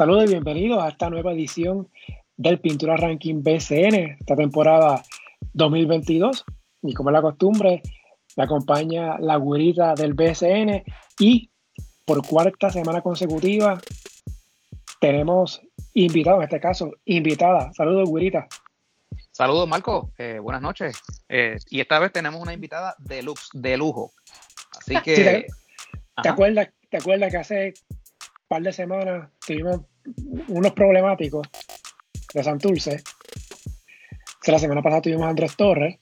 Saludos y bienvenidos a esta nueva edición del Pintura Ranking BCN, esta temporada 2022. Y como es la costumbre, me acompaña la güerita del BCN y por cuarta semana consecutiva tenemos invitados, en este caso, invitada. Saludos, güerita. Saludos, Marco. Eh, buenas noches. Eh, y esta vez tenemos una invitada de, lux, de lujo. Así que. te, acuerdas, ¿Te acuerdas que hace par de semanas tuvimos unos problemáticos de Santurce. la semana pasada tuvimos a Andrés Torres,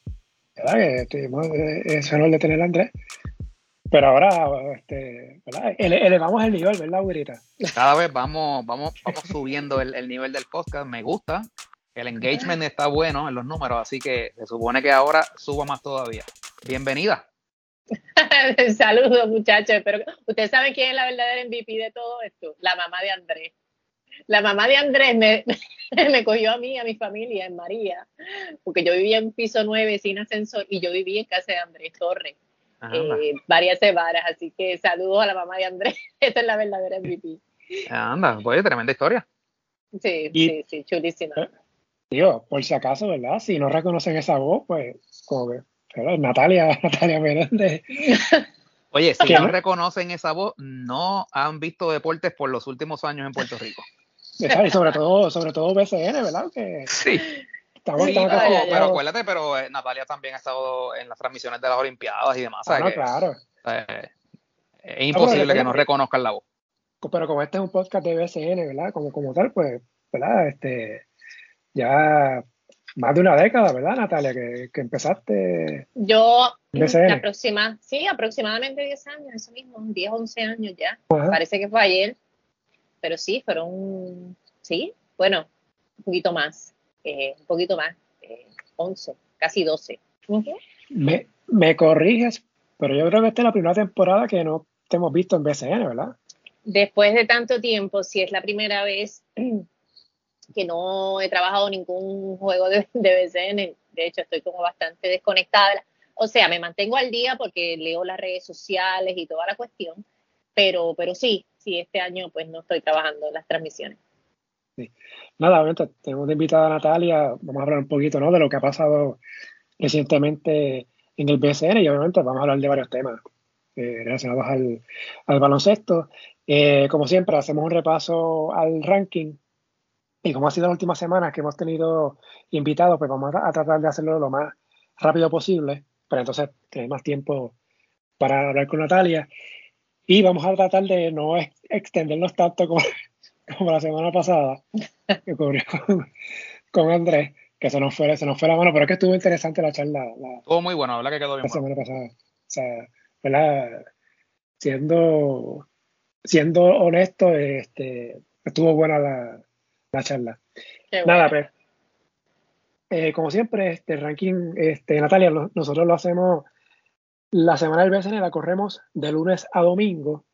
¿verdad? Que tuvimos eh, ese honor de tener a Andrés. Pero ahora este, elevamos el nivel, ¿verdad, güerita? Cada vez vamos, vamos, vamos subiendo el, nivel del podcast. Me gusta. El engagement está bueno en los números, así que se supone que ahora suba más todavía. Bienvenida. Saludos, muchachos. Pero ustedes saben quién es la verdadera MVP de todo esto, la mamá de Andrés. La mamá de Andrés me, me cogió a mí, a mi familia, en María, porque yo vivía en piso 9 sin ascensor y yo vivía en casa de Andrés Torres eh, varias semanas. Así que saludos a la mamá de Andrés. Esa es la verdadera MVP. Anda, pues tremenda historia. Sí, sí, sí, chulísima. Tío, por si acaso, ¿verdad? Si no reconocen esa voz, pues como que Natalia, Natalia Menéndez. Oye, si no reconocen esa voz, no han visto deportes por los últimos años en Puerto Rico. Y sobre todo, sobre todo BCN, ¿verdad? Que sí. pero, acuérdate, pero eh, Natalia también ha estado en las transmisiones de las Olimpiadas y demás. Ah, claro. Eh, es imposible que no reconozcan la voz. Pero como este es un podcast de BCN, ¿verdad? Como, como tal, pues, ¿verdad? Este, ya más de una década, ¿verdad, Natalia? Que, empezaste. Yo, la próxima, sí, aproximadamente 10 años, eso mismo, 10, 11 años ya. Parece que fue ayer, pero sí, fueron, sí, bueno, un poquito más, eh, un poquito más, 11, eh, casi 12. me, me corriges, pero yo creo que esta es la primera temporada que no te hemos visto en BCN, ¿verdad? Después de tanto tiempo, si es la primera vez que no he trabajado ningún juego de, de BCN, de hecho estoy como bastante desconectada. O sea, me mantengo al día porque leo las redes sociales y toda la cuestión, pero, pero sí, sí, este año pues no estoy trabajando las transmisiones. Nada, obviamente tenemos de invitada a Natalia, vamos a hablar un poquito ¿no? de lo que ha pasado recientemente en el BCN y obviamente vamos a hablar de varios temas eh, relacionados al, al baloncesto. Eh, como siempre, hacemos un repaso al ranking y como ha sido las últimas semanas que hemos tenido invitados, pues vamos a, tratar de hacerlo lo más rápido posible, para entonces tener más tiempo para hablar con Natalia. Y vamos a tratar de no extendernos tanto como, como la semana pasada, que ocurrió con, Andrés, que se nos, fue, se nos fue la mano, pero es que estuvo interesante la charla. La, muy bueno, la que quedó bien. La semana pasada. O sea, ¿verdad? Siendo, siendo honesto, este, estuvo buena la, la charla. Nada, pues. Eh, como siempre, este ranking, este, Natalia, nosotros lo hacemos la semana del BCN, la corremos de lunes a domingo,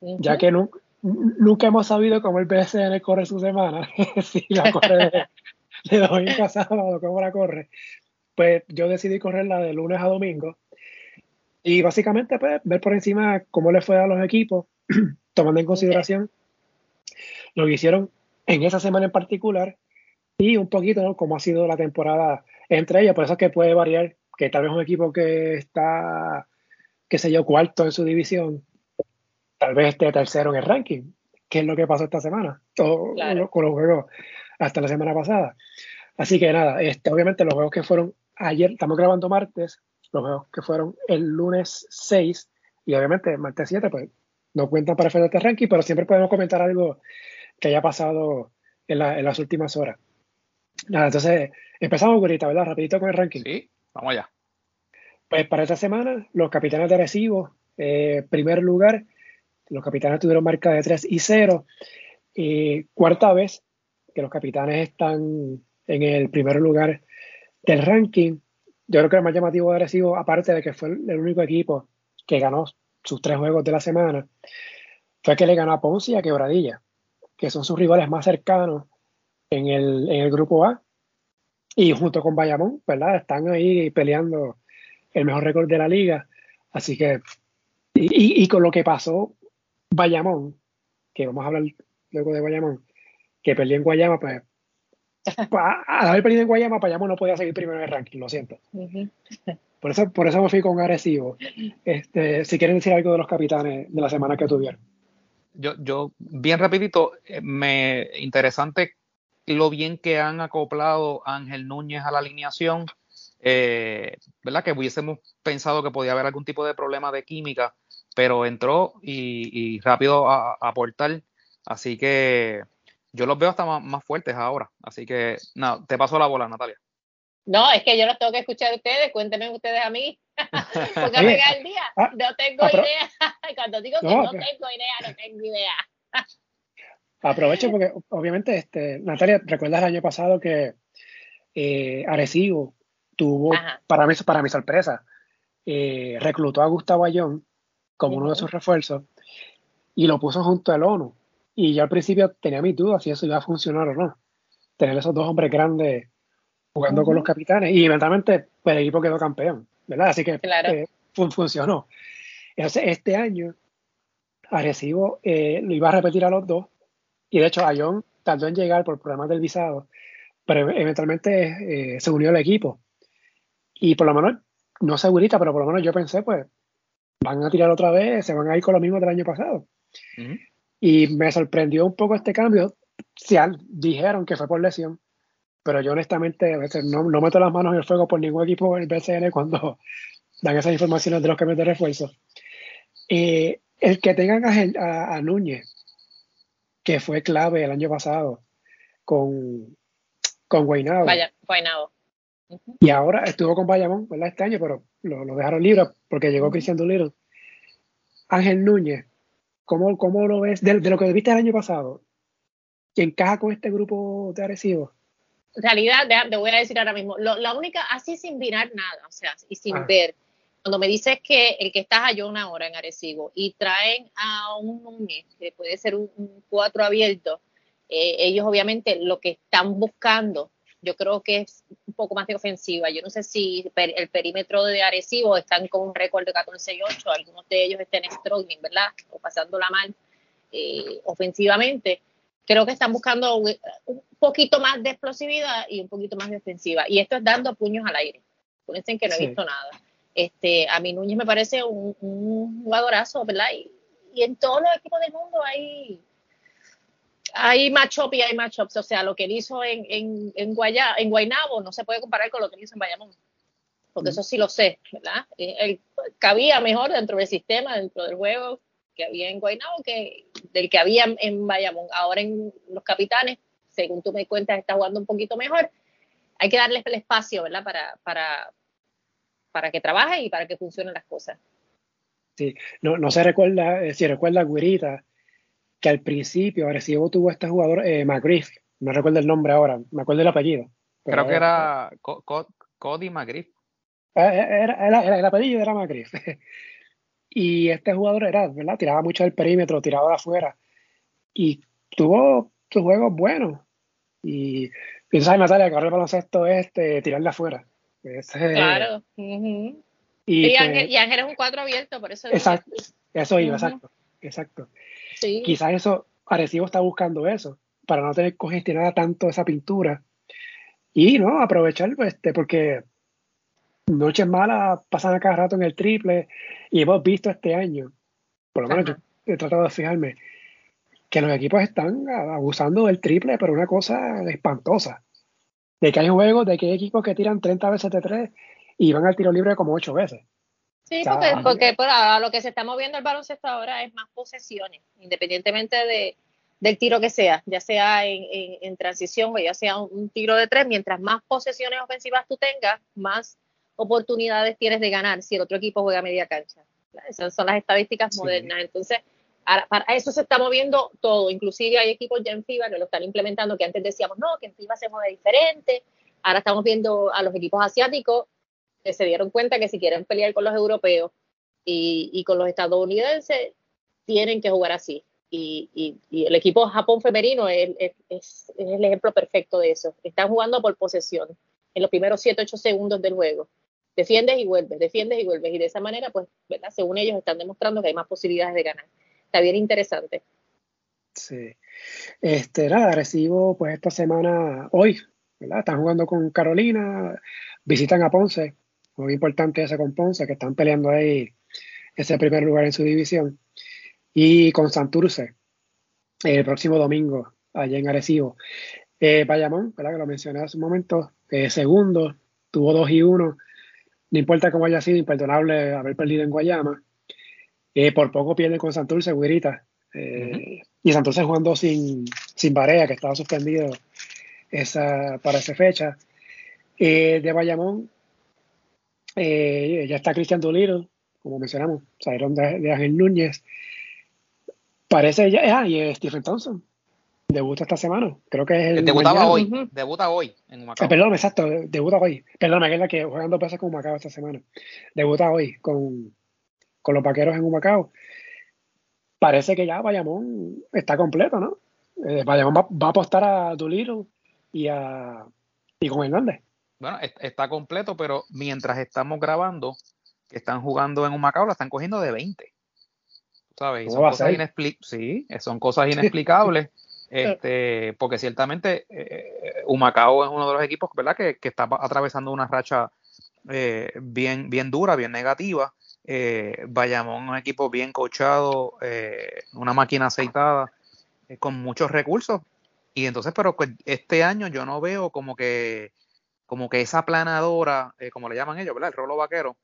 ya que nunca hemos sabido cómo el BCN corre su semana, si la corre de, domingo a sábado, cómo la corre. Pues yo decidí correrla de lunes a domingo y básicamente pues, ver por encima cómo le fue a los equipos, tomando en consideración lo que hicieron en esa semana en particular y un poquito ¿no? cómo ha sido la temporada entre ellos. Por eso es que puede variar que tal vez un equipo que está, qué sé yo, cuarto en su división, tal vez esté tercero en el ranking. ¿Qué es lo que pasó esta semana? Todo con los juegos hasta la semana pasada. Así que nada, este, obviamente los juegos que fueron ayer, estamos grabando martes, los juegos que fueron el lunes 6 y obviamente el martes 7, pues no cuentan para hacer este ranking, pero siempre podemos comentar algo que haya pasado en, las últimas horas. Nada, entonces empezamos ahorita, ¿verdad? Rapidito con el ranking. Sí, vamos allá. Pues para esta semana, los capitanes de Recibo, eh, primer lugar, los capitanes tuvieron marca de 3 y 0. Y cuarta vez que los capitanes están en el primer lugar del ranking. Yo creo que el más llamativo de Recibo, aparte de que fue el único equipo que ganó sus tres juegos de la semana, fue que le ganó a Ponce y a Quebradilla que son sus rivales más cercanos en el, grupo A. Y junto con Bayamón, ¿verdad? Están ahí peleando el mejor récord de la liga. Así que, y, con lo que pasó Bayamón, que vamos a hablar luego de Guayamón, que perdió en Guayama, pues al haber perdido en Guayama, Guayama no podía seguir primero en el ranking, lo siento. Por eso, por eso me fui con Arecibo. Este, si quieren decir algo de los capitanes de la semana que tuvieron. Yo, yo bien rapidito, eh, me interesante lo bien que han acoplado Ángel Núñez a la alineación, eh, ¿verdad? Que hubiésemos pensado que podía haber algún tipo de problema de química, pero entró y, rápido a, aportar. Así que yo los veo hasta más, fuertes ahora. Así que, nada, te paso la bola, Natalia. No, es que yo los tengo que escuchar a ustedes, cuéntenme ustedes a mí. Porque me el día, ah, no tengo idea. Cuando digo que no, tengo idea, no tengo idea. Aprovecho porque obviamente, este, Natalia, ¿recuerdas el año pasado que eh, Arecibo tuvo, para mí, para mi sorpresa, eh, reclutó a Gustavo Ayón como uno de sus refuerzos y lo puso junto al ONU. Y yo al principio tenía mis dudas si eso iba a funcionar o no. Tener esos dos hombres grandes jugando con los capitanes y eventualmente pues, el equipo quedó campeón, ¿verdad? Así que eh, funcionó. Entonces, este año Arecibo eh, lo iba a repetir a los dos y de hecho Ayón tardó en llegar por problemas del visado, pero eventualmente eh, se unió al equipo. Y por lo menos, no segurita, pero por lo menos yo pensé, pues, van a tirar otra vez, se van a ir con lo mismo del año pasado. Y me sorprendió un poco este cambio. Si dijeron que fue por lesión, pero yo honestamente a veces no, no, meto las manos en el fuego por ningún equipo en el BCN cuando dan esas informaciones de los cambios de refuerzo. Eh, el que tengan a, Núñez, que fue clave el año pasado con, con Guaynabo. Vaya, Y ahora estuvo con Bayamón, ¿verdad? Este año, pero lo, dejaron libre porque llegó Cristian Doolittle. Ángel Núñez, ¿cómo, ¿cómo, lo ves? De, lo que viste el año pasado, ¿que encaja con este grupo de Arecibo? En realidad, te voy a decir ahora mismo, la única, así sin mirar nada, o sea, y sin ah. ver, cuando me dices que el que está a una hora en Arecibo y traen a un Núñez, que puede ser un, cuatro abierto, eh, ellos obviamente lo que están buscando, yo creo que es un poco más de ofensiva. Yo no sé si el perímetro de Arecibo están con un récord de 14 y 8, algunos de ellos estén struggling, ¿verdad? O pasándola mal eh, ofensivamente creo que están buscando un poquito más de explosividad y un poquito más de ofensiva. Y esto es dando puños al aire. Fíjense que no he visto nada. Este, a mí Núñez me parece un, jugadorazo, ¿verdad? Y, en todos los equipos del mundo hay, hay matchup y hay matchups. O sea, lo que él hizo en, en, en, en Guaynabo no se puede comparar con lo que él hizo en Bayamón. Porque mm. eso sí lo sé, ¿verdad? Eh, él cabía mejor dentro del sistema, dentro del juego que había en Guaynabo que del que había en Bayamón. Ahora en los capitanes, según tú me cuentas, está jugando un poquito mejor. Hay que darles el espacio, ¿verdad? Para, para, para que trabaje y para que funcionen las cosas. Sí, no, no se recuerda, eh, si recuerda Guirita, que al principio Arecibo tuvo este jugador, eh, McGriff, no recuerdo el nombre ahora, me acuerdo el apellido. Creo que era Cody McGriff. Eh, era, era, el apellido era McGriff. Y este jugador era, ¿verdad? Tiraba mucho del perímetro, tiraba de afuera. Y tuvo sus juegos buenos. Y piensa en Natalia, ahora el baloncesto este, tirar de afuera. claro. y, y, Ángel, es un cuadro abierto, por eso. Exacto. Eso iba, exacto. Exacto. Sí. Quizás eso, Arecibo está buscando eso, para no tener congestionada tanto esa pintura. Y no, aprovechar, este, porque noches malas pasan a cada rato en el triple y hemos visto este año, por lo menos yo he tratado de fijarme, que los equipos están abusando del triple, pero una cosa espantosa. De que hay juegos, de que hay equipos que tiran 30 veces de tres y van al tiro libre como 8 veces. Sí, porque, pues, lo que se está moviendo el baloncesto ahora es más posesiones, independientemente de, del tiro que sea, ya sea en, transición o ya sea un, tiro de tres, mientras más posesiones ofensivas tú tengas, más oportunidades tienes de ganar si el otro equipo juega media cancha. Esas son las estadísticas modernas. Entonces, para eso se está moviendo todo. Inclusive hay equipos ya en FIBA que lo están implementando, que antes decíamos, no, que en FIBA se mueve diferente. Ahora estamos viendo a los equipos asiáticos que se dieron cuenta que si quieren pelear con los europeos y, con los estadounidenses, tienen que jugar así. Y, el equipo Japón femenino es, el ejemplo perfecto de eso. Están jugando por posesión en los primeros 7, 8 segundos del juego defiendes y vuelves, defiendes y vuelves. Y de esa manera, pues, según ellos están demostrando que hay más posibilidades de ganar. Está bien interesante. Sí. Este, nada, recibo pues esta semana, hoy, ¿verdad? Están jugando con Carolina, visitan a Ponce, muy importante ese con Ponce, que están peleando ahí ese primer lugar en su división, y con Santurce, el próximo domingo, allá en Arecibo. Eh, ¿verdad? Que lo mencioné hace un momento, eh, segundo, tuvo 2 y 1, no importa cómo haya sido, imperdonable haber perdido en Guayama. Eh, por poco pierde con Santurce, Guirita. Eh, y Santurce jugando sin, sin Barea, que estaba suspendido esa, para esa fecha. Eh, de Bayamón, ya está Cristian Doliro, como mencionamos, salieron de, de Ángel Núñez. Parece ya, ah, y Stephen Thompson, debuta esta semana. Creo que es el. Debutaba hoy. Debuta hoy en Macao. Eh, perdón, exacto. Debuta hoy. Perdón, es la que juegan dos veces con Macao esta semana. Debuta hoy con, con los vaqueros en Humacao. Parece que ya Bayamón está completo, ¿no? Eh, Bayamón va, a apostar a Duliro y a y con Hernández. Bueno, está completo, pero mientras estamos grabando, que están jugando en Humacao, la están cogiendo de 20. ¿Sabes? son cosas, sí, son cosas inexplicables. Este, porque ciertamente eh, Humacao es uno de los equipos ¿verdad? Que, está atravesando una racha eh, bien, bien dura, bien negativa. Eh, Bayamón, un equipo bien coachado, eh, una máquina aceitada, con muchos recursos. Y entonces, pero pues, este año yo no veo como que, como que esa planadora, como le llaman ellos, ¿verdad? El rolo vaquero,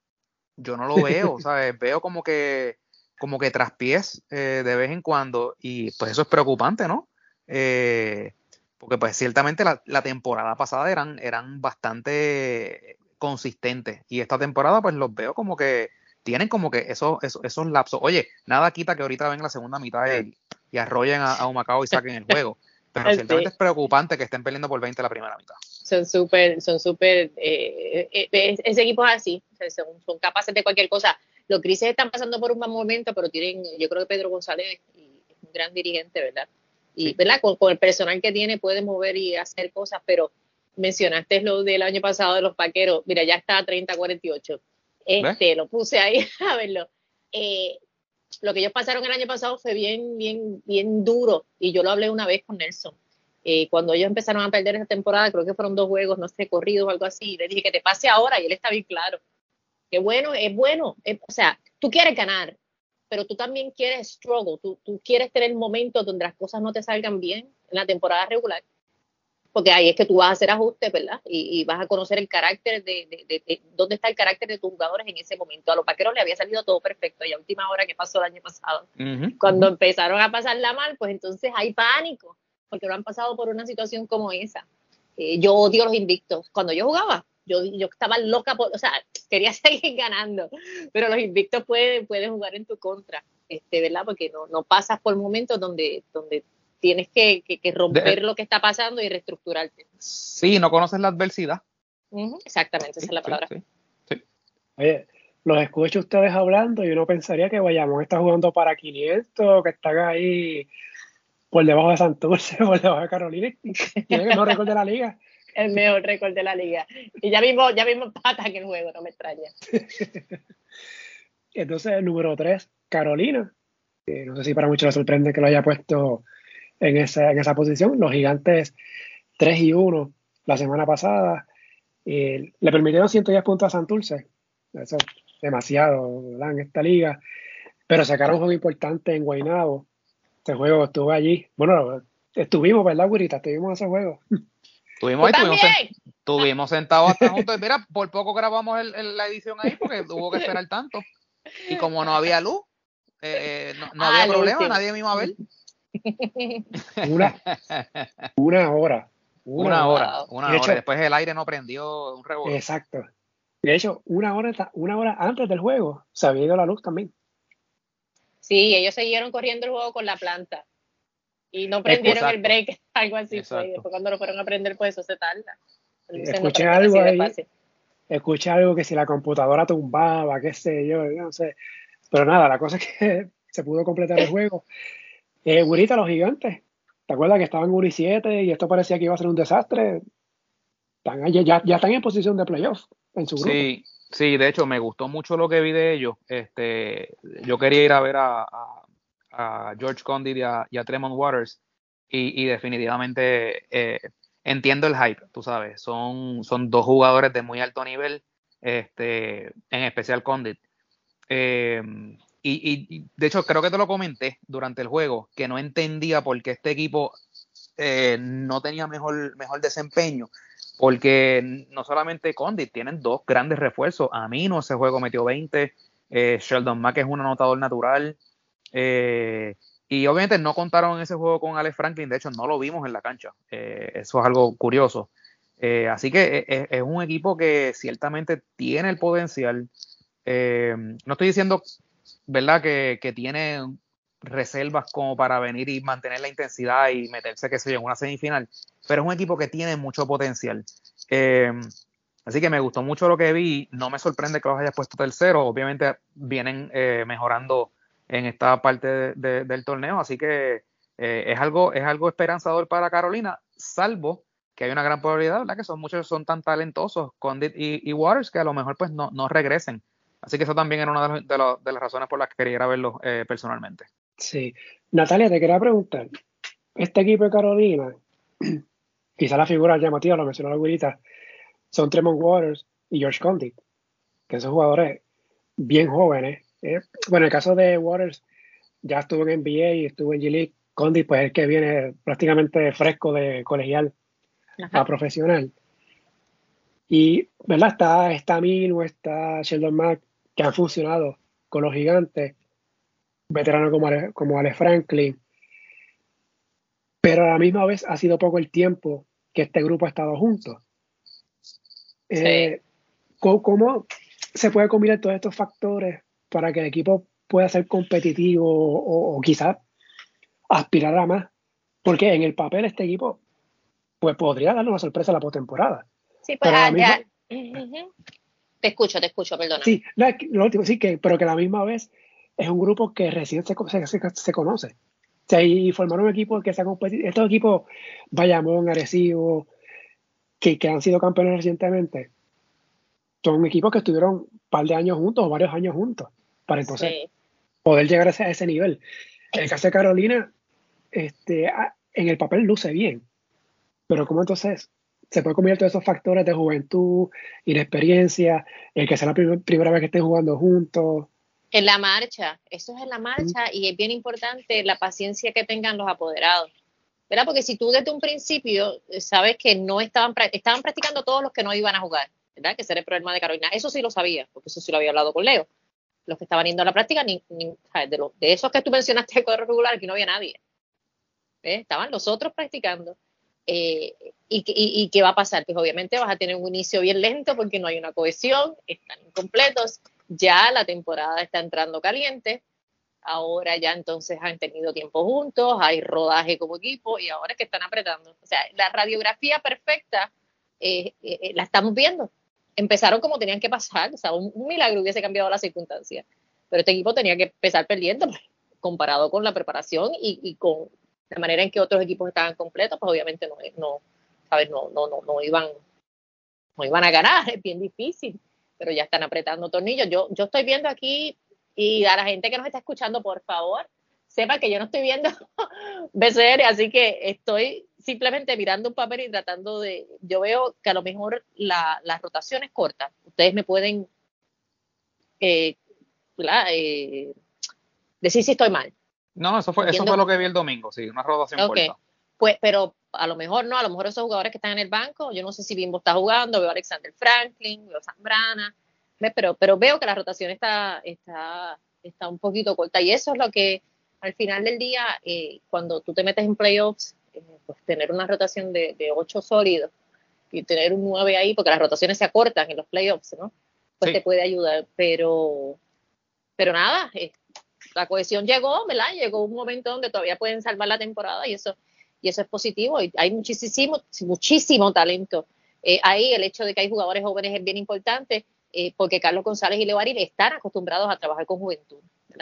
yo no lo veo, ¿sabes? Veo como que, como que traspiés de vez en cuando, y pues eso es preocupante, ¿no? Eh, porque pues ciertamente la, temporada pasada eran, eran bastante consistentes y esta temporada pues los veo como que tienen como que esos, esos, lapsos. Oye, nada quita que ahorita ven la segunda mitad y, y arrollen a, a Humacao y saquen el juego. Pero ciertamente es preocupante que estén peleando por 20 la primera mitad. Son súper, son súper, eh, eh, ese equipo es así, son, capaces de cualquier cosa. Los crisis están pasando por un mal momento, pero tienen, yo creo que Pedro González es un gran dirigente, ¿verdad? y ¿verdad? Con, el personal que tiene puede mover y hacer cosas, pero mencionaste lo del año pasado de los paqueros, mira, ya está a 30-48. Este, lo puse ahí a verlo. Eh, lo que ellos pasaron el año pasado fue bien, bien, bien duro, y yo lo hablé una vez con Nelson. Eh, cuando ellos empezaron a perder esa temporada, creo que fueron dos juegos, no sé, corridos o algo así, le dije que te pase ahora, y él está bien claro. Que bueno, es bueno, o sea, tú quieres ganar, pero tú también quieres struggle, tú, tú quieres tener momentos donde las cosas no te salgan bien en la temporada regular, porque ahí es que tú vas a hacer ajustes, ¿verdad? Y, vas a conocer el carácter de, de, dónde está el carácter de tus jugadores en ese momento. A los vaqueros le había salido todo perfecto y a última hora que pasó el año pasado, cuando empezaron a pasarla mal, pues entonces hay pánico, porque no han pasado por una situación como esa. Eh, yo odio los invictos. Cuando yo jugaba, yo, yo estaba loca, por, o sea, quería seguir ganando, pero los invictos pueden, pueden jugar en tu contra, este, ¿verdad? Porque no, no pasas por momentos donde, donde tienes que, que, romper lo que está pasando y reestructurarte. Sí, no conoces la adversidad. exactamente, esa es la palabra. Oye, los escucho ustedes hablando y uno pensaría que Bayamón está jugando para 500, que están ahí por debajo de Santurce, por debajo de Carolina, tienen el no récord de la liga el mejor récord de la liga. Y ya mismo, ya mismo pata en el juego, no me extraña. Entonces, el número 3, Carolina. no sé si para muchos les sorprende que lo haya puesto en esa, en esa posición. Los gigantes 3 y 1 la semana pasada. le permitieron 110 puntos a Santurce. Eso es demasiado en esta liga. Pero sacaron un juego importante en Guaynabo. Este juego estuvo allí. Bueno, estuvimos, ¿verdad, Gurita? Estuvimos en ese juego. Estuvimos ahí, estuvimos, sentados hasta juntos. Mira, por poco grabamos la edición ahí porque tuvo que esperar tanto. Y como no había luz, eh, eh, no, había problema, nadie me iba a ver. Una, una hora. Una, hora, una hora. Después el aire no prendió un rebote. Exacto. De hecho, una hora, una hora antes del juego se había ido la luz también. Sí, ellos siguieron corriendo el juego con la planta y no prendieron el break, algo así fue. Después cuando lo fueron a prender, pues eso se tarda. Escuché algo ahí, escuché algo que si la computadora tumbaba, qué sé yo, no sé. Pero nada, la cosa es que se pudo completar el juego. Eh, Gurita, los gigantes, ¿te acuerdas que estaban 1 y 7 y esto parecía que iba a ser un desastre? Ya, están en posición de playoff en su grupo. Sí, sí, de hecho me gustó mucho lo que vi de ellos. Este, yo quería ir a ver a George Condit y a, Tremont Waters y, definitivamente eh, entiendo el hype, tú sabes, son, son dos jugadores de muy alto nivel, este, en especial Condit. Eh, y, de hecho creo que te lo comenté durante el juego, que no entendía por qué este equipo eh, no tenía mejor, mejor desempeño, porque no solamente Condit, tienen dos grandes refuerzos. A mí no ese juego metió 20, eh, Sheldon Mack es un anotador natural. Eh, y obviamente no contaron ese juego con Alex Franklin, de hecho no lo vimos en la cancha. eso es algo curioso. así que es, un equipo que ciertamente tiene el potencial. no estoy diciendo, ¿verdad?, que, que reservas como para venir y mantener la intensidad y meterse, que sé yo, en una semifinal. Pero es un equipo que tiene mucho potencial. Eh, así que me gustó mucho lo que vi. No me sorprende que los hayas puesto tercero. Obviamente vienen eh, mejorando en esta parte del torneo. Así que eh, es, algo, es algo esperanzador para Carolina, salvo que hay una gran probabilidad, ¿verdad? Que son muchos son tan talentosos, Condit y, Waters, que a lo mejor pues no, no regresen. Así que eso también era una de, de, las razones por las que quería verlo personalmente. Sí. Natalia, te quería preguntar, este equipo de Carolina, quizá la figura llamativa, lo mencionó la abuelita, son Tremont Waters y George Condit, que son jugadores bien jóvenes. ¿eh? Bueno, en el caso de Waters, ya estuvo en NBA y estuvo en G-League. Condit, pues es el que viene prácticamente fresco de colegial a profesional. Y, ¿verdad? Está, está Minu, está Sheldon Mack, que han funcionado con los gigantes veterano como, como Alex Franklin. Pero a la misma vez ha sido poco el tiempo que este grupo ha estado juntos. Eh, ¿cómo, se puede combinar todos estos factores para que el equipo pueda ser competitivo o, quizás aspirar a más? Porque en el papel este equipo pues podría darle una sorpresa a la postemporada. Sí, pues ah, ya. Te escucho, te escucho, perdona. Sí, lo último, sí, que, pero que a la misma vez es un grupo que recién se, se, conoce. O sea, y formar un equipo que sea competitivo. Estos equipos, Bayamón, Arecibo, que, que han sido campeones recientemente, son equipos que estuvieron un par de años juntos o varios años juntos para entonces poder llegar a ese, a ese, nivel. En el caso de Carolina, este, en el papel luce bien, pero ¿cómo entonces se puede combinar todos esos factores de juventud, inexperiencia, el que sea la primera vez que estén jugando juntos? En la marcha, eso es en la marcha y es bien importante la paciencia que tengan los apoderados. ¿Verdad? Porque si tú desde un principio eh, sabes que no estaban, estaban practicando todos los que no iban a jugar, ¿verdad? Que ese era el problema de Carolina. Eso sí lo sabía, porque eso sí lo había hablado con Leo. Los que estaban yendo a la práctica, ni, de, los, de esos que tú mencionaste de cuadro regular, aquí no había nadie. Estaban los otros practicando. Eh, y, y, qué va a pasar? Pues obviamente vas a tener un inicio bien lento porque no hay una cohesión, están incompletos ya la temporada está entrando caliente, ahora ya entonces han tenido tiempo juntos, hay rodaje como equipo y ahora es que están apretando. O sea, la radiografía perfecta eh, eh, eh, la estamos viendo. Empezaron como tenían que pasar, o sea, un, milagro hubiese cambiado la circunstancia, pero este equipo tenía que empezar perdiendo pues, comparado con la preparación y, con la manera en que otros equipos estaban completos, pues obviamente no, no, ¿sabes? No, no, no, no iban, no iban a ganar, es bien difícil pero ya están apretando tornillos. Yo, yo estoy viendo aquí, y a la gente que nos está escuchando, por favor, sepa que yo no estoy viendo BCR, así que estoy simplemente mirando un papel y tratando de, yo veo que a lo mejor la, las rotaciones cortas, ustedes me pueden eh, eh, decir si estoy mal. No, eso fue, eso fue lo que vi el domingo, sí, una rotación corta. Pues, pero a lo mejor no, a lo mejor esos jugadores que están en el banco, yo no sé si Bimbo está jugando, veo a Alexander Franklin, veo a Zambrana, pero, pero veo que la rotación está, está, está un poquito corta y eso es lo que al final del día, eh, cuando tú te metes en playoffs, eh, pues tener una rotación de, de ocho sólidos y tener un nueve ahí, porque las rotaciones se acortan en los playoffs, ¿no? Pues te puede ayudar, pero, pero nada, eh, la cohesión llegó, ¿verdad? Llegó un momento donde todavía pueden salvar la temporada y eso y eso es positivo. Y hay muchísimo, muchísimo talento. Eh, ahí el hecho de que hay jugadores jóvenes es bien importante eh, porque Carlos González y Leo Aril están acostumbrados a trabajar con juventud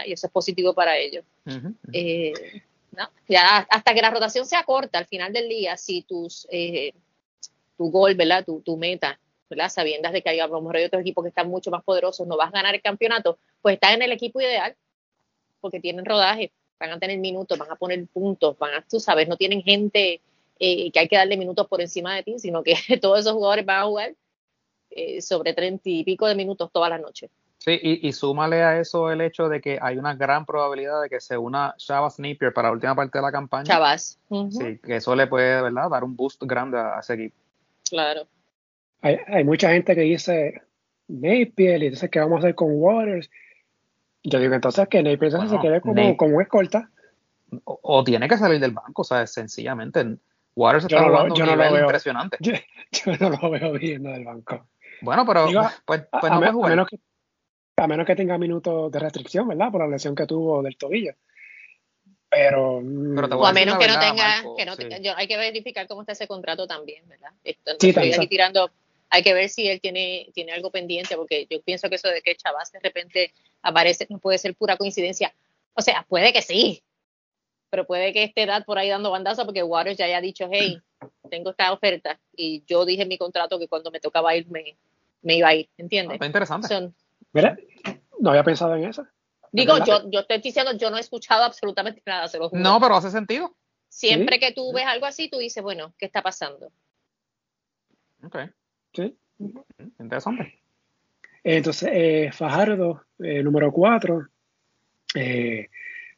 y eso es positivo para ellos. Eh, ya hasta que la rotación sea corta al final del día, si tus, tu gol, ¿verdad? Tu, tu meta ¿verdad? sabiendas de que hay, a lo mejor hay otros equipos que están mucho más poderosos, no vas a ganar el campeonato, pues estás en el equipo ideal porque tienen rodaje van a tener minutos, van a poner puntos, van a, tú sabes, no tienen gente eh, que hay que darle minutos por encima de ti, sino que todos esos jugadores van a jugar eh, sobre treinta y pico de minutos toda la noche. Sí, y, súmale a eso el hecho de que hay una gran probabilidad de que se una Chavas Napier para la última parte de la campaña. Chavas. Sí, que eso le puede, ¿verdad?, dar un boost grande a ese equipo. Claro. Hay, hay mucha gente que dice Napier y dice que vamos a hacer con Waters. Yo digo entonces que Napier se quede como, como escolta. O, tiene que salir del banco, o sea, sencillamente. Waters está jugando un nivel impresionante. Yo, no lo veo viendo del banco. Bueno, pero pues, pues no a, menos que, a menos que tenga minutos de restricción, ¿verdad? Por la lesión que tuvo del tobillo. Pero, mm, o a, menos que no tenga, que no yo, hay que verificar cómo está ese contrato también, ¿verdad? sí, estoy aquí tirando, hay que ver si él tiene, tiene algo pendiente, porque yo pienso que eso de que Chavas de repente aparece no puede ser pura coincidencia. O sea, puede que sí, pero puede que esté edad por ahí dando bandazo porque Waters ya haya dicho, hey, tengo esta oferta y yo dije en mi contrato que cuando me tocaba irme me iba a ir, ¿entiendes? Ah, está interesante. Mira, no había pensado en eso. Digo, yo, yo estoy diciendo, yo no he escuchado absolutamente nada, se lo juro. No, pero hace sentido. Siempre que tú ves algo así, tú dices, bueno, ¿qué está pasando? Ok. Sí. Interesante. Entonces, eh, Fajardo, eh, número 4, eh,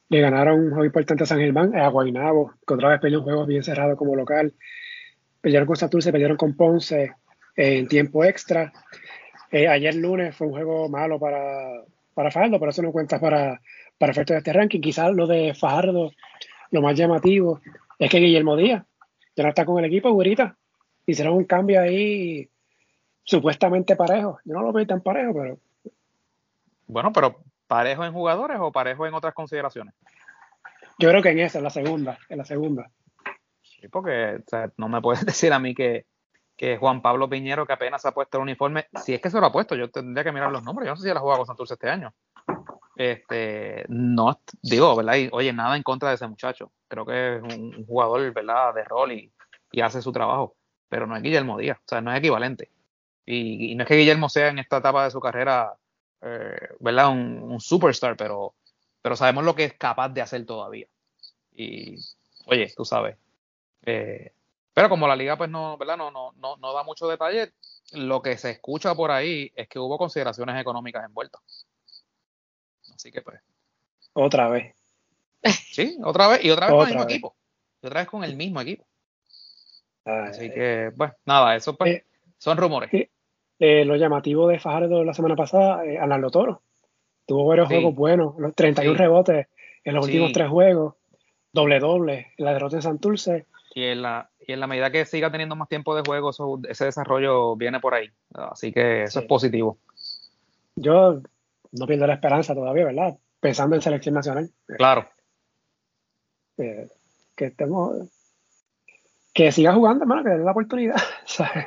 le ganaron un juego importante a San Germán, a Guaynabo, que otra vez perdió un juego bien cerrado como local. Perdieron con Santurce, perdieron con Ponce en tiempo extra. Eh, ayer lunes fue un juego malo para, para Fajardo, pero eso no cuenta para, para efectos de este ranking. Quizás lo de Fajardo, lo más llamativo, es que Guillermo Díaz ya no está con el equipo, Gurita. Hicieron un cambio ahí supuestamente parejo. Yo no lo veo tan parejo, pero. Bueno, pero ¿parejo en jugadores o parejo en otras consideraciones? Yo creo que en esa, en la segunda, en la segunda. Sí, porque no me puedes decir a mí que, que Juan Pablo Piñero, que apenas ha puesto el uniforme, si es que se lo ha puesto, yo tendría que mirar los nombres, yo no sé si él ha jugado con Santurce este año. Este, no, digo, ¿verdad? oye, nada en contra de ese muchacho. Creo que es un, jugador, ¿verdad? De rol y, hace su trabajo, pero no es Guillermo Díaz, o sea, no es equivalente. Y, no es que Guillermo sea en esta etapa de su carrera, eh, ¿verdad? Un, superstar, pero, pero sabemos lo que es capaz de hacer todavía. Y, oye, tú sabes, eh, pero como la liga pues no, ¿verdad? No, no, no, no da mucho detalle, lo que se escucha por ahí es que hubo consideraciones económicas envueltas. Así que pues. Otra vez. Sí, otra vez. Y otra vez con el mismo equipo. Y otra vez con el mismo equipo. Así que, pues, nada, eso pues, eh, son rumores. Eh, lo llamativo de Fajardo la semana pasada, eh, Alan Toro. Tuvo varios juegos buenos, los 31 rebotes en los últimos tres juegos, doble doble, la derrota en Santurce y en la, y en la medida que siga teniendo más tiempo de juego, ese desarrollo viene por ahí. Así que eso es positivo. Yo no pierdo la esperanza todavía, ¿verdad? Pensando en selección nacional. Claro. que estemos. Que siga jugando, hermano, que le la oportunidad. ¿sabes?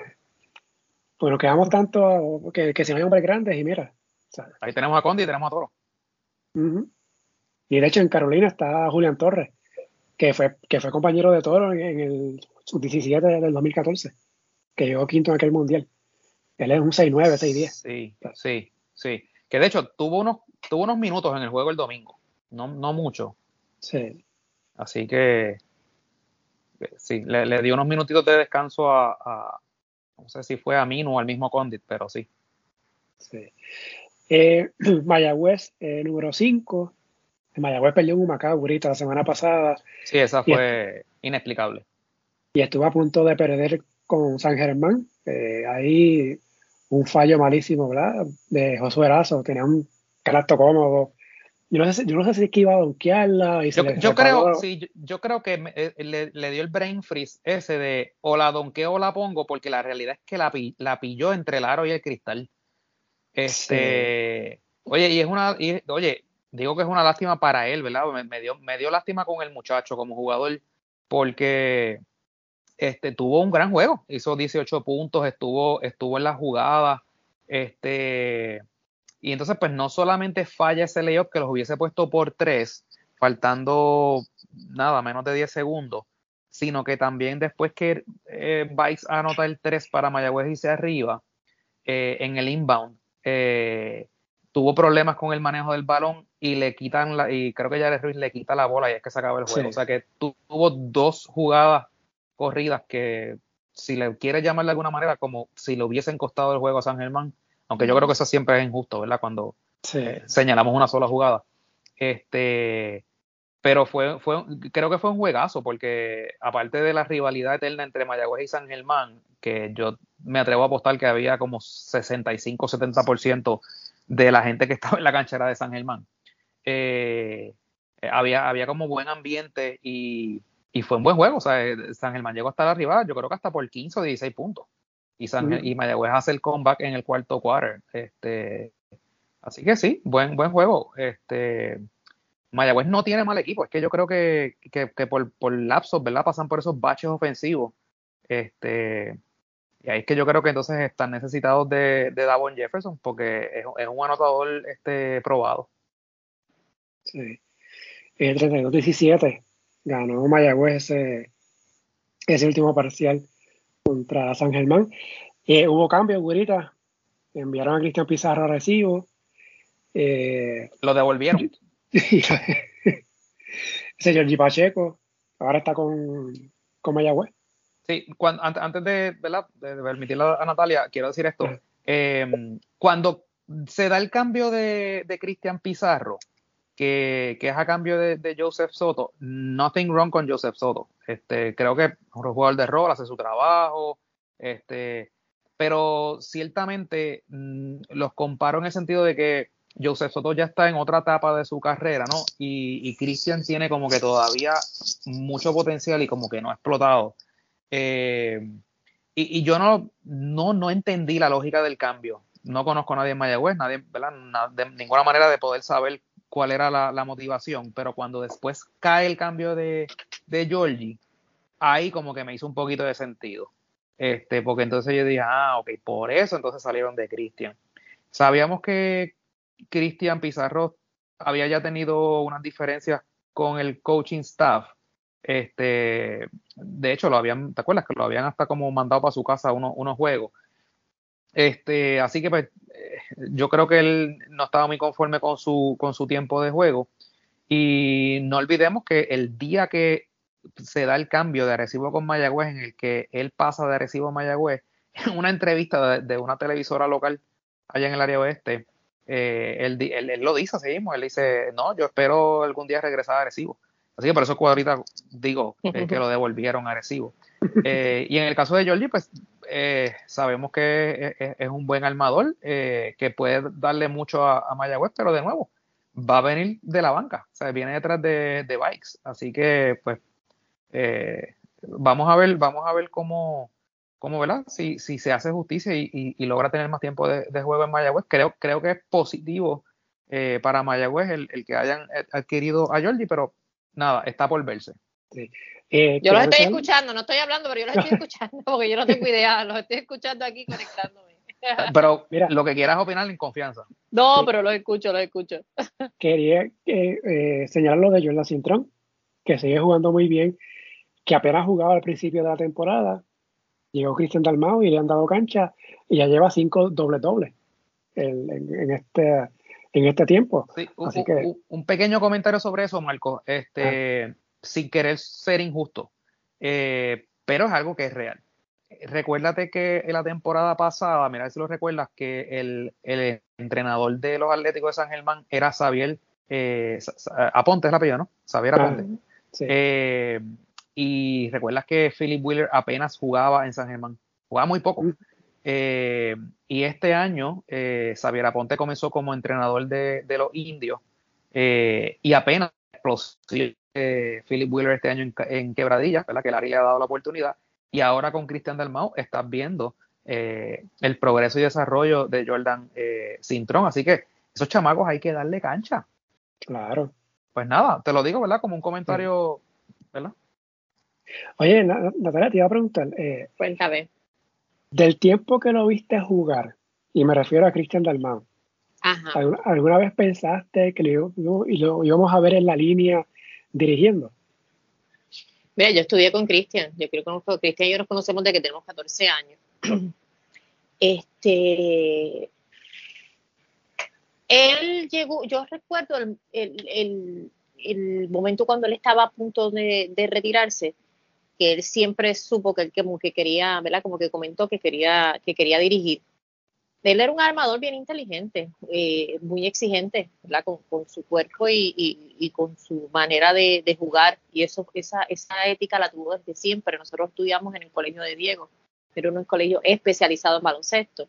Pues nos quedamos tanto que, que si no hay hombres grandes y mira. Ahí tenemos a Condi y tenemos a Toro. Y de hecho en Carolina está Julián Torres que fue, que fue compañero de Toro en, el sub-17 del 2014, que llegó quinto en aquel mundial. Él es un 6-9, 6-10. Sí, sí, sí. Que de hecho tuvo unos, tuvo unos minutos en el juego el domingo, no, no mucho. Sí. Así que sí, le, dio unos minutitos de descanso a, no sé si fue a Mino o al mismo Condit, pero sí. Sí. Eh, Mayagüez, eh, número 5, Mayagüez perdió un Humacao, Burita, la semana pasada. Sí, esa fue inexplicable. Y estuvo a punto de perder con San Germán. Eh, ahí un fallo malísimo, ¿verdad? De Josué Erazo, tenía un carácter cómodo. Yo no sé, yo no sé si es que iba a donkearla. Y yo, yo creo, sí, yo, creo que eh, le, dio el brain freeze ese de o la donqueo o la pongo, porque la realidad es que la, la pilló entre el aro y el cristal. Este, Oye, y es una, oye, digo que es una lástima para él, ¿verdad? Me, dio, me dio lástima con el muchacho como jugador, porque este, tuvo un gran juego, hizo 18 puntos, estuvo, estuvo en la jugada, este, y entonces pues no solamente falla ese layoff que los hubiese puesto por tres, faltando nada, menos de 10 segundos, sino que también después que eh, Vice anota el 3 para Mayagüez y se arriba, eh, en el inbound, eh, tuvo problemas con el manejo del balón y le quitan la, y creo que Jared Ruiz le quita la bola y es que se acaba el juego. O sea que tuvo dos jugadas corridas que si le quieres llamar de alguna manera como si le hubiesen costado el juego a San Germán, aunque yo creo que eso siempre es injusto, ¿verdad? Cuando señalamos una sola jugada. Este, pero fue, fue, creo que fue un juegazo, porque aparte de la rivalidad eterna entre Mayagüez y San Germán, que yo me atrevo a apostar que había como 65-70% de la gente que estaba en la canchera de San Germán, eh, había, había como buen ambiente y, y, fue un buen juego. O sea, San Germán llegó hasta la rival, yo creo que hasta por 15 o 16 puntos. Y, San, y Mayagüez hace el comeback en el cuarto quarter. Este, así que sí, buen, buen juego. Este, Mayagüez no tiene mal equipo, es que yo creo que, por, por, lapsos, ¿verdad? Pasan por esos baches ofensivos. Este, y ahí es que yo creo que entonces están necesitados de, de Davon Jefferson, porque es, un anotador este, probado. Sí. El 32-17 ganó Mayagüez ese, ese último parcial contra San Germán. Eh, hubo cambios, güerita. Enviaron a Cristian Pizarro a recibo. Eh, Lo devolvieron. Ese Giorgi Pacheco, ahora está con, con Mayagüez. Sí, cuando, antes de, ¿verdad? de, permitirle a Natalia, quiero decir esto. Em, cuando se da el cambio de, de Cristian Pizarro, que, que, es a cambio de, Joseph Soto, nothing wrong con Joseph Soto. Este, creo que es un jugador de rol, hace su trabajo, este, pero ciertamente mm, los comparo en el sentido de que Joseph Soto ya está en otra etapa de su carrera, ¿no? Y, Christian tiene como que todavía mucho potencial y como que no ha explotado. Eh, y, yo no, no, no entendí la lógica del cambio. No conozco a nadie en Mayagüez, nadie, ¿verdad? de ninguna manera de poder saber cuál era la, motivación, pero cuando después cae el cambio de, de Georgie, ahí como que me hizo un poquito de sentido. Este, porque entonces yo dije, ah, ok, por eso entonces salieron de Christian. Sabíamos que, Cristian Pizarro había ya tenido unas diferencias con el coaching staff. Este, de hecho, lo habían, ¿te acuerdas? Que lo habían hasta como mandado para su casa unos, unos juegos. Este, así que pues, yo creo que él no estaba muy conforme con su, con su tiempo de juego. Y no olvidemos que el día que se da el cambio de Arecibo con Mayagüez, en el que él pasa de Arecibo a Mayagüez, en una entrevista de una televisora local allá en el área oeste, eh, él, lo dice así mismo, él dice, no, yo espero algún día regresar a Arecibo. Así que por eso ahorita digo eh, que lo devolvieron a Arecibo. Eh, y en el caso de Jordi, pues sabemos que es, un buen armador, que puede darle mucho a, a, Mayagüez, pero de nuevo, va a venir de la banca, o sea, viene detrás de, de Bikes. Así que, pues, vamos a ver, vamos a ver cómo, ¿verdad? Si, se hace justicia y, logra tener más tiempo de, juego en Mayagüez, creo, creo que es positivo eh, para Mayagüez el, que hayan adquirido a Jordi, pero nada, está por verse. Eh, yo los estoy escuchando, no estoy hablando, pero yo los estoy escuchando porque yo no tengo idea, los estoy escuchando aquí conectándome. Pero Mira, lo que quieras opinar en confianza. No, pero los escucho, los escucho. Quería eh, señalar lo de Jordan Cintrón, que sigue jugando muy bien, que apenas jugaba al principio de la temporada, llegó Cristian Dalmau y le han dado cancha y ya lleva cinco doble dobles en, este en este tiempo. Así un, que, un, pequeño comentario sobre eso, Marco, este, ah. Sin querer ser injusto, eh, pero es algo que es real. Recuérdate que en la temporada pasada, mira si lo recuerdas, que el, entrenador de los Atléticos de San Germán era Xavier eh, Aponte, es la apellido, ¿no? Xavier ah, Aponte. Eh, y recuerdas que Philip Wheeler apenas jugaba en San Germán, jugaba muy poco. Eh, y este año eh, Xavier Aponte comenzó como entrenador de, los indios eh, y apenas eh, Philip Wheeler este año en, Quebradilla, ¿verdad? que Larry le ha dado la oportunidad. Y ahora con Cristian Dalmau estás viendo el progreso y desarrollo de Jordan Cintrón. Así que esos chamacos hay que darle cancha. Claro. Pues nada, te lo digo, ¿verdad? Como un comentario, ¿verdad? Oye, Natalia, te iba a preguntar. Eh, Cuéntame. Del tiempo que lo viste jugar, y me refiero a Cristian Dalmau, ¿alguna, vez pensaste que lo, lo, íbamos a ver en la línea dirigiendo? Mira, yo estudié con Cristian. Yo creo que Cristian y yo nos conocemos desde que tenemos 14 años. Este. Él llegó, yo recuerdo el, momento cuando él estaba a punto de, retirarse, que él siempre supo que él como que quería, ¿verdad? Como que comentó que quería, que quería dirigir. Él era un armador bien inteligente, eh, muy exigente, ¿verdad? Con, su cuerpo y, con su manera de, jugar. Y eso, esa, ética la tuvo desde siempre. Nosotros estudiamos en el colegio de Diego, era un colegio especializado en baloncesto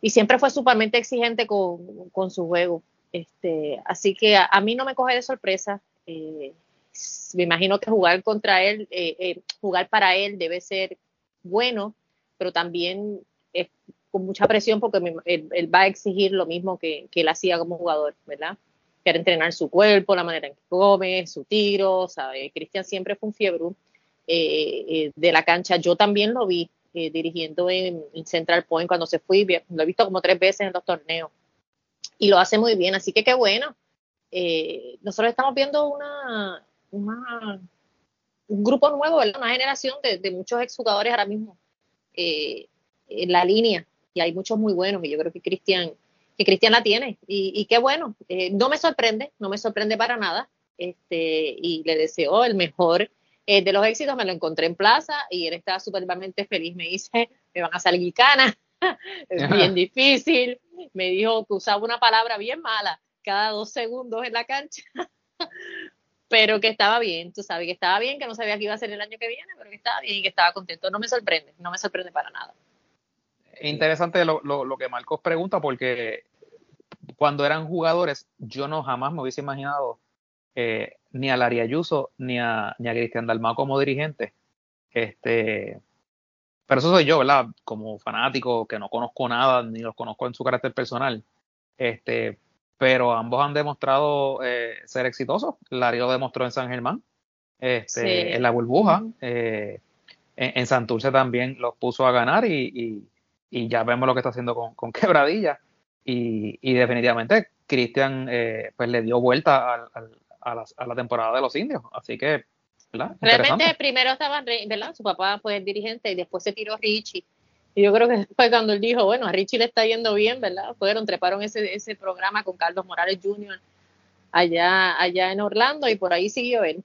y siempre fue sumamente exigente con, su juego. Este, así que a, mí no me coge de sorpresa. Eh, me imagino que jugar contra él, eh, jugar para él debe ser bueno, pero también es con mucha presión porque él, va a exigir lo mismo que, él hacía como jugador, ¿verdad? Quiere entrenar su cuerpo, la manera en que come, su tiro, ¿sabe? Cristian siempre fue un fiebre de la cancha. Yo también lo vi eh, dirigiendo en, Central Point cuando se fue, lo he visto como tres veces en los torneos y lo hace muy bien, así que qué bueno. Eh, nosotros estamos viendo un grupo nuevo, una generación de, muchos exjugadores ahora mismo eh, en la línea y hay muchos muy buenos y yo creo que Cristian que Cristian la tiene y, qué bueno, no me sorprende, no me sorprende para nada este, y le deseo el mejor eh, de los éxitos me lo encontré en plaza y él estaba súpermente feliz. Me dice, me van a salir canas, es bien difícil. Me dijo que usaba una palabra bien mala cada dos segundos en la cancha, pero que estaba bien, tú sabes, que estaba bien, que no sabía que iba a ser el año que viene, pero que estaba bien y que estaba contento. No me sorprende, no me sorprende para nada. Interesante lo, lo que Marcos pregunta porque cuando eran jugadores yo no jamás me hubiese imaginado eh, ni a Laria Ayuso ni a, ni a Cristian Dalmao como dirigente. Este, pero eso soy yo, ¿verdad? Como fanático, que no conozco nada, ni los conozco en su carácter personal. Este, pero ambos han demostrado eh, ser exitosos. Laria lo demostró en San Germán, este, en la burbuja. Eh, en, Santurce también los puso a ganar y, y, ya vemos lo que está haciendo con, con Quebradilla. Y, y definitivamente Cristian pues le dio vuelta al, a la, a la temporada de los indios. Así que, ¿verdad? Realmente primero estaba, ¿verdad? Su papá fue el dirigente y después se tiró Richie. Y yo creo que fue cuando él dijo, bueno, a Richie le está yendo bien, ¿verdad? Fueron, treparon ese, ese programa con Carlos Morales Jr. allá, allá en Orlando y por ahí siguió él.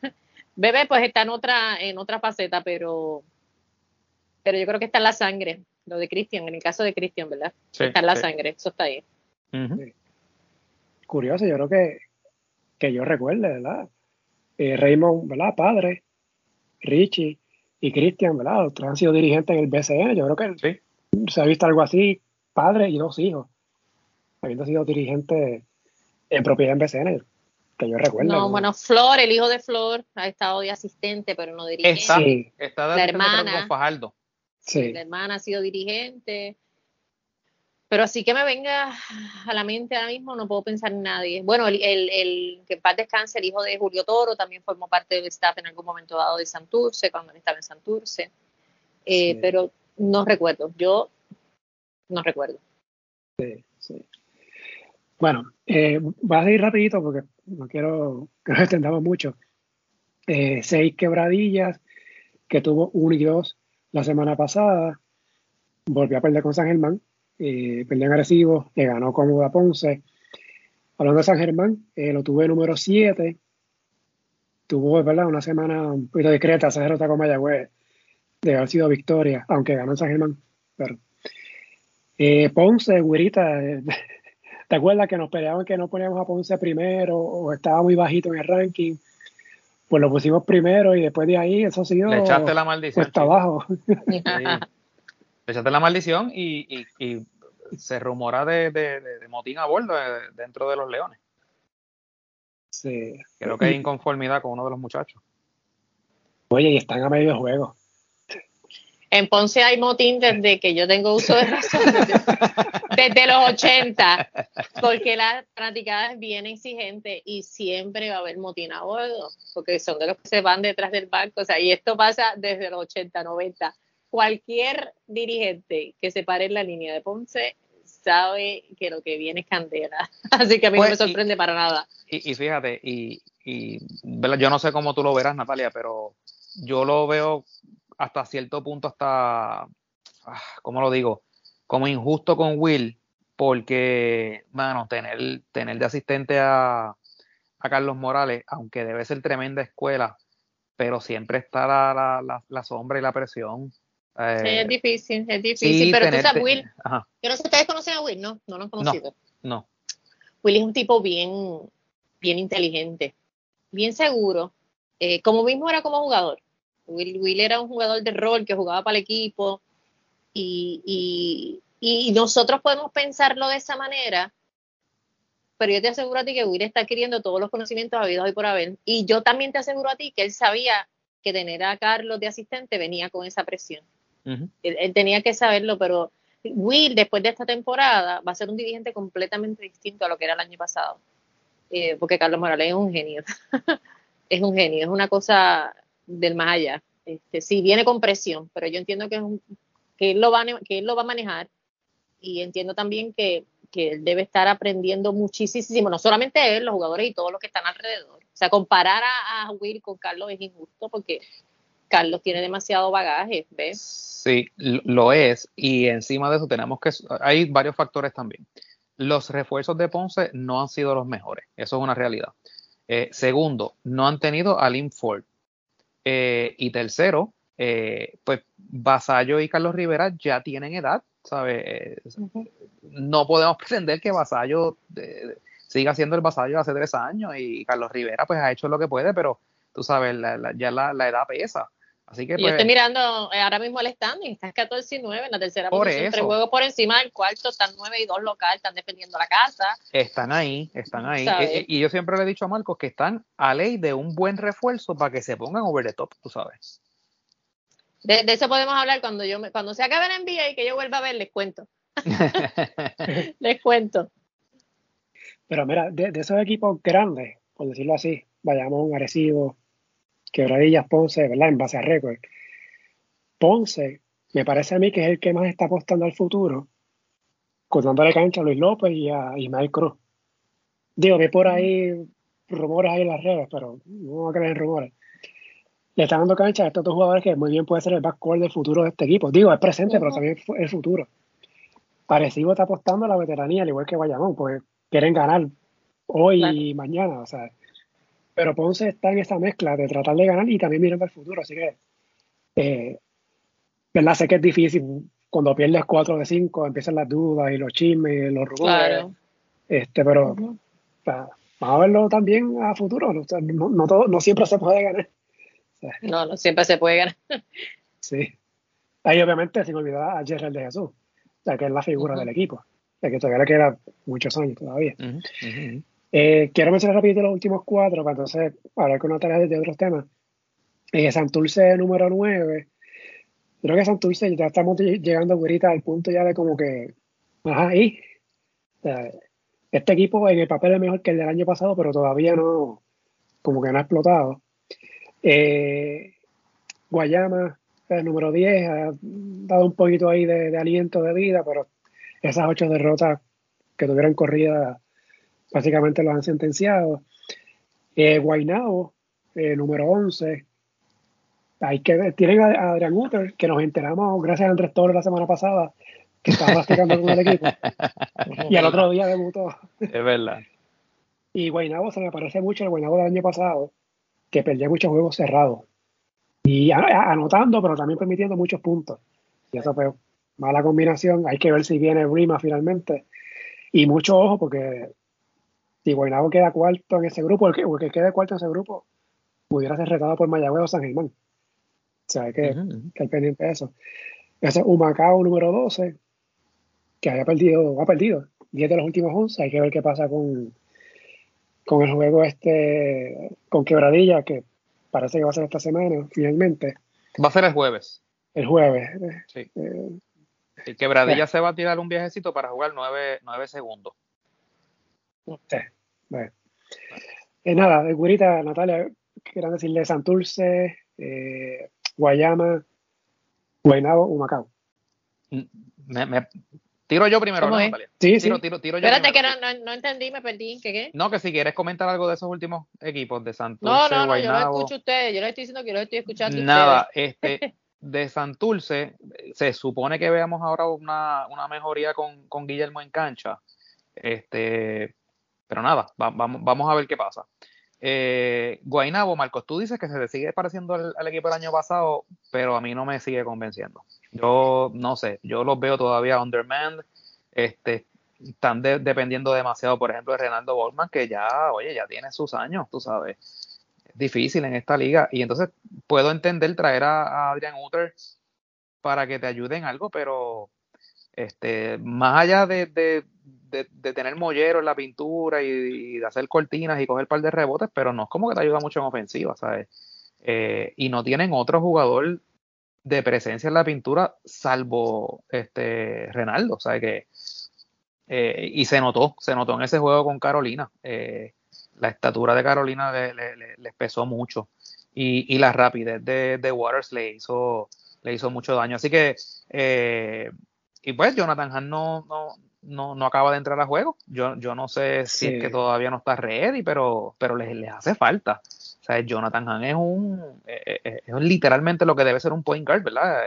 Bebé pues está en otra, en otra faceta, pero, pero yo creo que está en la sangre, lo de Cristian, en el caso de Cristian, ¿verdad? está en la sangre, eso está ahí. Curioso, yo creo que que yo recuerde, ¿verdad? Eh, Raymond, ¿verdad? Padre, Richie y Cristian, ¿verdad? Los han sido dirigentes en el BCN. Yo creo que se ha visto algo así, padre y dos hijos, habiendo sido dirigentes en propiedad en BCN, que yo recuerdo. No, bueno, Flor, el hijo de Flor, ha estado de asistente, pero no dirigente. Está, está de la hermana. Fajardo. Sí. La hermana ha sido dirigente. Pero así que me venga a la mente ahora mismo, no puedo pensar en nadie. Bueno, el, el, que en paz descanse, el hijo de Julio Toro, también formó parte del staff en algún momento dado de Santurce, cuando él estaba en Santurce. Eh, pero no recuerdo, yo no recuerdo. Sí, sí. Bueno, eh, voy a seguir rapidito porque no quiero que nos extendamos mucho. Eh, seis quebradillas que tuvo uno y dos la semana pasada. Volvió a perder con San Germán eh, perdió en Arecibo, que ganó cómoda Ponce. Hablando de San Germán, eh, lo tuve número 7. Tuvo ¿verdad? una semana un poquito discreta, esa derrota con Mayagüez, de haber sido victoria, aunque ganó en San Germán. Pero, eh, Ponce, güerita, eh, ¿te acuerdas que nos peleaban que no poníamos a Ponce primero o estaba muy bajito en el ranking? Pues lo pusimos primero y después de ahí eso siguió. Le echaste la maldición. Cuesta abajo. echaste la maldición y, se rumora de, motín a bordo dentro de los Leones. Sí. Creo que hay inconformidad con uno de los muchachos. Oye, y están a medio juego. En Ponce hay motín desde que yo tengo uso de razón, desde, los 80, porque la práctica es bien exigente y siempre va a haber motín a bordo, porque son de los que se van detrás del barco, o sea, y esto pasa desde los 80, 90 cualquier dirigente que se pare en la línea de Ponce sabe que lo que viene es candela. Así que a mí no pues, me sorprende para nada. Y, fíjate, y, yo no sé cómo tú lo verás, Natalia, pero yo lo veo hasta cierto punto, hasta, ah, ¿cómo lo digo? Como injusto con Will, porque, bueno, tener, tener de asistente a, a Carlos Morales, aunque debe ser tremenda escuela, pero siempre está la, la, la, sombra y la presión. sí, es difícil, es difícil. pero tú sabes, Will, yo no sé, ustedes conocen a Will, ¿no? No lo han conocido. No, Will es un tipo bien, bien inteligente, bien seguro, eh, como mismo era como jugador. Will, Will, era un jugador de rol que jugaba para el equipo y, y, y nosotros podemos pensarlo de esa manera, pero yo te aseguro a ti que Will está adquiriendo todos los conocimientos habidos hoy por haber. Y yo también te aseguro a ti que él sabía que tener a Carlos de asistente venía con esa presión. él, tenía que saberlo, pero Will, después de esta temporada, va a ser un dirigente completamente distinto a lo que era el año pasado. Eh, porque Carlos Morales es un genio. es un genio, es una cosa del más allá. Este, sí, viene con presión, pero yo entiendo que, que, él lo va, que él lo va a manejar y entiendo también que, que él debe estar aprendiendo muchísimo, no solamente él, los jugadores y todos los que están alrededor. O sea, comparar a Will con Carlos es injusto porque Carlos tiene demasiado bagaje, ¿ves? Sí, lo es. Y encima de eso tenemos que... Hay varios factores también. Los refuerzos de Ponce no han sido los mejores. Eso es una realidad. Eh, segundo, no han tenido a Lynn Ford. Eh, y tercero, eh, pues Vasallo y Carlos Rivera ya tienen edad, ¿sabes? No podemos pretender que Vasallo siga siendo el Vasallo hace tres años y Carlos Rivera pues ha hecho lo que puede, pero tú sabes, ya la, edad pesa. Así que, yo estoy pues, mirando eh, ahora mismo el standing, están 14 y 9 en la tercera por posición, tres juegos por encima del cuarto, están 9 y 2 local, están defendiendo la casa. Están ahí, están ahí. Eh, eh, y, yo siempre le he dicho a Marcos que están a ley de un buen refuerzo para que se pongan over the top, tú sabes. De, eso podemos hablar cuando yo me, cuando se acabe el NBA y que yo vuelva a ver, les cuento. les cuento. Pero mira, de, esos equipos grandes, por decirlo así, vayamos un Arecibo, Quebradillas, Ponce, ¿verdad? En base a récord. Ponce, me parece a mí que es el que más está apostando al futuro, cortándole cancha a Luis López y a Ismael Cruz. Digo, ve por ahí rumores ahí en las redes, pero no voy a creer en rumores. Le está dando cancha a estos dos jugadores que muy bien puede ser el backcourt del futuro de este equipo. Digo, es presente, pero también es el futuro. Parecido está apostando a la veteranía, al igual que Guayamón, porque quieren ganar hoy y mañana. O sea, pero Ponce está en esa mezcla de tratar de ganar y también mirar el futuro. Así que, eh, ¿verdad? Sé que es difícil cuando pierdes 4 de 5, empiezan las dudas y los chismes, los rumores. Este, pero vamos a verlo también a futuro. No, no, todo, no siempre se puede ganar. no, no siempre se puede ganar. sí. Ahí obviamente sin olvidar a Gerald de Jesús, ya que es la figura del equipo, ya que todavía le queda muchos años todavía. Eh, quiero mencionar rápido los últimos cuatro para entonces hablar con tarea de otros temas. Eh, Santurce número 9. Creo que Santurce ya estamos llegando ahorita al punto ya de como que, ajá, y este equipo en el papel es mejor que el del año pasado, pero todavía no, como que no ha explotado. Eh, Guayama, el número 10, ha dado un poquito ahí de, de, aliento de vida, pero esas ocho derrotas que tuvieron corrida básicamente lo han sentenciado. Eh, Guainao, eh, número 11. Hay que tienen a, Adrian Uter, que nos enteramos gracias a Andrés Torres la semana pasada, que estaba practicando con el equipo. y al otro día debutó. Es verdad. Y Guainabo se me parece mucho el Guainabo del año pasado, que perdía muchos juegos cerrados. Y anotando, pero también permitiendo muchos puntos. Y eso fue mala combinación. Hay que ver si viene Rima finalmente. Y mucho ojo, porque si Guaynabo queda cuarto en ese grupo, el que, el que quede cuarto en ese grupo, pudiera ser retado por Mayagüez o San Germán. O sea, hay que, estar pendiente de eso. Ese es Humacao número 12, que haya perdido, ha perdido 10 de los últimos 11. Hay que ver qué pasa con, con el juego este, con Quebradilla, que parece que va a ser esta semana, finalmente. Va a ser el jueves. El jueves. Sí. Eh, el Quebradilla se va a tirar un viajecito para jugar 9, 9 segundos. Sí, bueno. Eh, nada, de Gurita, Natalia, quieran decirle Santurce, eh, Guayama, Guaynabo, Humacao. Mm, me, tiro yo primero, ¿no, Natalia? Sí, tiro, sí. Tiro, tiro, yo Espérate que no, no, no, entendí, me perdí. ¿Qué, ¿Qué, No, que si quieres comentar algo de esos últimos equipos de Santurce, No, no, no, yo lo escucho a ustedes. Yo les estoy diciendo que lo estoy escuchando. Nada, este, de Santurce, se supone que veamos ahora una, una mejoría con, con, Guillermo en cancha. Este, pero nada, vamos, vamos a ver qué pasa. Eh, Guainabo, Marcos, tú dices que se te sigue pareciendo al, equipo del año pasado, pero a mí no me sigue convenciendo. Yo no sé, yo los veo todavía undermanned, este, están dependiendo demasiado, por ejemplo, de Renaldo Bolman, que ya, oye, ya tiene sus años, tú sabes. Es difícil en esta liga. Y entonces puedo entender traer a, Adrian Uter para que te ayude en algo, pero este, más allá de, de, tener mollero en la pintura y, de hacer cortinas y coger un par de rebotes, pero no es como que te ayuda mucho en ofensiva, ¿sabes? Eh, y no tienen otro jugador de presencia en la pintura salvo este Renaldo, ¿sabes? Que, eh, y se notó, se notó en ese juego con Carolina. Eh, la estatura de Carolina le, les pesó mucho y, la rapidez de, de, Waters le hizo, le hizo mucho daño. Así que, y pues Jonathan Hahn no, no, no, no acaba de entrar a juego. Yo, yo no sé si es que todavía no está ready, pero, pero les, les hace falta. O sea, Jonathan Hahn es un eh, eh, eh, es literalmente lo que debe ser un point guard, ¿verdad?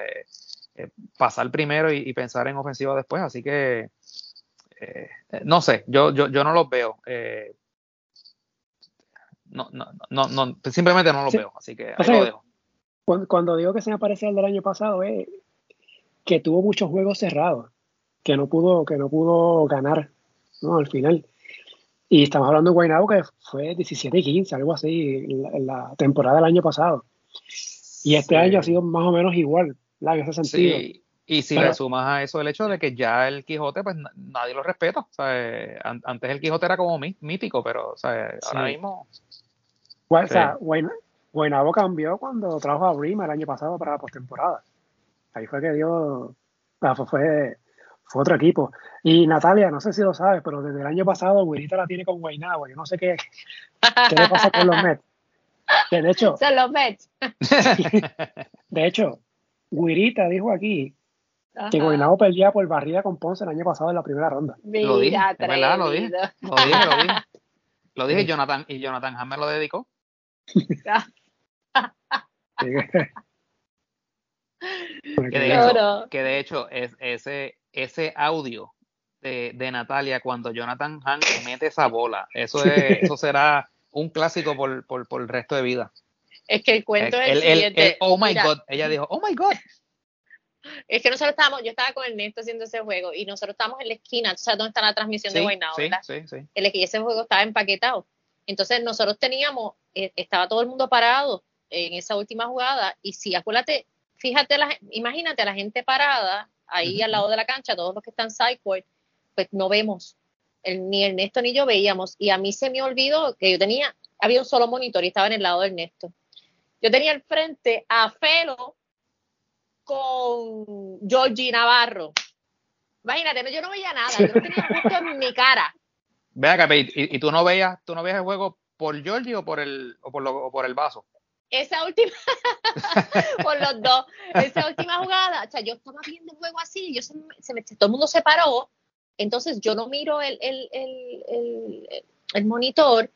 pasar primero y, pensar en ofensiva después. Así que no sé, yo, yo, yo no los veo. no, no, no, no, simplemente no los veo. Así que ahí lo dejo. Cuando, digo que se me parece al del año pasado, es que tuvo muchos juegos cerrados que no pudo, que no pudo ganar ¿no? al final. Y estamos hablando de Guaynabo que fue 17 y 15, algo así, en la, temporada del año pasado. Y este año ha sido más o menos igual, en ese sentido. Sí. Y si le sumas a eso el hecho de que ya el Quijote, pues nadie lo respeta. Antes el Quijote era como mítico, pero ahora mismo. O sea, Guaynabo cambió cuando trajo a Brima el año pasado para la postemporada. Ahí fue que dio. Fue, fue otro equipo. Y Natalia, no sé si lo sabes, pero desde el año pasado Guirita la tiene con Guaynabo. Yo no sé qué, qué le pasa con los Mets. de hecho, son los Mets. de hecho, Guirita dijo aquí que Guaynabo perdía por barrida con Ponce el año pasado en la primera ronda. lo dije, verdad, lo dije. Lo dije, lo dije. Lo dije Jonathan, y Jonathan Ham me lo dedicó. que, de hecho, que de hecho es, ese, ese audio de, Natalia cuando Jonathan Hank mete esa bola. Eso, es, eso será un clásico por, por, por, el resto de vida. Es que el cuento es el, siguiente. oh my God. Ella dijo, oh my God. Es que nosotros estábamos, yo estaba con Ernesto haciendo ese juego y nosotros estábamos en la esquina, ¿tú sabes dónde está la transmisión de Guaynabo, sí, Sí, sí. El, ese juego estaba empaquetado. Entonces nosotros teníamos, eh, estaba todo el mundo parado en esa última jugada y si acuérdate, fíjate, la, imagínate a la gente parada ahí al lado de la cancha, todos los que están sidecourt, pues no vemos. El, ni Ernesto ni yo veíamos. Y a mí se me olvidó que yo tenía, había un solo monitor y estaba en el lado de Ernesto. Yo tenía al frente a Felo con Georgie Navarro. Imagínate, yo no veía nada, yo no tenía justo en mi cara. Vea, Capi, ¿y, tú no veías, tú no veías el juego por Georgie o por el, o por, o por el vaso? Esa última, por los dos, esa última jugada, o sea, yo estaba viendo el juego así, yo se, me, todo el mundo se paró, entonces yo no miro el, el, el, el, monitor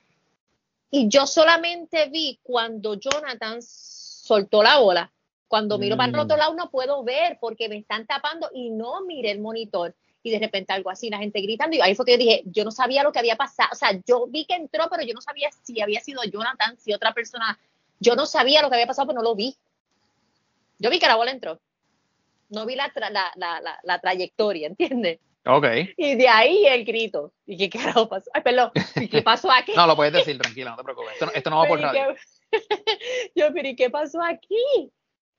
y yo solamente vi cuando Jonathan soltó la bola. Cuando miro para el otro mm. lado no puedo ver porque me están tapando y no mire el monitor. Y de repente algo así, la gente gritando. Y ahí fue que yo dije, yo no sabía lo que había pasado. O sea, yo vi que entró, pero yo no sabía si había sido Jonathan, si otra persona yo no sabía lo que había pasado, pero no lo vi. Yo vi que la bola entró. No vi la, la, trayectoria, ¿entiendes? Ok. Y de ahí el grito. ¿Y qué carajo pasó? Ay, perdón. ¿Y qué pasó aquí? no, lo puedes decir, tranquila, no te preocupes. Esto, no va por radio. yo, pero ¿y qué pasó aquí?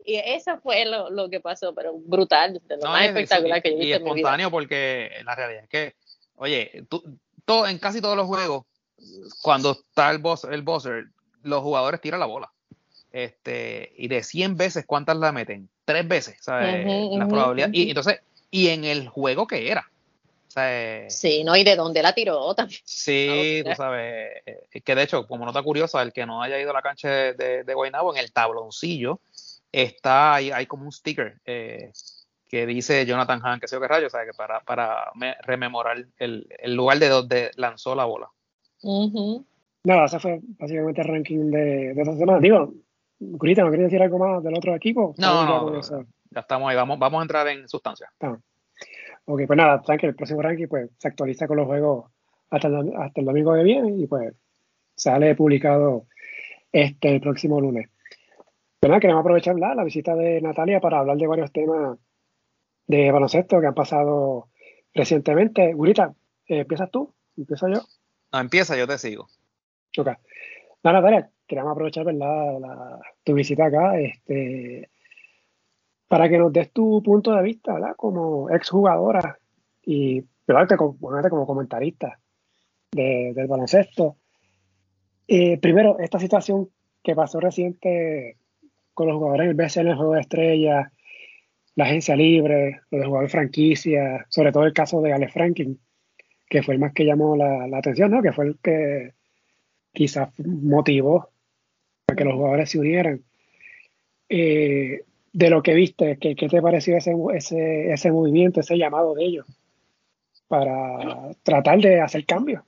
Y eso fue lo, que pasó, pero brutal, lo más espectacular que yo he visto. Y espontáneo porque la realidad es que, oye, tú, todo, en casi todos los juegos, cuando está el boss, el buzzer, los jugadores tiran la bola. Este, y de 100 veces, ¿cuántas la meten? Tres veces, ¿sabes? la probabilidad. Y entonces, y en el juego que era. sí, ¿no? Y de dónde la tiró también. Sí, tú sabes. Eh, que de hecho, como nota curiosa, el que no haya ido a la cancha de, de, Guaynabo, en el tabloncillo está, hay, hay como un sticker eh, que dice Jonathan Hahn, que sé yo qué rayo, ¿sabes? Que para, para rememorar el, el, lugar de donde lanzó la bola. Nada, ese fue básicamente el ranking de, de esta semana. Digo, Curita, ¿no quería decir algo más del otro equipo? No, no, ya estamos ahí, vamos, vamos a entrar en sustancia. Ok, pues nada, saben que el próximo ranking pues, se actualiza con los juegos hasta el, hasta el domingo de viene y pues sale publicado este el próximo lunes. Pero nada, queremos aprovechar la, visita de Natalia para hablar de varios temas de baloncesto que han pasado recientemente. Gurita, eh, ¿empiezas tú? ¿Empiezo yo? No, empieza, yo te sigo. Ok. Nada, Natalia, queremos aprovechar ¿verdad? tu visita acá este, para que nos des tu punto de vista, ¿verdad? Como exjugadora y ¿verdad? Como, comentarista del baloncesto. Eh, primero, esta situación que pasó reciente con los jugadores en el juego de estrellas, la agencia libre, los jugadores franquicia, sobre todo el caso de Ale Franklin, que fue el más que llamó la, atención, ¿no? Que fue el que quizás motivó a que los jugadores se unieran. Eh, de lo que viste, ¿qué, qué te pareció ese, ese, ese movimiento, ese llamado de ellos para tratar de hacer cambios?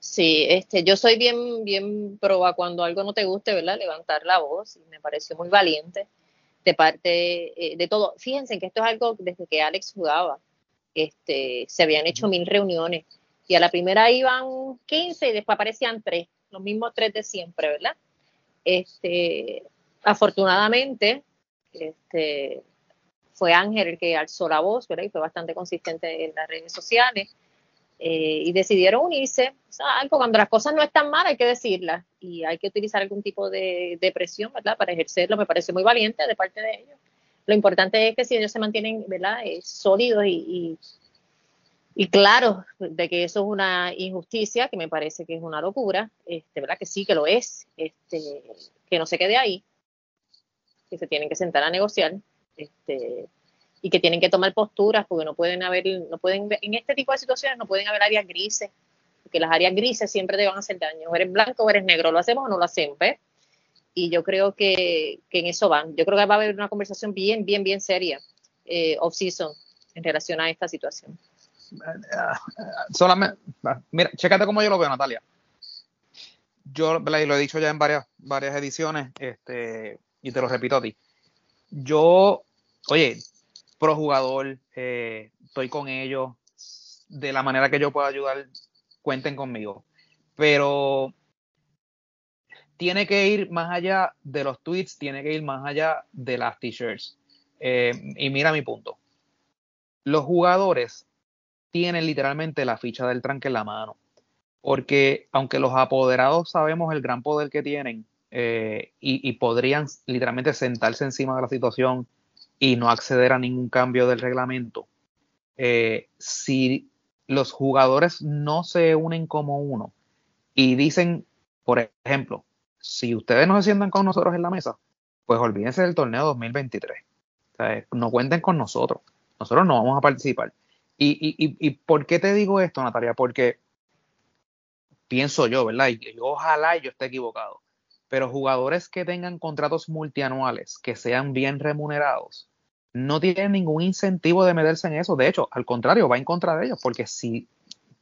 Sí, este, yo soy bien, bien proba cuando algo no te guste, ¿verdad? Levantar la voz y me pareció muy valiente de parte eh, de todo. Fíjense que esto es algo desde que Alex jugaba, este, se habían hecho mil reuniones y a la primera iban 15 y después aparecían tres, los mismos tres de siempre, ¿verdad? Este, afortunadamente, este, fue Ángel el que alzó la voz, ¿verdad? Y fue bastante consistente en las redes sociales. Eh, y decidieron unirse. O sea, cuando las cosas no están mal hay que decirlas y hay que utilizar algún tipo de, presión, ¿verdad? Para ejercerlo, me parece muy valiente de parte de ellos. Lo importante es que si ellos se mantienen, ¿verdad? Eh, sólidos y, claros de que eso es una injusticia, que me parece que es una locura, este, ¿verdad? Que sí, que lo es, este, que no se quede ahí, que se tienen que sentar a negociar. Este, y que tienen que tomar posturas porque no pueden haber, no pueden, en este tipo de situaciones no pueden haber áreas grises, porque las áreas grises siempre te van a hacer daño, o eres blanco o eres negro, lo hacemos o no lo hacemos, ¿ves? Y yo creo que, en eso van. Yo creo que va a haber una conversación bien, bien, bien seria, eh, off-season, en relación a esta situación. Solamente, mira, chécate cómo yo lo veo, Natalia. Yo lo he dicho ya en varias, varias ediciones, este, y te lo repito a ti. Yo, oye, pro jugador, eh, estoy con ellos, de la manera que yo pueda ayudar, cuenten conmigo. Pero tiene que ir más allá de los tweets, tiene que ir más allá de las t-shirts. Eh, y mira mi punto. Los jugadores tienen literalmente la ficha del tranque en la mano. Porque aunque los apoderados sabemos el gran poder que tienen eh, y, podrían literalmente sentarse encima de la situación y no acceder a ningún cambio del reglamento, eh, si los jugadores no se unen como uno y dicen, por ejemplo, si ustedes no se sientan con nosotros en la mesa, pues olvídense del torneo 2023. no cuenten con nosotros. Nosotros no vamos a participar. Y, y, y, por qué te digo esto, Natalia? Porque pienso yo, ¿verdad? Y, ojalá yo esté equivocado pero jugadores que tengan contratos multianuales, que sean bien remunerados, no tienen ningún incentivo de meterse en eso. De hecho, al contrario, va en contra de ellos, porque si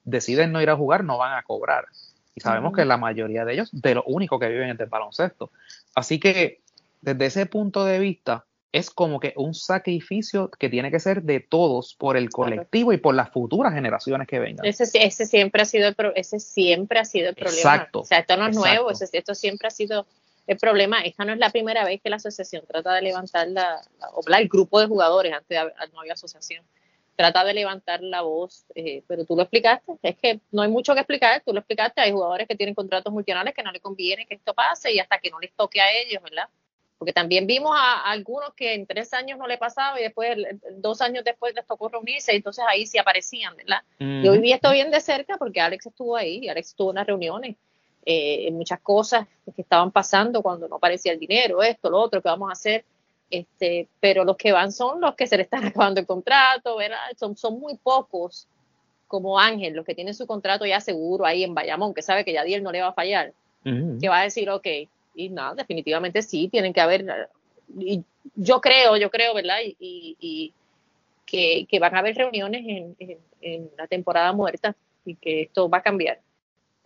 deciden no ir a jugar, no van a cobrar. Y sabemos que la mayoría de ellos, de lo único que viven es del baloncesto. Así que, desde ese punto de vista, es como que un sacrificio que tiene que ser de todos por el colectivo y por las futuras generaciones que vengan. Ese, ese siempre ha sido el ese siempre ha sido el problema. Exacto. O sea, esto no es nuevo, esto siempre ha sido el problema. Esta no es la primera vez que la asociación trata de levantar la, la el grupo de jugadores, antes no había asociación, trata de levantar la voz, eh, pero tú lo explicaste, es que no hay mucho que explicar, tú lo explicaste, hay jugadores que tienen contratos multinacionales que no les conviene que esto pase y hasta que no les toque a ellos, ¿verdad? Porque también vimos a, algunos que en tres años no le pasaba y después, dos años después les tocó reunirse, y entonces ahí sí aparecían, ¿verdad? Yo viví esto bien de cerca porque Alex estuvo ahí, Alex estuvo en las reuniones, eh, en muchas cosas que estaban pasando cuando no aparecía el dinero, esto, lo otro, que vamos a hacer, este, pero los que van son los que se le están acabando el contrato, ¿verdad? Son, son muy pocos como Ángel, los que tienen su contrato ya seguro ahí en Bayamón, que sabe que ya Diel no le va a fallar, que va a decir, ok, y nada, definitivamente sí, tienen que haber, y yo creo, yo creo, ¿verdad? Y, y, que, que, van a haber reuniones en, en, la temporada muerta y que esto va a cambiar,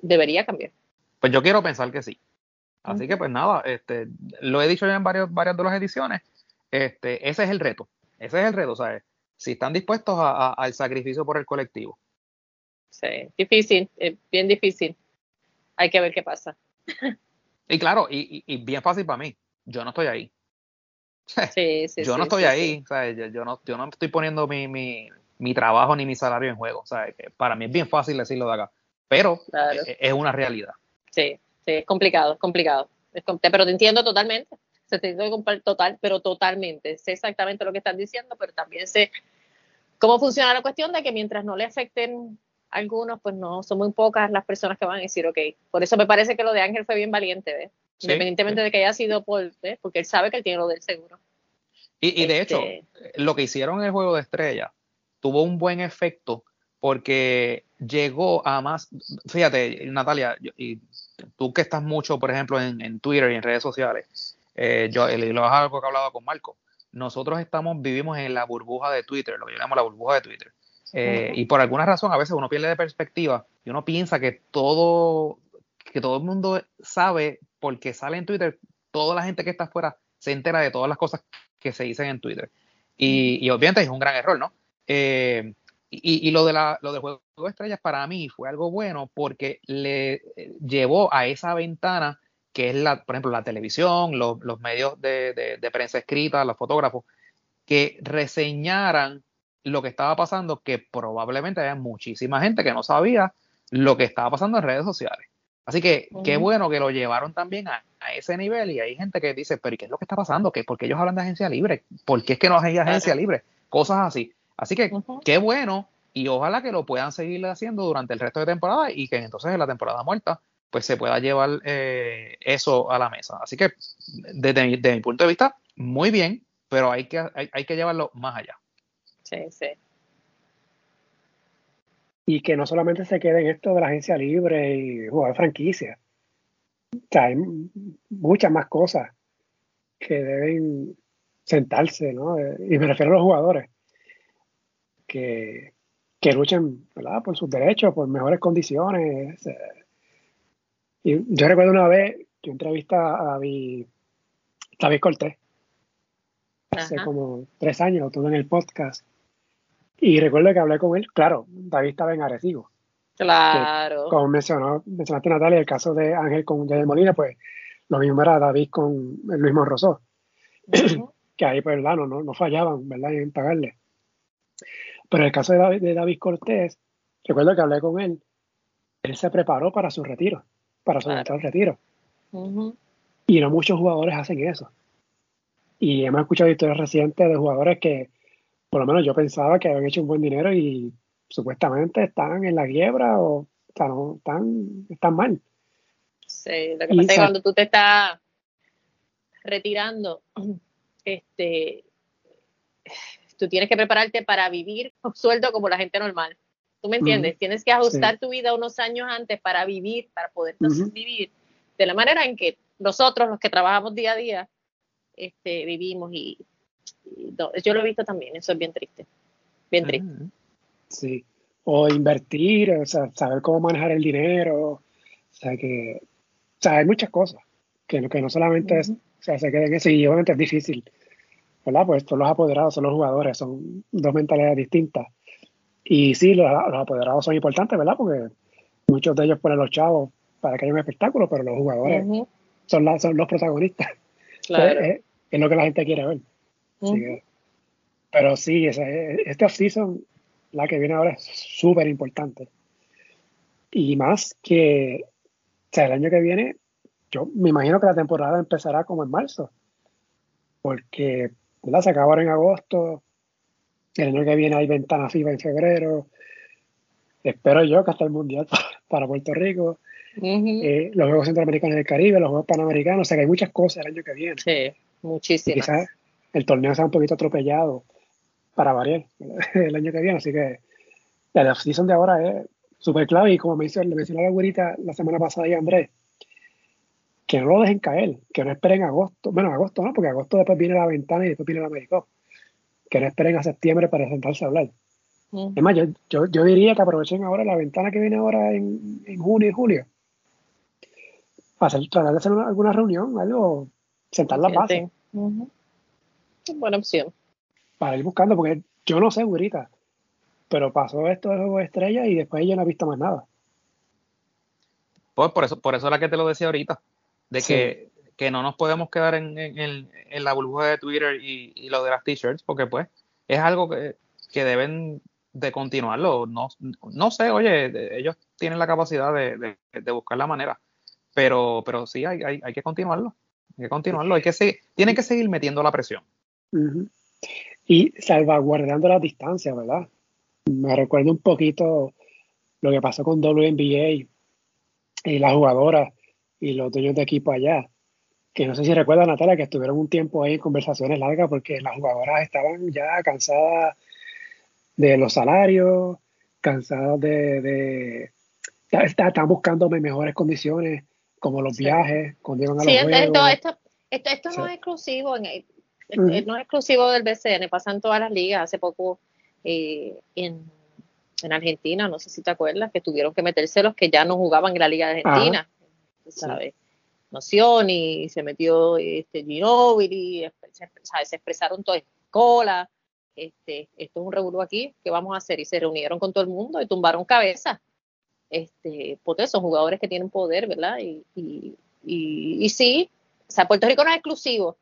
debería cambiar. Pues yo quiero pensar que sí. Así que pues nada, este, lo he dicho ya en varios, varias de las ediciones, este, ese es el reto, ese es el reto, ¿sabes? Si están dispuestos al sacrificio por el colectivo. Sí, difícil, bien difícil. Hay que ver qué pasa. Y claro, y, y, bien fácil para mí, yo no estoy ahí. Sí, sí, yo no estoy ahí. Yo, no, yo no estoy poniendo mi, mi, mi trabajo ni mi salario en juego. ¿sabes? para mí es bien fácil decirlo de acá, pero e, es, una realidad. Sí, sí, es complicado, es complicado. pero te entiendo totalmente. Se te entiendo total, pero totalmente. Sé exactamente lo que estás diciendo, pero también sé cómo funciona la cuestión de que mientras no le afecten algunos, pues no, son muy pocas las personas que van a decir, ok. Por eso me parece que lo de Ángel fue bien valiente, ¿ves? Independientemente de que haya sido por, porque él sabe que él tiene lo del seguro. Y, de hecho, este lo que hicieron en el juego de estrella tuvo un buen efecto porque llegó a más, fíjate, Natalia, y tú que estás mucho, por ejemplo, en, Twitter y en redes sociales, eh, yo, y lo es algo que he hablado con Marco, nosotros estamos, vivimos en la burbuja de Twitter, lo que llamamos la burbuja de Twitter. Eh, y por alguna razón a veces uno pierde de perspectiva y uno piensa que todo, que todo el mundo sabe porque sale en Twitter, toda la gente que está afuera se entera de todas las cosas que se dicen en Twitter. Y, obviamente es un gran error, ¿no? Eh, y, lo, de la, lo del juego de estrellas para mí fue algo bueno porque le eh, llevó a esa ventana que es, la, por ejemplo, la televisión, los, medios de, de, prensa escrita, los fotógrafos, que reseñaran lo que estaba pasando, que probablemente había muchísima gente que no sabía lo que estaba pasando en redes sociales. Así que qué bueno que lo llevaron también a, ese nivel y hay gente que dice, pero ¿y qué es lo que está pasando? ¿Qué, ¿Por qué ellos hablan de agencia libre? ¿Por qué es que no hay agencia libre? Cosas así. Así que qué bueno y ojalá que lo puedan seguir haciendo durante el resto de temporada y que entonces en la temporada muerta pues se pueda llevar eh, eso a la mesa. Así que desde, mi punto de vista, muy bien, pero hay que, hay que llevarlo más allá. Sí, sí y que no solamente se quede en esto de la agencia libre y jugar franquicia. O sea, hay muchas más cosas que deben sentarse, ¿no? Y me refiero a los jugadores que, que luchen ¿verdad? por sus derechos, por mejores condiciones. Y yo recuerdo una vez, yo entrevisté a David, David Cortés, hace como tres años, tuve en el podcast y recuerdo que hablé con él, claro, David estaba en Arecibo. Claro. como mencionó, mencionaste Natalia, el caso de Ángel con Jay Molina, pues lo mismo era David con Luis Monroso. que ahí pues verdad no, no, fallaban, ¿verdad? En pagarle. Pero el caso de David, de David Cortés, recuerdo que hablé con él, él se preparó para su retiro, para su retiro. Y no muchos jugadores hacen eso. Y hemos escuchado historias recientes de jugadores que por lo menos yo pensaba que habían hecho un buen dinero y supuestamente están en la quiebra o están, están mal. Sí, lo que pasa es que cuando tú te estás retirando, este, tú tienes que prepararte para vivir un sueldo como la gente normal. ¿Tú me entiendes? Tienes que ajustar tu vida unos años antes para vivir, para poder vivir de la manera en que nosotros, los que trabajamos día a día, este, vivimos y yo lo he visto también, eso es bien triste, bien ah, triste. Sí, o invertir, o sea, saber cómo manejar el dinero, o sea, que, o sea, hay muchas cosas, que, que no solamente es, o sea, se queden eso, y obviamente es difícil, ¿verdad? Pues son los apoderados, son los jugadores, son dos mentalidades distintas. Y sí, los, apoderados son importantes, ¿verdad? Porque muchos de ellos ponen los chavos para que haya un espectáculo, pero los jugadores son, son los protagonistas. Claro. es, lo que la gente quiere ver pero sí, este off-season, la que viene ahora es súper importante. Y más que, o sea, el año que viene, yo me imagino que la temporada empezará como en marzo. Porque, ¿verdad? Se acabará en agosto. El año que viene hay ventana FIBA en febrero. Espero yo que hasta el Mundial para, Puerto Rico. Eh, los Juegos Centroamericanos del Caribe, los Juegos Panamericanos. O sea, que hay muchas cosas el año que viene. Sí, muchísimas el torneo sea un poquito atropellado para variar el año que viene. Así que la season de ahora es súper clave y como me le mencionó la güerita la semana pasada y Andrés, que no lo dejen caer, que no esperen agosto, bueno, agosto no, porque agosto después viene la ventana y después viene la América que no esperen a septiembre para sentarse a hablar. Es más, yo, yo, diría que aprovechen ahora la ventana que viene ahora en, en junio y julio hacer, tratar de hacer alguna reunión, algo, sentar las bases. Buena opción. Para ir buscando, porque yo no sé, güerita, pero pasó esto de Juego de Estrella y después ella no ha visto más nada. Pues por eso, por eso es la que te lo decía ahorita, de que, que, no nos podemos quedar en, en, en, la burbuja de Twitter y, y lo de las t-shirts, porque pues es algo que, que deben de continuarlo. No, no sé, oye, ellos tienen la capacidad de, de, buscar la manera, pero, pero sí hay, hay, hay, que continuarlo. Hay que continuarlo. Hay que seguir, tienen que seguir metiendo la presión. Y salvaguardando las distancias, ¿verdad? Me recuerdo un poquito lo que pasó con WNBA y las jugadoras y los dueños de equipo allá. Que no sé si recuerda Natalia, que estuvieron un tiempo ahí en conversaciones largas porque las jugadoras estaban ya cansadas de los salarios, cansadas de, de están buscando mejores condiciones, como los viajes, cuando iban a los juegos. Esto, esto, esto, no es exclusivo, en, no es exclusivo del BCN, pasa en todas las ligas. Hace poco eh, en, en, Argentina, no sé si te acuerdas, que tuvieron que meterse los que ya no jugaban en la Liga de Argentina. ¿sabes? Noción y se metió este Ginobili, se, se expresaron todas cola. Este, esto es un revuelo aquí, ¿qué vamos a hacer? Y se reunieron con todo el mundo y tumbaron cabezas. Este, porque son jugadores que tienen poder, ¿verdad? Y, y, y, y sí, o sea, Puerto Rico no es exclusivo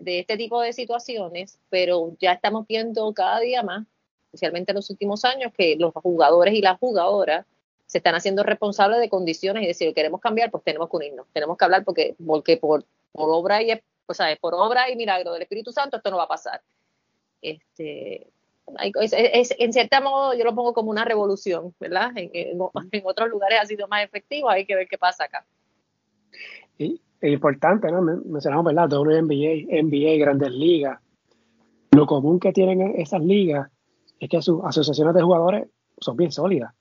de este tipo de situaciones, pero ya estamos viendo cada día más, especialmente en los últimos años, que los jugadores y las jugadoras se están haciendo responsables de condiciones y decir, queremos cambiar, pues tenemos que unirnos, tenemos que hablar porque, porque por, obra y o sea, por obra y milagro del Espíritu Santo esto no va a pasar. Este, es, en cierto modo yo lo pongo como una revolución, ¿verdad? En, otros lugares ha sido más efectivo, hay que ver qué pasa acá. Es importante, ¿no? Mencionamos, ¿verdad? WNBA, NBA, Grandes Ligas. Lo común que tienen esas ligas es que sus asociaciones de jugadores son bien sólidas.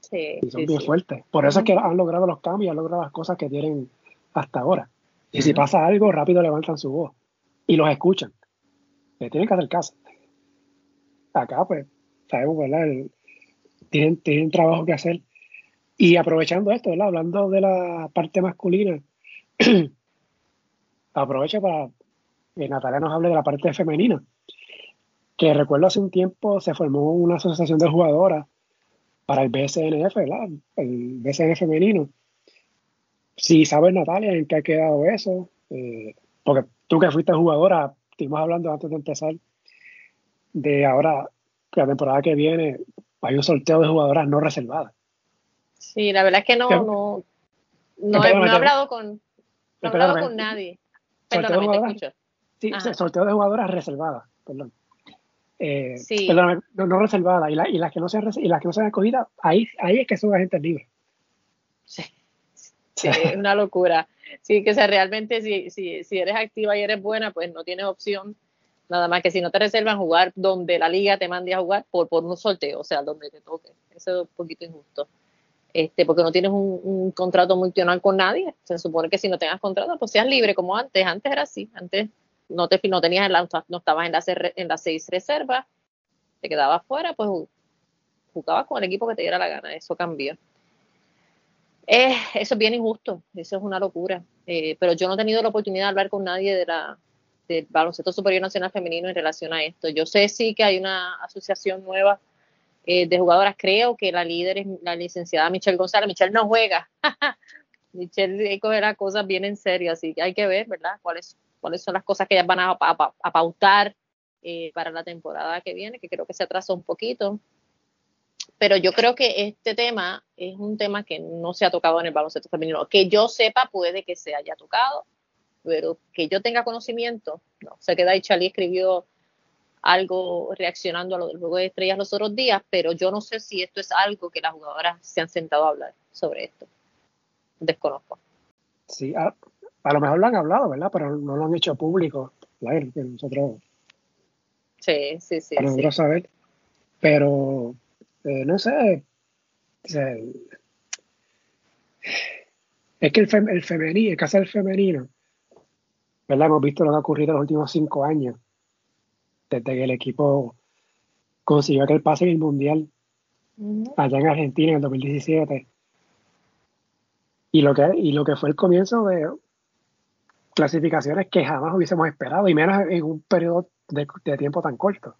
Sí, y son bien fuertes. Por eso es que han logrado los cambios, han logrado las cosas que tienen hasta ahora. Y si pasa algo, rápido levantan su voz y los escuchan. Le tienen que hacer caso. Acá, pues, sabemos, ¿verdad? tienen, tienen trabajo que hacer. Y aprovechando esto, ¿verdad? Hablando de la parte masculina, aprovecho para que Natalia nos hable de la parte femenina. Que recuerdo hace un tiempo se formó una asociación de jugadoras para el BSNF, ¿verdad? El BSN femenino. Si sabes, Natalia, en qué ha quedado eso, eh, porque tú que fuiste jugadora, estuvimos hablando antes de empezar de ahora, que la temporada que viene hay un sorteo de jugadoras no reservadas. Sí, la verdad es que no, no, no, he, hablado con, no he hablado con nadie. Perdóname, te escucho. Sí, sorteo de jugadoras reservadas, perdón. Eh, sí. Perdón, no, reservadas. Y, y, las que no sean y las que no sean escogidas, ahí, ahí es que son agentes libres. Sí. sí es una locura. Sí, que sea, realmente si, si, si eres activa y eres buena, pues no tienes opción nada más que si no te reservan jugar donde la liga te mande a jugar por, por un sorteo, o sea, donde te toque. Eso es un poquito injusto este, porque no tienes un, contrato multinacional con nadie. Se supone que si no tengas contrato, pues seas libre como antes. Antes era así. Antes no te no tenías la, no estabas en las en las seis reservas, te quedabas fuera, pues jugabas con el equipo que te diera la gana. Eso cambió. Eh, eso es bien injusto, eso es una locura. Eh, pero yo no he tenido la oportunidad de hablar con nadie de la, del baloncesto superior nacional femenino en relación a esto. Yo sé sí que hay una asociación nueva eh, de jugadoras. Creo que la líder es la licenciada Michelle González. Michelle no juega. Michelle coge las cosas bien en serio, así que hay que ver, ¿verdad? ¿Cuáles, cuáles son las cosas que ellas van a, a, pautar eh, para la temporada que viene, que creo que se atrasó un poquito. Pero yo creo que este tema es un tema que no se ha tocado en el baloncesto femenino. Que yo sepa, puede que se haya tocado, pero que yo tenga conocimiento, no. Se queda ahí, Charlie escribió algo reaccionando a lo del juego de estrellas los otros días, pero yo no sé si esto es algo que las jugadoras se han sentado a hablar sobre esto. Desconozco. Sí, a, lo mejor lo han hablado, ¿verdad? Pero no lo han hecho público, claro, que nosotros. Sí, sí, sí. Para nosotros saber. Pero, eh, no sé. es que el, el femenino, el caso del femenino, ¿verdad? Hemos visto lo que ha ocurrido en los últimos cinco años desde que el equipo consiguió aquel pase en el Mundial allá en Argentina en el 2017. y lo que, y lo que fue el comienzo de clasificaciones que jamás hubiésemos esperado, y menos en un periodo de, tiempo tan corto.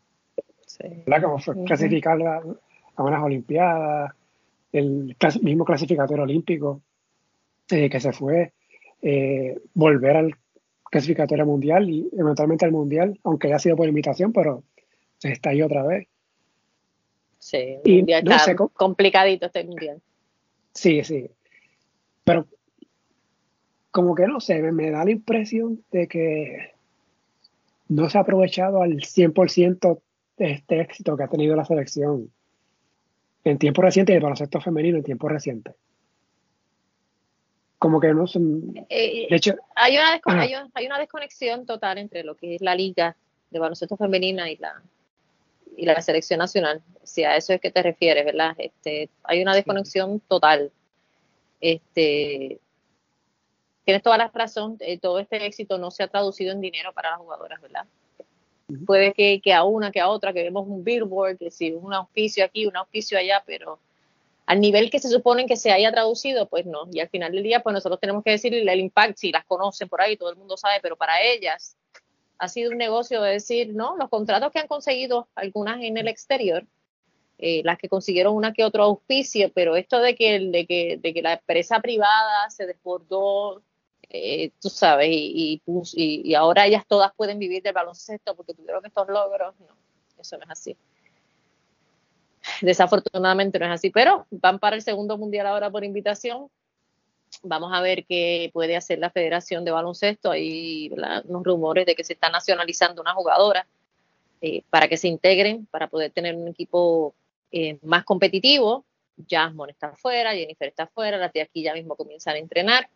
Sí. Como fue clasificar a, unas Olimpiadas, el mismo clasificatorio olímpico eh, que se fue, eh, volver al clasificatorio mundial y eventualmente al mundial, aunque haya sido por invitación, pero se está ahí otra vez. Sí, y, está complicadito este mundial. Sí, sí. Pero como que no sé, me, da la impresión de que no se ha aprovechado al 100% de este éxito que ha tenido la selección en tiempo reciente y el baloncesto femenino en tiempo reciente. Como que no son. Eh, de hecho, hay una, hay, una desconexión total entre lo que es la liga de baloncesto femenina y la, y la selección nacional. Si a eso es que te refieres, ¿verdad? Este, hay una desconexión total. Este, tienes toda la razón, eh, todo este éxito no se ha traducido en dinero para las jugadoras, ¿verdad? Puede que, que, a una, que a otra, que vemos un billboard, que si un auspicio aquí, un auspicio allá, pero al nivel que se supone que se haya traducido, pues no. Y al final del día, pues nosotros tenemos que decir el impacto, si las conocen por ahí, todo el mundo sabe, pero para ellas ha sido un negocio de decir, no, los contratos que han conseguido algunas en el exterior, eh, las que consiguieron una que otro auspicio, pero esto de que, de que, de que la empresa privada se desbordó eh, tú sabes, y, y, ahora ellas todas pueden vivir del baloncesto porque tuvieron estos logros. No, eso no es así. Desafortunadamente no es así, pero van para el segundo mundial ahora por invitación. Vamos a ver qué puede hacer la Federación de Baloncesto. Hay unos rumores de que se está nacionalizando una jugadora eh, para que se integren, para poder tener un equipo eh, más competitivo. Jasmine está afuera, Jennifer está afuera, las de aquí ya mismo comienzan a entrenar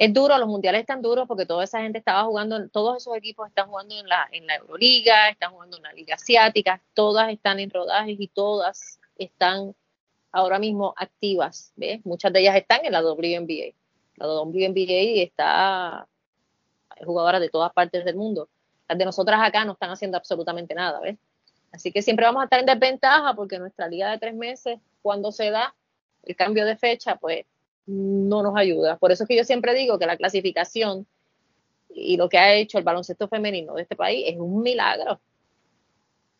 es duro, los mundiales están duros porque toda esa gente estaba jugando, todos esos equipos están jugando en la, en la Euroliga, están jugando en la Liga Asiática, todas están en rodajes y todas están ahora mismo activas, ¿ves? Muchas de ellas están en la WNBA. La WNBA está jugadoras de todas partes del mundo. Las de nosotras acá no están haciendo absolutamente nada, ¿ves? Así que siempre vamos a estar en desventaja porque nuestra liga de tres meses, cuando se da el cambio de fecha, pues no nos ayuda. Por eso es que yo siempre digo que la clasificación y lo que ha hecho el baloncesto femenino de este país es un milagro.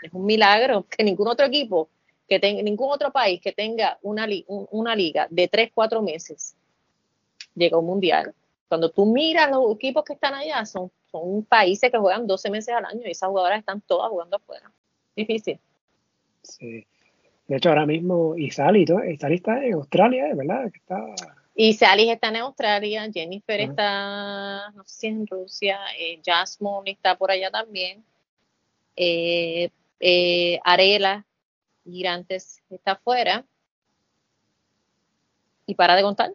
Es un milagro que ningún otro equipo, que tenga, ningún otro país que tenga una, una liga de tres, cuatro meses llega a un mundial. Cuando tú miras los equipos que están allá, son, son países que juegan 12 meses al año y esas jugadoras están todas jugando afuera. Difícil. Sí. De hecho, ahora mismo Isali, Isali está en Australia, ¿verdad? Está... Y Sally está en Australia, Jennifer está, no sé si en Rusia, eh, Jasmine está por allá también, eh, eh, Arela Girantes está afuera. Y para de contar.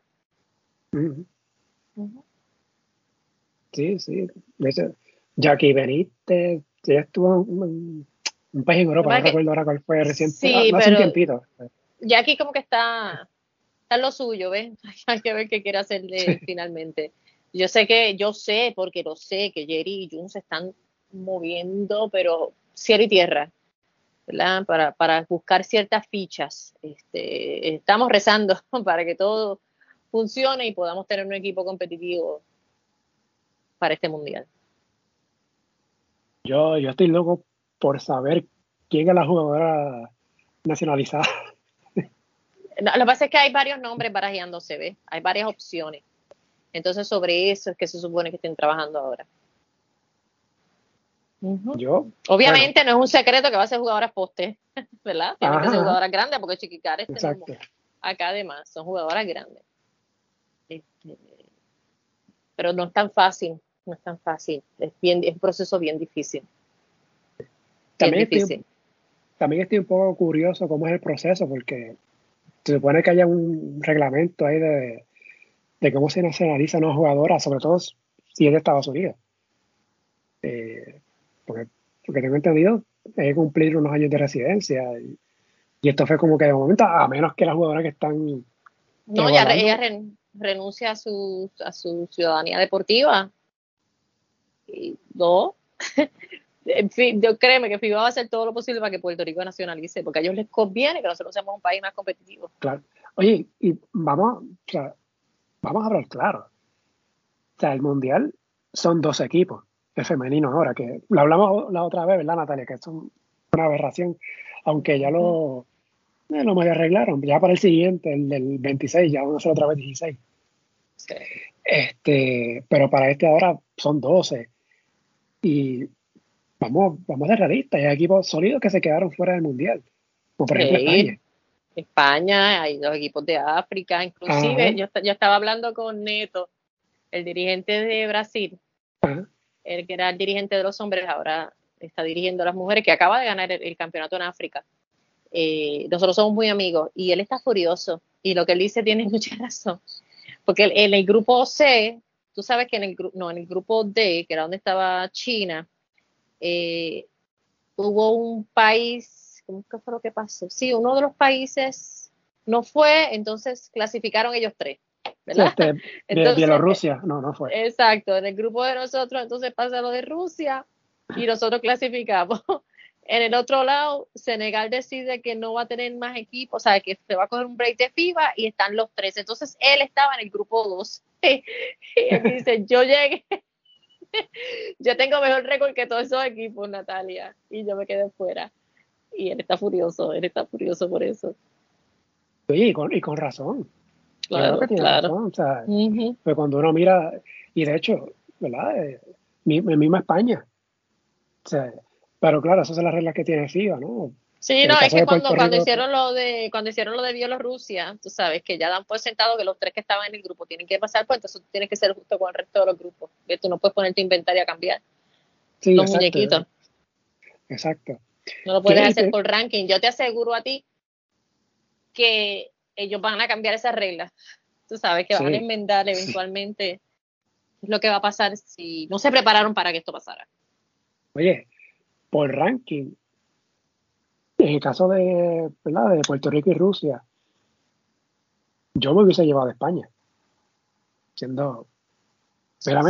Sí, sí. Jackie Benítez, ya estuvo en un país en Europa, no recuerdo ahora cuál fue reciente, sí, hace un tiempito. Jackie como que está, está lo suyo, ¿ves? Hay que ver qué quiere hacer finalmente. Yo sé que, yo sé, porque lo sé, que Jerry y Jun se están moviendo, pero cielo y tierra, ¿verdad? Para, para buscar ciertas fichas. Este, estamos rezando para que todo funcione y podamos tener un equipo competitivo para este mundial. Yo, yo estoy loco por saber quién es la jugadora nacionalizada. Lo que pasa es que hay varios nombres barajeándose, ¿ves? Hay varias opciones. Entonces, sobre eso es que se supone que estén trabajando ahora. Yo. Obviamente no es un secreto que va a ser jugadoras poste, ¿verdad? Tienen que ser jugadoras grandes porque Chiquicares acá además, son jugadoras grandes. Este, pero no es tan fácil, no es tan fácil. Es, bien, es un proceso bien difícil. También, Estoy, también estoy un poco curioso cómo es el proceso, porque se supone que haya un reglamento ahí de, cómo se nacionaliza una jugadora, sobre todo si es de Estados Unidos. Eh, porque, tengo entendido, hay que cumplir unos años de residencia. Y, esto fue como que de momento, a menos que las jugadoras que están. No, ya ella renuncia a su, a su ciudadanía deportiva. Y no. en fin, yo créeme que FIBA va a hacer todo lo posible para que Puerto Rico nacionalice, porque a ellos les conviene que nosotros seamos un país más competitivo. Claro. Oye, y vamos, o sea, vamos a hablar claro. O sea, el mundial son dos equipos, el femenino ahora, que lo hablamos la otra vez, ¿verdad, Natalia? Que es una aberración, aunque ya lo, eh, lo medio arreglaron, ya para el siguiente, el del 26, ya vamos a hacer otra vez 16. Este, pero para este ahora son 12. Y vamos, vamos a ser realistas, hay equipos sólidos que se quedaron fuera del mundial. Como por ejemplo España. España, hay dos equipos de África, inclusive yo, yo, estaba hablando con Neto, el dirigente de Brasil, el que era el dirigente de los hombres, ahora está dirigiendo a las mujeres, que acaba de ganar el, campeonato en África. Eh, nosotros somos muy amigos y él está furioso y lo que él dice tiene mucha razón, porque en el grupo C, tú sabes que en el, no, en el grupo D, que era donde estaba China, eh, hubo un país, ¿cómo fue lo que pasó? Sí, uno de los países no fue, entonces clasificaron ellos tres. ¿verdad? Este, Bielorrusia, no, no fue. Exacto, en el grupo de nosotros entonces pasa lo de Rusia y nosotros clasificamos. En el otro lado, Senegal decide que no va a tener más equipos, o sea, que se va a coger un break de FIBA y están los tres. Entonces, él estaba en el grupo 2. Y él dice, yo llegué, yo tengo mejor récord que todos esos equipos, Natalia, y yo me quedé fuera. Y él está furioso, él está furioso por eso. Sí, y con, y con razón. Claro, que tiene razón. O sea, pues cuando uno mira, y de hecho, ¿verdad? Eh, en misma España. O sea, pero claro, esas son las reglas que tiene FIBA, ¿no? Sí, no, es que cuando, cuando hicieron lo de cuando hicieron lo de Bielorrusia, tú sabes que ya dan por sentado que los tres que estaban en el grupo tienen que pasar, pues entonces tú tienes que ser justo con el resto de los grupos, que tú no puedes poner tu inventario a cambiar. Sí, los muñequitos. Exacto. No lo puedes hacer por ranking. Yo te aseguro a ti que ellos van a cambiar esas reglas. Tú sabes que van a enmendar eventualmente lo que va a pasar si no se prepararon para que esto pasara. Oye, por ranking, en el caso de, de Puerto Rico y Rusia, yo me hubiese llevado a España. Siendo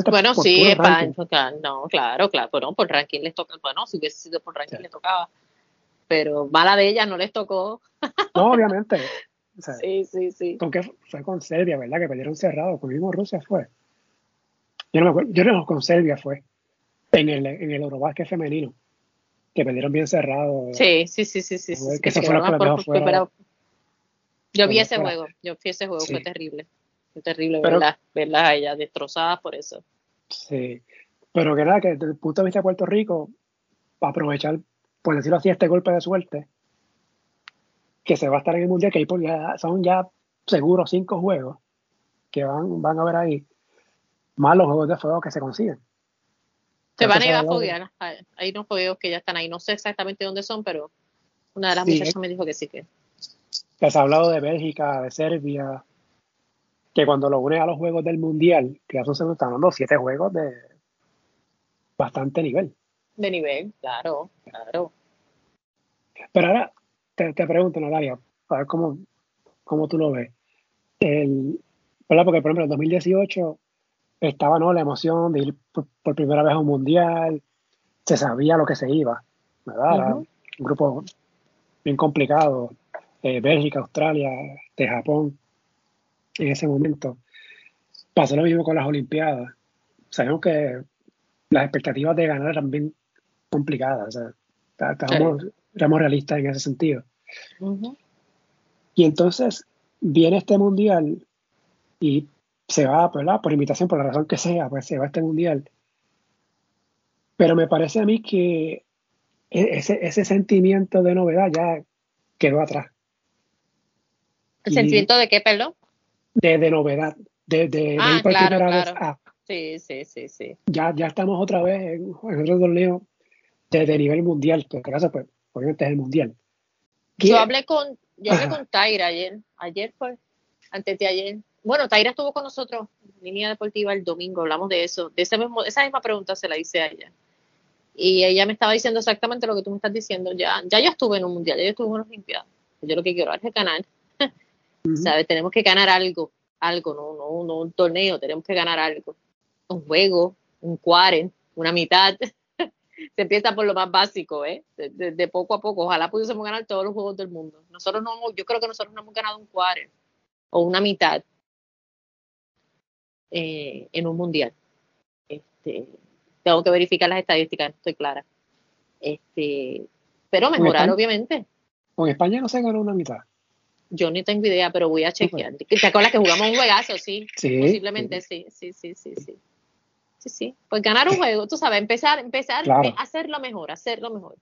Bueno, sí, España, no, claro, claro, bueno, por ranking les toca, bueno, si hubiese sido por ranking les tocaba, pero mala de ella no les tocó. No, obviamente. sí, sí, sí. Con fue con Serbia, ¿verdad? Que perdieron cerrado, con mismo Rusia fue. Yo no me acuerdo, yo no con Serbia fue, en el, en el Eurobásquet femenino que perdieron bien cerrado. Sí, sí, sí, sí, sí. Que eso fue lo que Yo vi ese juego, yo vi ese juego, fue terrible. Fue terrible verla, verla a ella destrozada por eso. Sí, pero que nada, que desde el punto de vista de Puerto Rico, para aprovechar, por decirlo así, este golpe de suerte, que se va a estar en el Mundial, que ahí ya, son ya seguros cinco juegos que van, van a ver ahí, más los juegos de fuego que se consiguen. Se van a ir a foguear. Hay unos juegos que ya están ahí. No sé exactamente dónde son, pero una de las muchachas me dijo que sí que. Les ha hablado de Bélgica, de Serbia, que cuando lo une a los juegos del Mundial, que ya son están dando siete juegos de bastante nivel. De nivel, claro, claro. Pero ahora te, pregunto, Natalia, a ver cómo, cómo tú lo ves. El, Porque, por ejemplo, en 2018 estaba ¿no? la emoción de ir por, primera vez a un mundial, se sabía lo que se iba, ¿verdad? un grupo bien complicado, eh, Bélgica, Australia, de Japón, en ese momento. Pasó lo mismo con las Olimpiadas. Sabemos que las expectativas de ganar eran bien complicadas, o sea, estábamos, éramos realistas en ese sentido. Y entonces viene este mundial y se va, ¿verdad? Por invitación, por la razón que sea, pues se va a este mundial. Pero me parece a mí que e-, ese, ese sentimiento de novedad ya quedó atrás. ¿El sentimiento de qué, perdón? De, de novedad, de, de, ah, ir por primera vez a. Sí, sí, sí, sí. Ya, ya estamos otra vez en, otro torneo de, de, nivel mundial, que en caso, pues, obviamente es el mundial. Yo hablé con, yo hablé con Taira ayer, ayer fue, antes de ayer, bueno, Taira estuvo con nosotros en línea deportiva el domingo, hablamos de eso, de ese mismo, esa misma pregunta se la hice a ella. Y ella me estaba diciendo exactamente lo que tú me estás diciendo. Ya, ya yo estuve en un mundial, ya yo estuve en una Olimpiada. Yo lo que quiero es ganar. ¿Sabes? Tenemos que ganar algo, algo, no, no, no un torneo, tenemos que ganar algo. Un juego, un cuaren, una mitad. se empieza por lo más básico, ¿eh? De, poco a poco. Ojalá pudiésemos ganar todos los juegos del mundo. Nosotros no, yo creo que nosotros no hemos ganado un cuaren o una mitad eh, en un mundial. Este, tengo que verificar las estadísticas, estoy clara. Este, pero mejorar, obviamente. Con España no se ganó una mitad. Yo ni tengo idea, pero voy a chequear. ¿Te acuerdas que jugamos un juegazo? Sí, sí posiblemente sí, sí, sí, sí, sí. Sí, sí. Pues ganar un juego, tú sabes, empezar, empezar a hacerlo mejor, hacerlo mejor.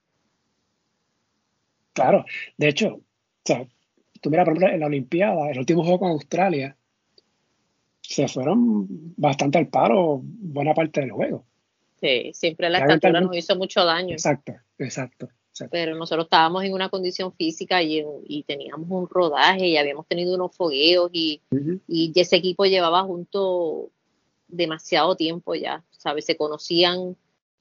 Claro, de hecho, o sea, tú mira, por ejemplo, en la Olimpiada, el último juego con Australia, se fueron bastante al paro buena parte del juego. Sí, siempre la estatura nos hizo mucho daño. Exacto, exacto. Pero nosotros estábamos en una condición física y, teníamos un rodaje y habíamos tenido unos fogueos y, y ese equipo llevaba junto demasiado tiempo ya, ¿sabes? Se conocían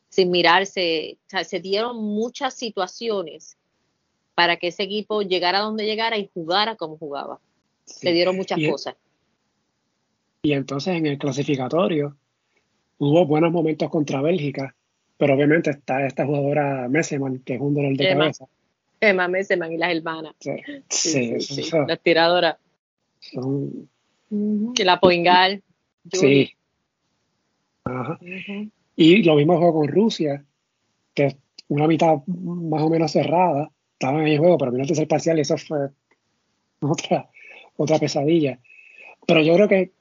sin mirarse, se dieron muchas situaciones para que ese equipo llegara a donde llegara y jugara como jugaba. Se dieron muchas cosas. Y entonces en el clasificatorio hubo buenos momentos contra Bélgica, pero obviamente está esta jugadora Messeman, que es un dolor de cabeza. Emma Messeman y las hermanas. Sí, sí, las tiradoras. Que la Poingal. Sí. Ajá. Y lo mismo juego con Rusia, que es una mitad más o menos cerrada, estaban en el juego, pero vino el tercer parcial y eso fue otra, otra pesadilla. Pero yo creo que,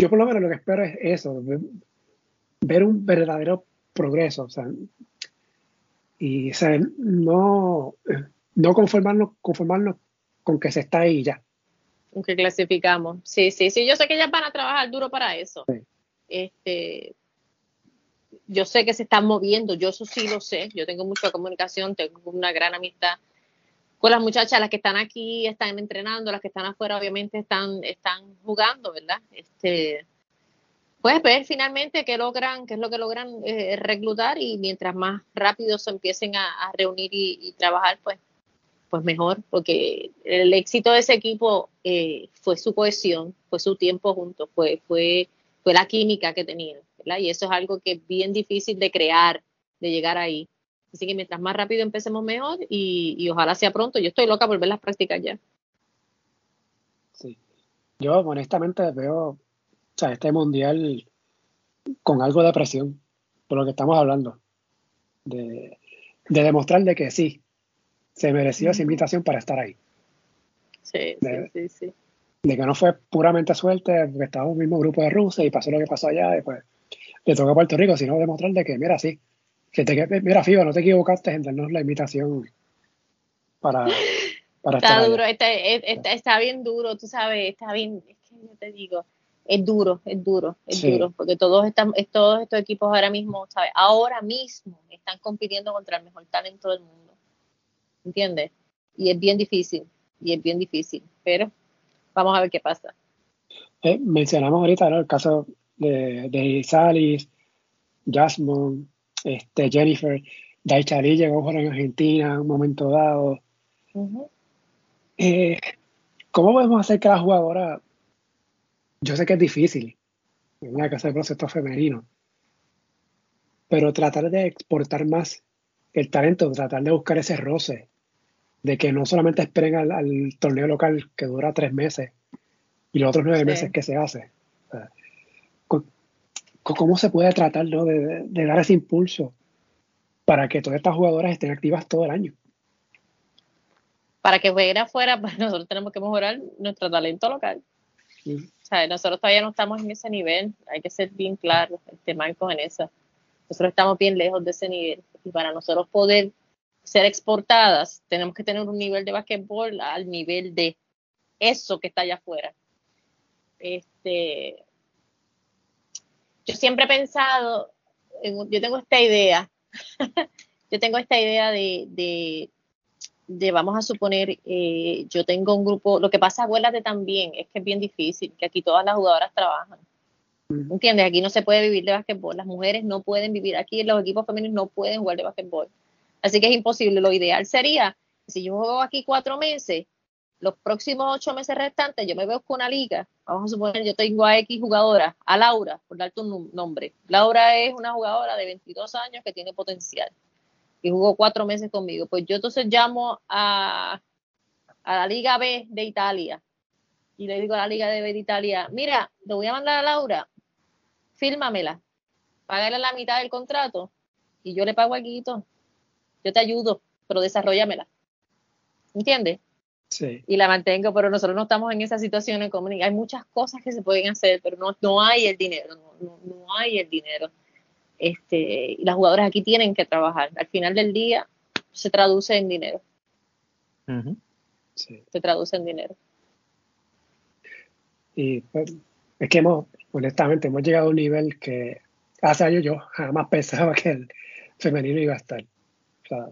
yo por lo menos lo que espero es eso, ver un verdadero progreso, o sea, y no, no conformarnos, conformarnos con que se está ahí ya. Con que clasificamos. Sí, sí, sí, yo sé que ellas van a trabajar duro para eso. Este, yo sé que se están moviendo, yo eso sí lo sé, yo tengo mucha comunicación, tengo una gran amistad con las muchachas, las que están aquí están entrenando, las que están afuera obviamente están, están jugando, ¿verdad? Este, pues ver finalmente qué logran, qué es lo que logran eh, reclutar y mientras más rápido se empiecen a, reunir y, trabajar, pues, pues mejor, porque el éxito de ese equipo eh, fue su cohesión, fue su tiempo juntos, fue, fue, fue la química que tenían. Y eso es algo que es bien difícil de crear, de llegar ahí. Así que mientras más rápido empecemos mejor y, ojalá sea pronto. Yo estoy loca por ver las prácticas ya. Sí. Yo honestamente veo sea, este mundial con algo de presión, por lo que estamos hablando. De, demostrar de que sí, se mereció esa invitación para estar ahí. Sí, sí, sí, De que no fue puramente suerte, porque en el mismo grupo de Rusia y pasó lo que pasó allá, y pues le toca a Puerto Rico, sino demostrarle que, mira, sí, que te, mira, FIBA, no te equivocaste en darnos la invitación para, para Está duro, está, está, bien duro, tú sabes, está bien, es que yo te digo, es duro, es duro, es duro, porque todos, están, todos estos equipos ahora mismo, ¿sabes? Ahora mismo están compitiendo contra el mejor talento del mundo, ¿entiendes? Y es bien difícil, y es bien difícil, pero vamos a ver qué pasa. Eh, mencionamos ahorita ¿no? el caso de, de Salis, Jasmine, este, Jennifer, Daichari llegó jugar en Argentina en un momento dado. Eh, ¿Cómo podemos hacer que la jugadora, yo sé que es difícil, en una casa de proceso femenino, pero tratar de exportar más el talento, tratar de buscar ese roce, de que no solamente esperen al, torneo local que dura tres meses y los otros nueve meses que se hace. ¿Cómo se puede tratar de, dar ese impulso para que todas estas jugadoras estén activas todo el año? Para que jueguen afuera, pues nosotros tenemos que mejorar nuestro talento local. nosotros todavía no estamos en ese nivel, hay que ser bien claros, este Marcos, en eso. Nosotros estamos bien lejos de ese nivel. Y para nosotros poder ser exportadas, tenemos que tener un nivel de basquetbol al nivel de eso que está allá afuera. Este, yo siempre he pensado, yo tengo esta idea, yo tengo esta idea de, de, vamos a suponer, eh, yo tengo un grupo, lo que pasa, acuérdate también, es que es bien difícil, que aquí todas las jugadoras trabajan. ¿Entiendes? Aquí no se puede vivir de básquetbol, las mujeres no pueden vivir, aquí los equipos femeninos no pueden jugar de básquetbol. Así que es imposible. Lo ideal sería, si yo juego aquí cuatro meses, los próximos ocho meses restantes yo me veo con una liga, vamos a suponer, yo tengo a X jugadora, a Laura, por darte un nombre. Laura es una jugadora de 22 años que tiene potencial y jugó cuatro meses conmigo. Pues yo entonces llamo a, a la Liga B de Italia y le digo a la Liga de Italia, mira, te voy a mandar a Laura, fírmamela, págale la mitad del contrato y yo le pago todo. Yo te ayudo, pero desarrollamela. ¿Entiendes? Sí. Y la mantengo, pero nosotros no estamos en esa situación en comunidad. Hay muchas cosas que se pueden hacer, pero no, no hay el dinero, no, no, hay el dinero. Este, y las jugadoras aquí tienen que trabajar. Al final del día se traduce en dinero. Se traduce en dinero. Y pues, es que hemos, honestamente, hemos llegado a un nivel que hace años yo jamás pensaba que el femenino iba a estar. O sea,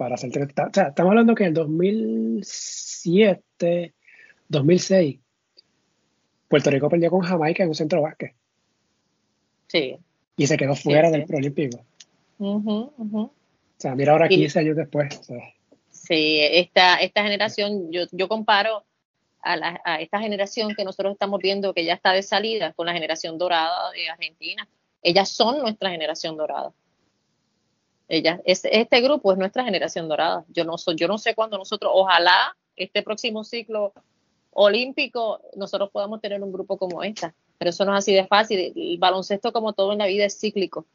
para hacer o sea, estamos hablando que en 2007, 2006, Puerto Rico perdió con Jamaica en un centro básquet. Sí. Y se quedó fuera del Proolímpico. O sea, mira ahora 15 años después. Sí, esta, esta generación, yo, yo comparo a, la, a, esta generación que nosotros estamos viendo que ya está de salida con la generación dorada de Argentina. Ellas son nuestra generación dorada. Ella, este grupo es nuestra generación dorada. Yo no, soy, yo no sé cuándo nosotros, ojalá este próximo ciclo olímpico, nosotros podamos tener un grupo como esta. Pero eso no es así de fácil. El baloncesto, como todo en la vida, es cíclico.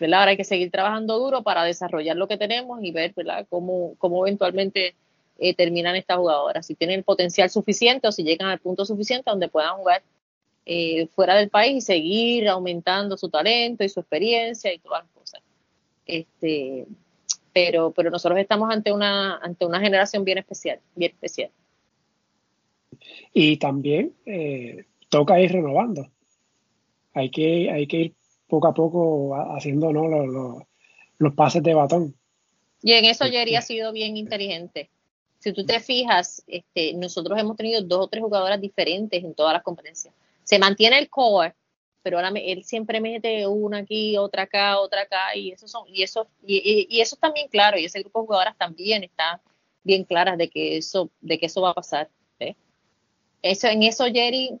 ¿verdad? Ahora hay que seguir trabajando duro para desarrollar lo que tenemos y ver ¿verdad? Cómo, cómo eventualmente eh, terminan estas jugadoras. Si tienen el potencial suficiente o si llegan al punto suficiente donde puedan jugar eh, fuera del país y seguir aumentando su talento y su experiencia y todas las cosas. Este, pero, pero nosotros estamos ante una, ante una generación bien especial, bien especial. Y también eh, toca ir renovando. Hay que, hay que ir poco a poco haciendo ¿no? los, los, pases de batón. Y en eso Jerry ha sido bien inteligente. Si tú te fijas, este, nosotros hemos tenido dos o tres jugadoras diferentes en todas las competencias. Se mantiene el core, pero ahora él siempre mete una aquí, otra acá, otra acá, y eso son, y eso, y, y, eso también claro, y ese grupo de jugadoras también está bien claras de que eso, de que eso va a pasar. Eso, en eso Jerry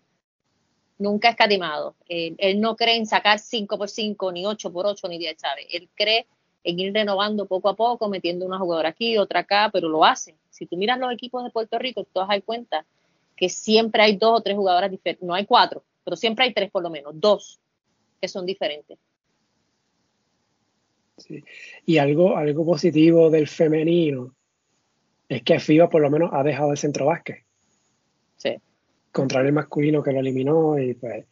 nunca ha escatimado. Él, no cree en sacar 5 por 5, ni 8 por 8, ni 10, ¿sabes? Él cree en ir renovando poco a poco, metiendo una jugadora aquí, otra acá, pero lo hace. Si tú miras los equipos de Puerto Rico, tú te das cuenta que siempre hay dos o tres jugadoras diferentes, no hay cuatro, pero siempre hay tres por lo menos, dos que son diferentes. Sí. Y algo, algo positivo del femenino es que FIBA por lo menos ha dejado el centro básquet. Sí. Contra el masculino que lo eliminó y pues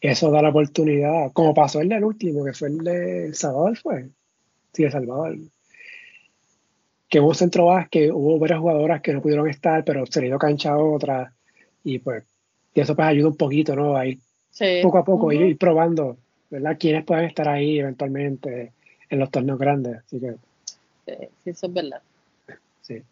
eso da la oportunidad, como pasó el del último, que fue el de El Salvador, fue. Sí, El Salvador. Que hubo centro básquet, hubo varias jugadoras que no pudieron estar, pero se le dio cancha a otras y pues y eso pues ayuda un poquito, ¿no? A ir poco a poco, ir, probando, ¿verdad? Quienes puedan estar ahí eventualmente en los torneos grandes, así que... Sí, eso es verdad. Sí.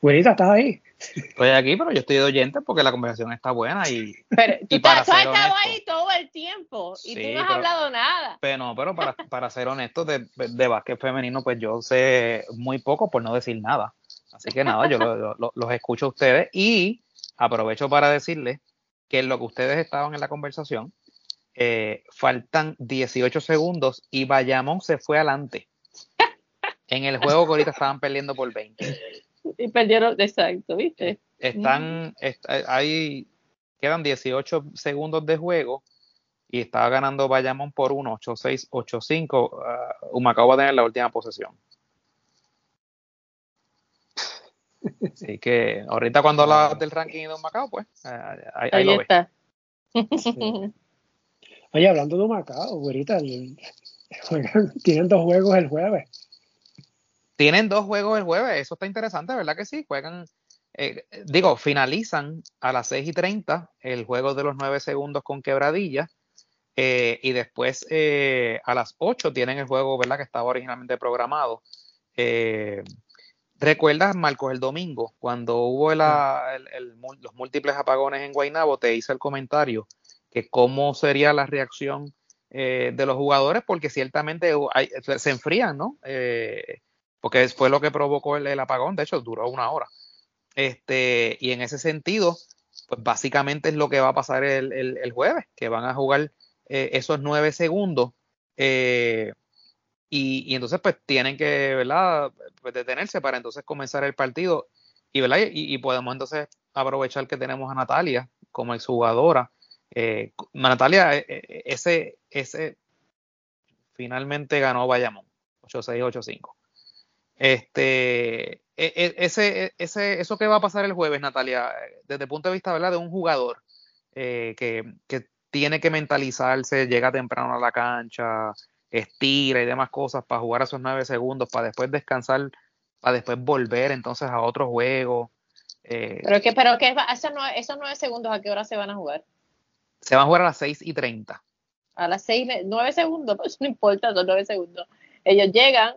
Buenita, ¿estás ahí? Estoy aquí, pero yo estoy de oyente porque la conversación está buena y. Pero tú, has estado ahí todo el tiempo y tú no has hablado nada. Pero no, pero para, para ser honesto, de, de básquet femenino, pues yo sé muy poco por no decir nada. Así que nada, yo los escucho a ustedes y aprovecho para decirles que en lo que ustedes estaban en la conversación, eh, faltan 18 segundos y Bayamón se fue adelante. En el juego que ahorita estaban perdiendo por 20. Y perdieron, exacto, ¿viste? Están, ahí quedan 18 segundos de juego y estaba ganando Bayamón por 1, 8-6, 8-5. Uh, Humacao va a tener la última posesión. Así que ahorita cuando hablas del ranking de Macao, pues eh, ahí, lo está. Oye, hablando de Macao, ahorita tienen dos juegos el jueves. Tienen dos juegos el jueves, eso está interesante, ¿verdad que sí? Juegan, eh, digo, finalizan a las 6 y 30 el juego de los 9 segundos con quebradilla. Eh, y después a las 8 tienen el juego, ¿verdad? Que estaba originalmente programado. ¿Recuerdas, Marcos, el domingo, cuando hubo los múltiples apagones en Guaynabo, te hice el comentario que cómo sería la reacción eh, de los jugadores, porque ciertamente se enfrían, ¿no? Eh, porque fue lo que provocó el, apagón, de hecho duró una hora. Este, y en ese sentido, pues básicamente es lo que va a pasar el, jueves, que van a jugar eh, esos nueve segundos. Y, entonces pues tienen que, ¿verdad? Pues, detenerse para entonces comenzar el partido. y, y, podemos entonces aprovechar que tenemos a Natalia como exjugadora. Eh, Natalia, eh, eh, ese, ese finalmente ganó Bayamón, 8-6-8-5. Este, e, e, ese, ese, eso que va a pasar el jueves, Natalia, desde el punto de vista ¿verdad? de un jugador que, que, tiene que mentalizarse, llega temprano a la cancha, estira y demás cosas para jugar a esos nueve segundos, para después descansar, para después volver entonces a otro juego. Eh, pero que, pero que esos nueve, esos nueve segundos, ¿a qué hora se van a jugar? Se van a jugar a las seis y treinta. A las seis, nueve segundos, pues no importa, son nueve segundos. Ellos llegan,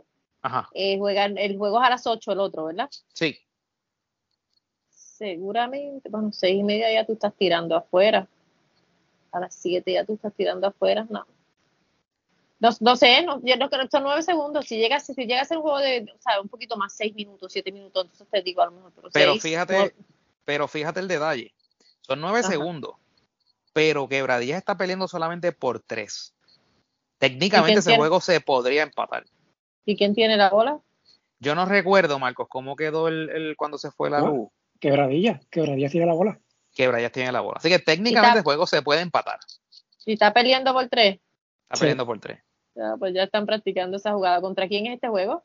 eh, juegan, el juego es a las ocho el otro, ¿verdad? Sí. Seguramente, bueno, seis y media ya tú estás tirando afuera. A las siete ya tú estás tirando afuera, no no, no sé, no, yo no creo son nueve segundos. Si llega, si llega a ser un juego de, o sea, un poquito más, seis minutos, siete minutos, entonces te digo a lo mejor. Pero, fíjate, pero fíjate el detalle. Son nueve segundos, pero Quebradillas está peleando solamente por tres. Técnicamente ese juego se podría empatar. ¿Y quién tiene la bola? Yo no recuerdo, Marcos, cómo quedó el, cuando se fue la luz. Quebradilla, Quebradillas tiene la bola. Quebradillas tiene la bola. Así que técnicamente el juego se puede empatar. ¿Y está peleando por tres? Está peleando por tres. Ya, pues ya están practicando esa jugada. ¿Contra quién es este juego?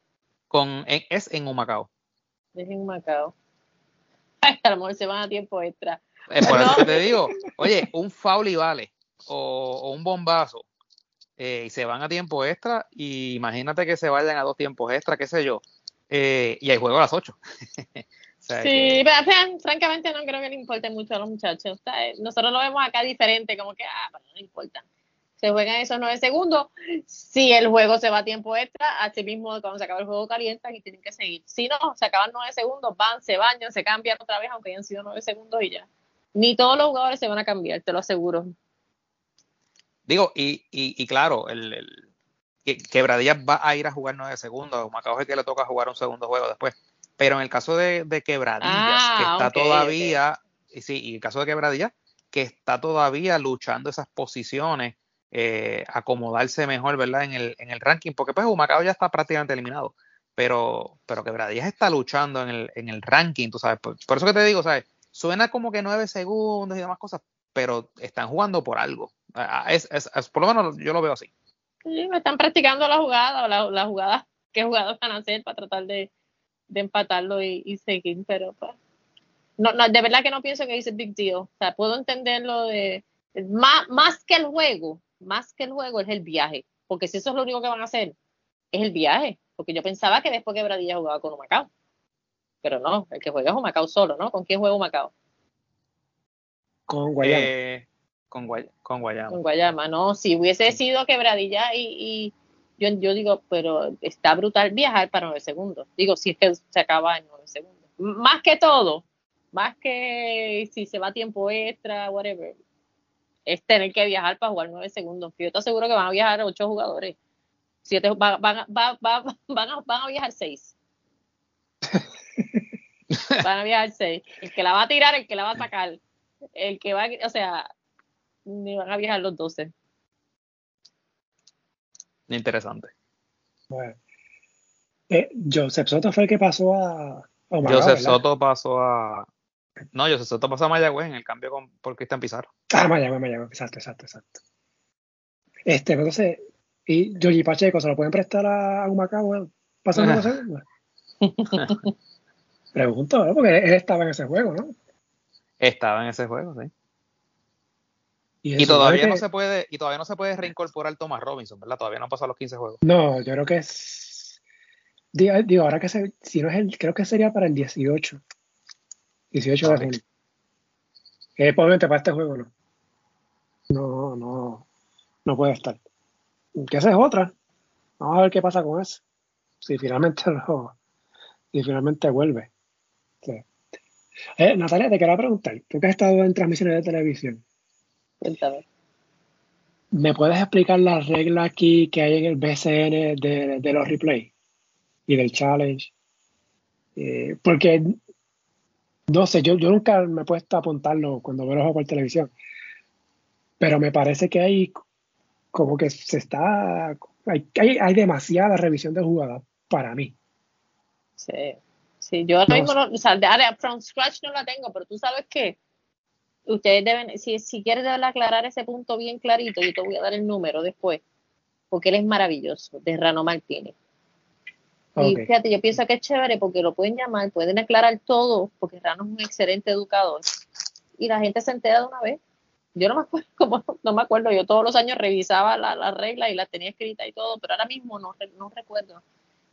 Con, es en Humacao. Es en Humacao. Ay, a lo mejor se van a tiempo extra. Es por eso te digo, oye, un foul y vale, o, un bombazo, eh, y se van a tiempo extra, y imagínate que se vayan a dos tiempos extra, qué sé yo, eh, y hay juego a las ocho. sí, pero, francamente no creo que le importe mucho a los muchachos. Eh, nosotros lo vemos acá diferente, como que, ah, pero no le importa se juegan esos nueve segundos. Si el juego se va a tiempo extra, así mismo cuando se acaba el juego calientan y tienen que seguir. Si no, se acaban nueve segundos, van, se bañan, se cambian otra vez, aunque hayan sido nueve segundos y ya. Ni todos los jugadores se van a cambiar, te lo aseguro. Digo, y, y, claro, el, el Quebradillas va a ir a jugar nueve segundos. Macao es que le toca jugar un segundo juego después. Pero en el caso de, de Quebradillas, ah, que está todavía, y sí, y el caso de Quebradillas, que está todavía luchando esas posiciones eh, acomodarse mejor, ¿verdad? En el, en el ranking, porque pues Humacao ya está prácticamente eliminado, pero, pero Quebradillas está luchando en el, en el ranking, tú sabes, por, eso que te digo, ¿sabes? Suena como que nueve segundos y demás cosas, pero están jugando por algo. Ah, es, es, por lo menos yo lo veo así. Sí, están practicando la jugada, la, la jugada, qué jugadas van a hacer para tratar de, de empatarlo y, seguir, pero pues, no, no, de verdad que no pienso que dice big deal. O sea, puedo entenderlo de, más, más que el juego, más que el juego es el viaje, porque si eso es lo único que van a hacer, es el viaje, porque yo pensaba que después que Bradilla jugaba con Humacao, pero no, el que juega es Humacao solo, ¿no? ¿Con quién juega Humacao? Con Guayama. Eh, con, con, Guayama. Con Guayama, no, si hubiese sido quebradilla y, y yo, yo, digo, pero está brutal viajar para nueve segundos. Digo, si es que se acaba en nueve segundos. Más que todo, más que si se va a tiempo extra, whatever, es tener que viajar para jugar nueve segundos. Yo te aseguro que van a viajar ocho jugadores. Siete, van, van, van, van, a, van a viajar seis. van a viajar seis. El que la va a tirar, el que la va a sacar. El que va, o sea, ni van a viajar los doce. Interesante. Bueno. Eh, Joseph Soto fue el que pasó a. Joseph Soto pasó a, no, yo se pasó a Mayagüez en el cambio con, por Cristian Pizarro. Ah, Mayagüez, Mayagüez, exacto, exacto, exacto. Este, entonces, ¿y Yogi Pacheco se lo pueden prestar a Humacao pasando los segundos? Pregunto, ¿no? Porque él estaba en ese juego, ¿no? Estaba en ese juego, sí. Y, todavía no se puede, y todavía no se puede reincorporar Thomas Robinson, ¿verdad? Todavía no han pasado los 15 juegos. No, yo creo que es. Digo, ahora que se, si no es el, creo que sería para el 18. 18 de junio. Que probablemente para este juego no. No, no, no puede estar. Que esa es otra. Vamos a ver qué pasa con eso. Si finalmente lo, si finalmente vuelve. Eh, Natalia, te quería preguntar, tú que has estado en transmisiones de televisión. Cuéntame. ¿Me puedes explicar las reglas aquí que hay en el BCN de, de los replays y del challenge? Eh, porque no sé, yo, yo nunca me he puesto a apuntarlo cuando veo los juegos por televisión. Pero me parece que hay como que se está. Hay, hay, demasiada revisión de jugadas para mí. Sí, Sí, yo ahora mismo, no, o sea, de from scratch no la tengo, pero tú sabes que ustedes deben, si, si quieres aclarar ese punto bien clarito, yo te voy a dar el número después, porque él es maravilloso, de Rano Martínez. Y fíjate, yo pienso que es chévere porque lo pueden llamar, pueden aclarar todo, porque Rano es un excelente educador. Y la gente se entera de una vez. Yo no me acuerdo, como, no me acuerdo, yo todos los años revisaba las la reglas y las tenía escritas y todo, pero ahora mismo no, no recuerdo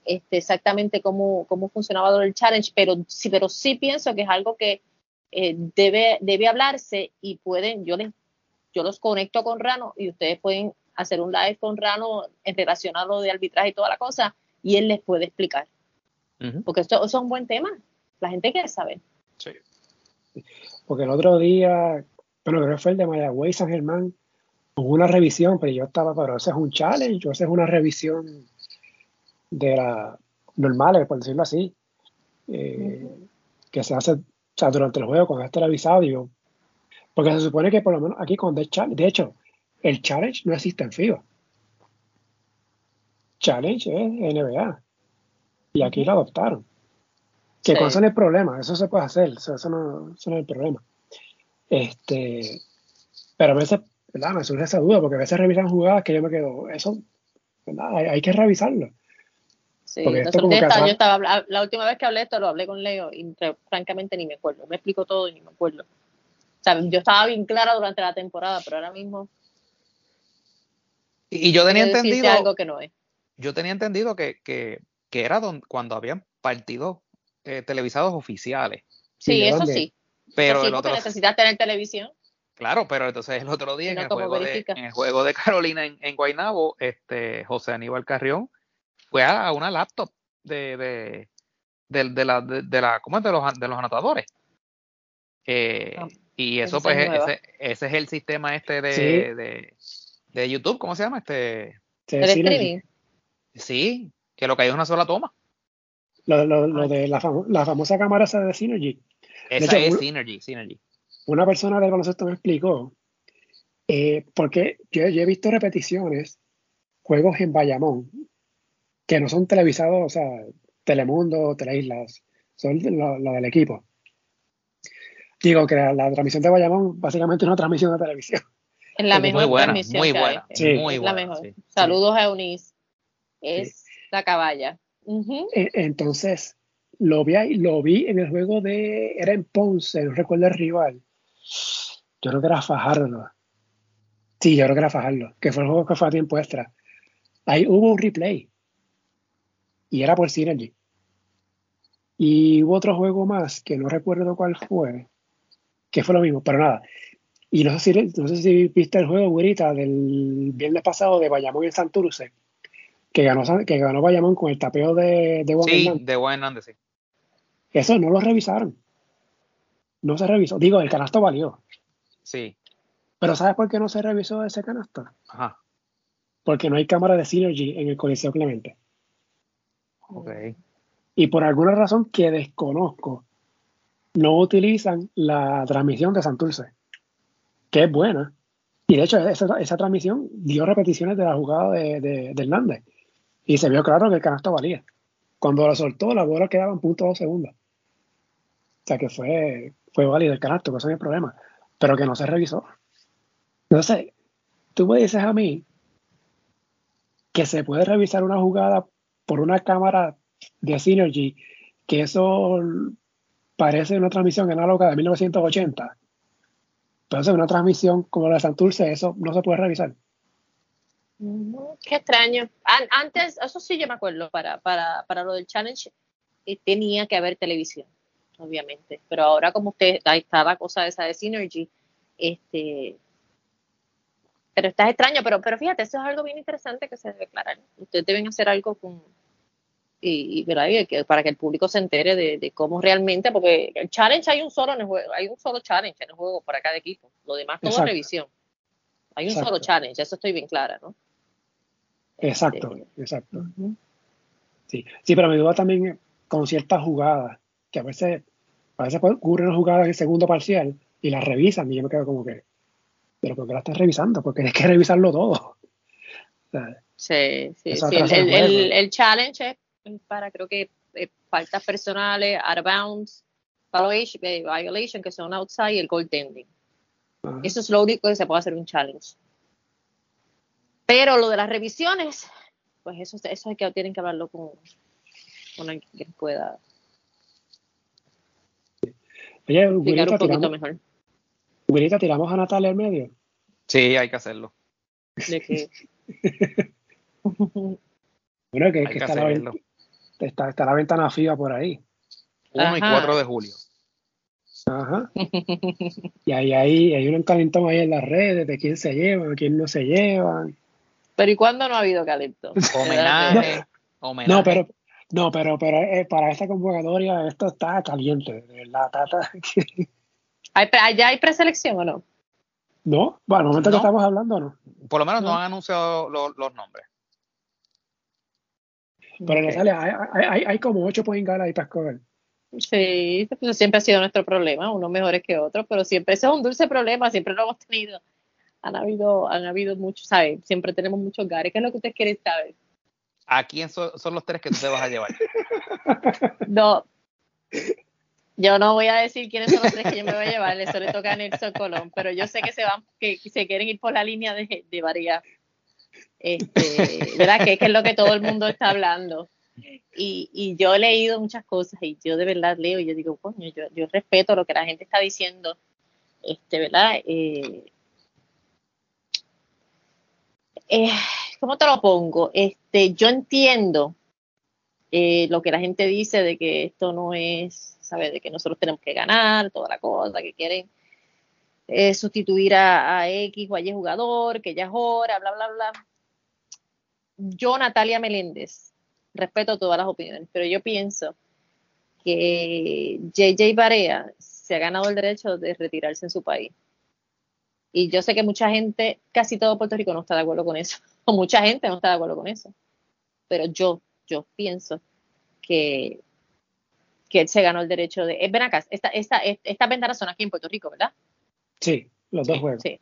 este, exactamente cómo, cómo funcionaba el challenge, pero sí, pero sí pienso que es algo que eh, debe, debe hablarse y pueden, yo les, yo los conecto con Rano y ustedes pueden hacer un live con Rano en relación a lo de arbitraje y toda la cosa, y él les puede explicar. Porque esto, es un buen tema. La gente quiere saber. Sí. Porque el otro día, bueno, creo que fue el de Mayagüey San Germán, hubo una revisión, pero yo estaba, pero ese es un challenge, o ese es una revisión de la normales, por decirlo así, eh, que se hace durante el juego, cuando es televisado, digo, porque se supone que por lo menos aquí cuando es challenge, de hecho, el challenge no existe en FIBA. Challenge es NBA. Y aquí lo adoptaron. Que con eso no hay problema, eso se puede hacer, eso, no, eso no, es el problema. Este, pero a veces, ¿verdad? Me surge esa duda, porque a veces revisan jugadas que yo me quedo, eso, ¿verdad? hay que revisarlo. Sí, yo estaba, la última vez que hablé esto lo hablé con Leo y francamente ni me acuerdo. Me explico todo y ni me acuerdo. O sea, yo estaba bien clara durante la temporada, pero ahora mismo. Y, yo tenía entendido. Algo que no es. Yo tenía entendido que, que, que era cuando habían partidos eh, televisados oficiales. Sí, eso sí. Pero el otro. necesitas tener televisión. Claro, pero entonces el otro día en, el juego de, en, el juego de, Carolina en, en Guaynabo, este, José Aníbal Carrión fue a una laptop de, de, de, la, de, la, ¿cómo es? de, los, de los anotadores. Eh, ah, y eso, pues, ese, ese, es el sistema este de, de, de, YouTube, ¿cómo se llama? Este. streaming. Sí, que lo que hay es una sola toma. Lo, lo, lo de la, la, famosa cámara esa de Synergy. Esa es Synergy, Synergy. Una persona del baloncesto me explicó, eh, porque yo, yo, he visto repeticiones, juegos en Bayamón, que no son televisados, o sea, Telemundo, Teleislas, son lo, del equipo. Digo que la, transmisión de Bayamón básicamente es una transmisión de televisión. Es la mejor muy buena, muy buena, sí. muy buena. La mejor. Saludos a Eunice. Es la caballa. E, entonces, lo vi, lo vi en el juego de. Era en Ponce, no recuerdo el rival. Yo creo que era Fajardo. Sí, yo creo que era Fajardo, que fue el juego que fue a tiempo extra. Ahí hubo un replay y era por Synergy. Y hubo otro juego más que no recuerdo cuál fue, que fue lo mismo, pero nada. Y no sé si, no sé si viste el juego, güerita, del viernes pasado de Bayamón y Santurce, que ganó, que ganó Bayamón con el tapeo de, de Sí, de Juan sí. Eso no lo revisaron. No se revisó. Digo, el canasto valió. Sí. Pero ¿sabes por qué no se revisó ese canasto? Ajá. Porque no hay cámara de Synergy en el Coliseo Clemente. Y por alguna razón que desconozco, no utilizan la transmisión de Santurce, que es buena. Y de hecho, esa, transmisión dio repeticiones de la jugada de, de, Hernández. Y se vio claro que el canasto valía. Cuando lo soltó, la bola quedaba en punto dos segundos. O sea que fue, fue válido el canasto, que eso no hay problema. Pero que no se revisó. Entonces, tú me dices a mí que se puede revisar una jugada por una cámara de Synergy, que eso parece una transmisión análoga de 1980. Entonces, una transmisión como la de Santurce, eso no se puede revisar. Qué extraño. Antes, eso sí yo me acuerdo, para, para, para lo del challenge eh, tenía que haber televisión, obviamente. Pero ahora como usted, ahí está la cosa esa de Synergy, este, pero está extraño, pero, pero fíjate, eso es algo bien interesante que se debe aclarar. Ustedes deben hacer algo con, y, para que el público se entere de, cómo realmente, porque el challenge hay un solo en el juego, hay un solo challenge en el juego para cada equipo, lo demás todo es revisión. Hay un solo challenge, eso estoy bien clara, ¿no? Exacto, este, exacto. sí. sí, pero me duda también con ciertas jugadas, que a veces, a veces ocurren jugadas en segundo parcial y las revisan y yo me quedo como que, pero ¿por qué la estás revisando? Porque tienes que revisarlo todo. sí, sí, sí. El, el, el, challenge es para creo que eh, faltas personales, out of bounds, eh, violation, que son outside y el goaltending. Eso es lo único que se puede hacer un challenge. Pero lo de las revisiones, pues eso, eso es que tienen que hablarlo con, con alguien que pueda Oye, un poquito tiramos, mejor. ¿tiramos a Natalia al medio? Sí, hay que hacerlo. ¿De qué? bueno, que, que, está, la está, está, la ventana fija por ahí. 1 y 4 de julio. Ajá. y ahí, ahí hay un calentón ahí en las redes de quién se llevan, quién no se llevan. Pero ¿y cuándo no ha habido calentón? Homenaje. no, no, pero, no, pero, pero eh, para esta convocatoria esto está caliente, de verdad. ¿Hay, ¿Ya hay preselección o no? No, bueno, al momento que estamos hablando, no. Por lo menos no, han anunciado los, nombres. Pero okay. sale, hay, hay, hay, como ocho point guard ahí para escoger. Sí, eso siempre ha sido nuestro problema, unos mejores que otros, pero siempre ese es un dulce problema, siempre lo hemos tenido. Han habido, han habido muchos, ¿sabes? Siempre tenemos muchos gares. ¿Qué es lo que ustedes quieren saber? ¿A quién son, los tres que tú te vas a llevar? No. Yo no voy a decir quiénes son los tres que yo me voy a llevar, eso le toca a Nelson Colón, pero yo sé que se van, que se quieren ir por la línea de, de varias, este, ¿verdad? Que, es lo que todo el mundo está hablando. Y, y, yo he leído muchas cosas y yo de verdad leo y yo digo, coño, yo, yo respeto lo que la gente está diciendo, este, ¿verdad? Eh, eh, ¿cómo te lo pongo? Este, yo entiendo eh, lo que la gente dice de que esto no es, ¿sabes? De que nosotros tenemos que ganar, toda la cosa, que quieren eh, sustituir a, X o a Y jugador, que ya es hora, bla, bla, bla. Yo, Natalia Meléndez, respeto todas las opiniones, pero yo pienso que JJ Barea se ha ganado el derecho de retirarse en su país. Y yo sé que mucha gente, casi todo Puerto Rico no está de acuerdo con eso mucha gente no está de acuerdo con eso. Pero yo, yo pienso que, que él se ganó el derecho de. Eh, ven acá, esta, esta, estas ventanas son aquí en Puerto Rico, ¿verdad? Sí, los dos juegos. Sí,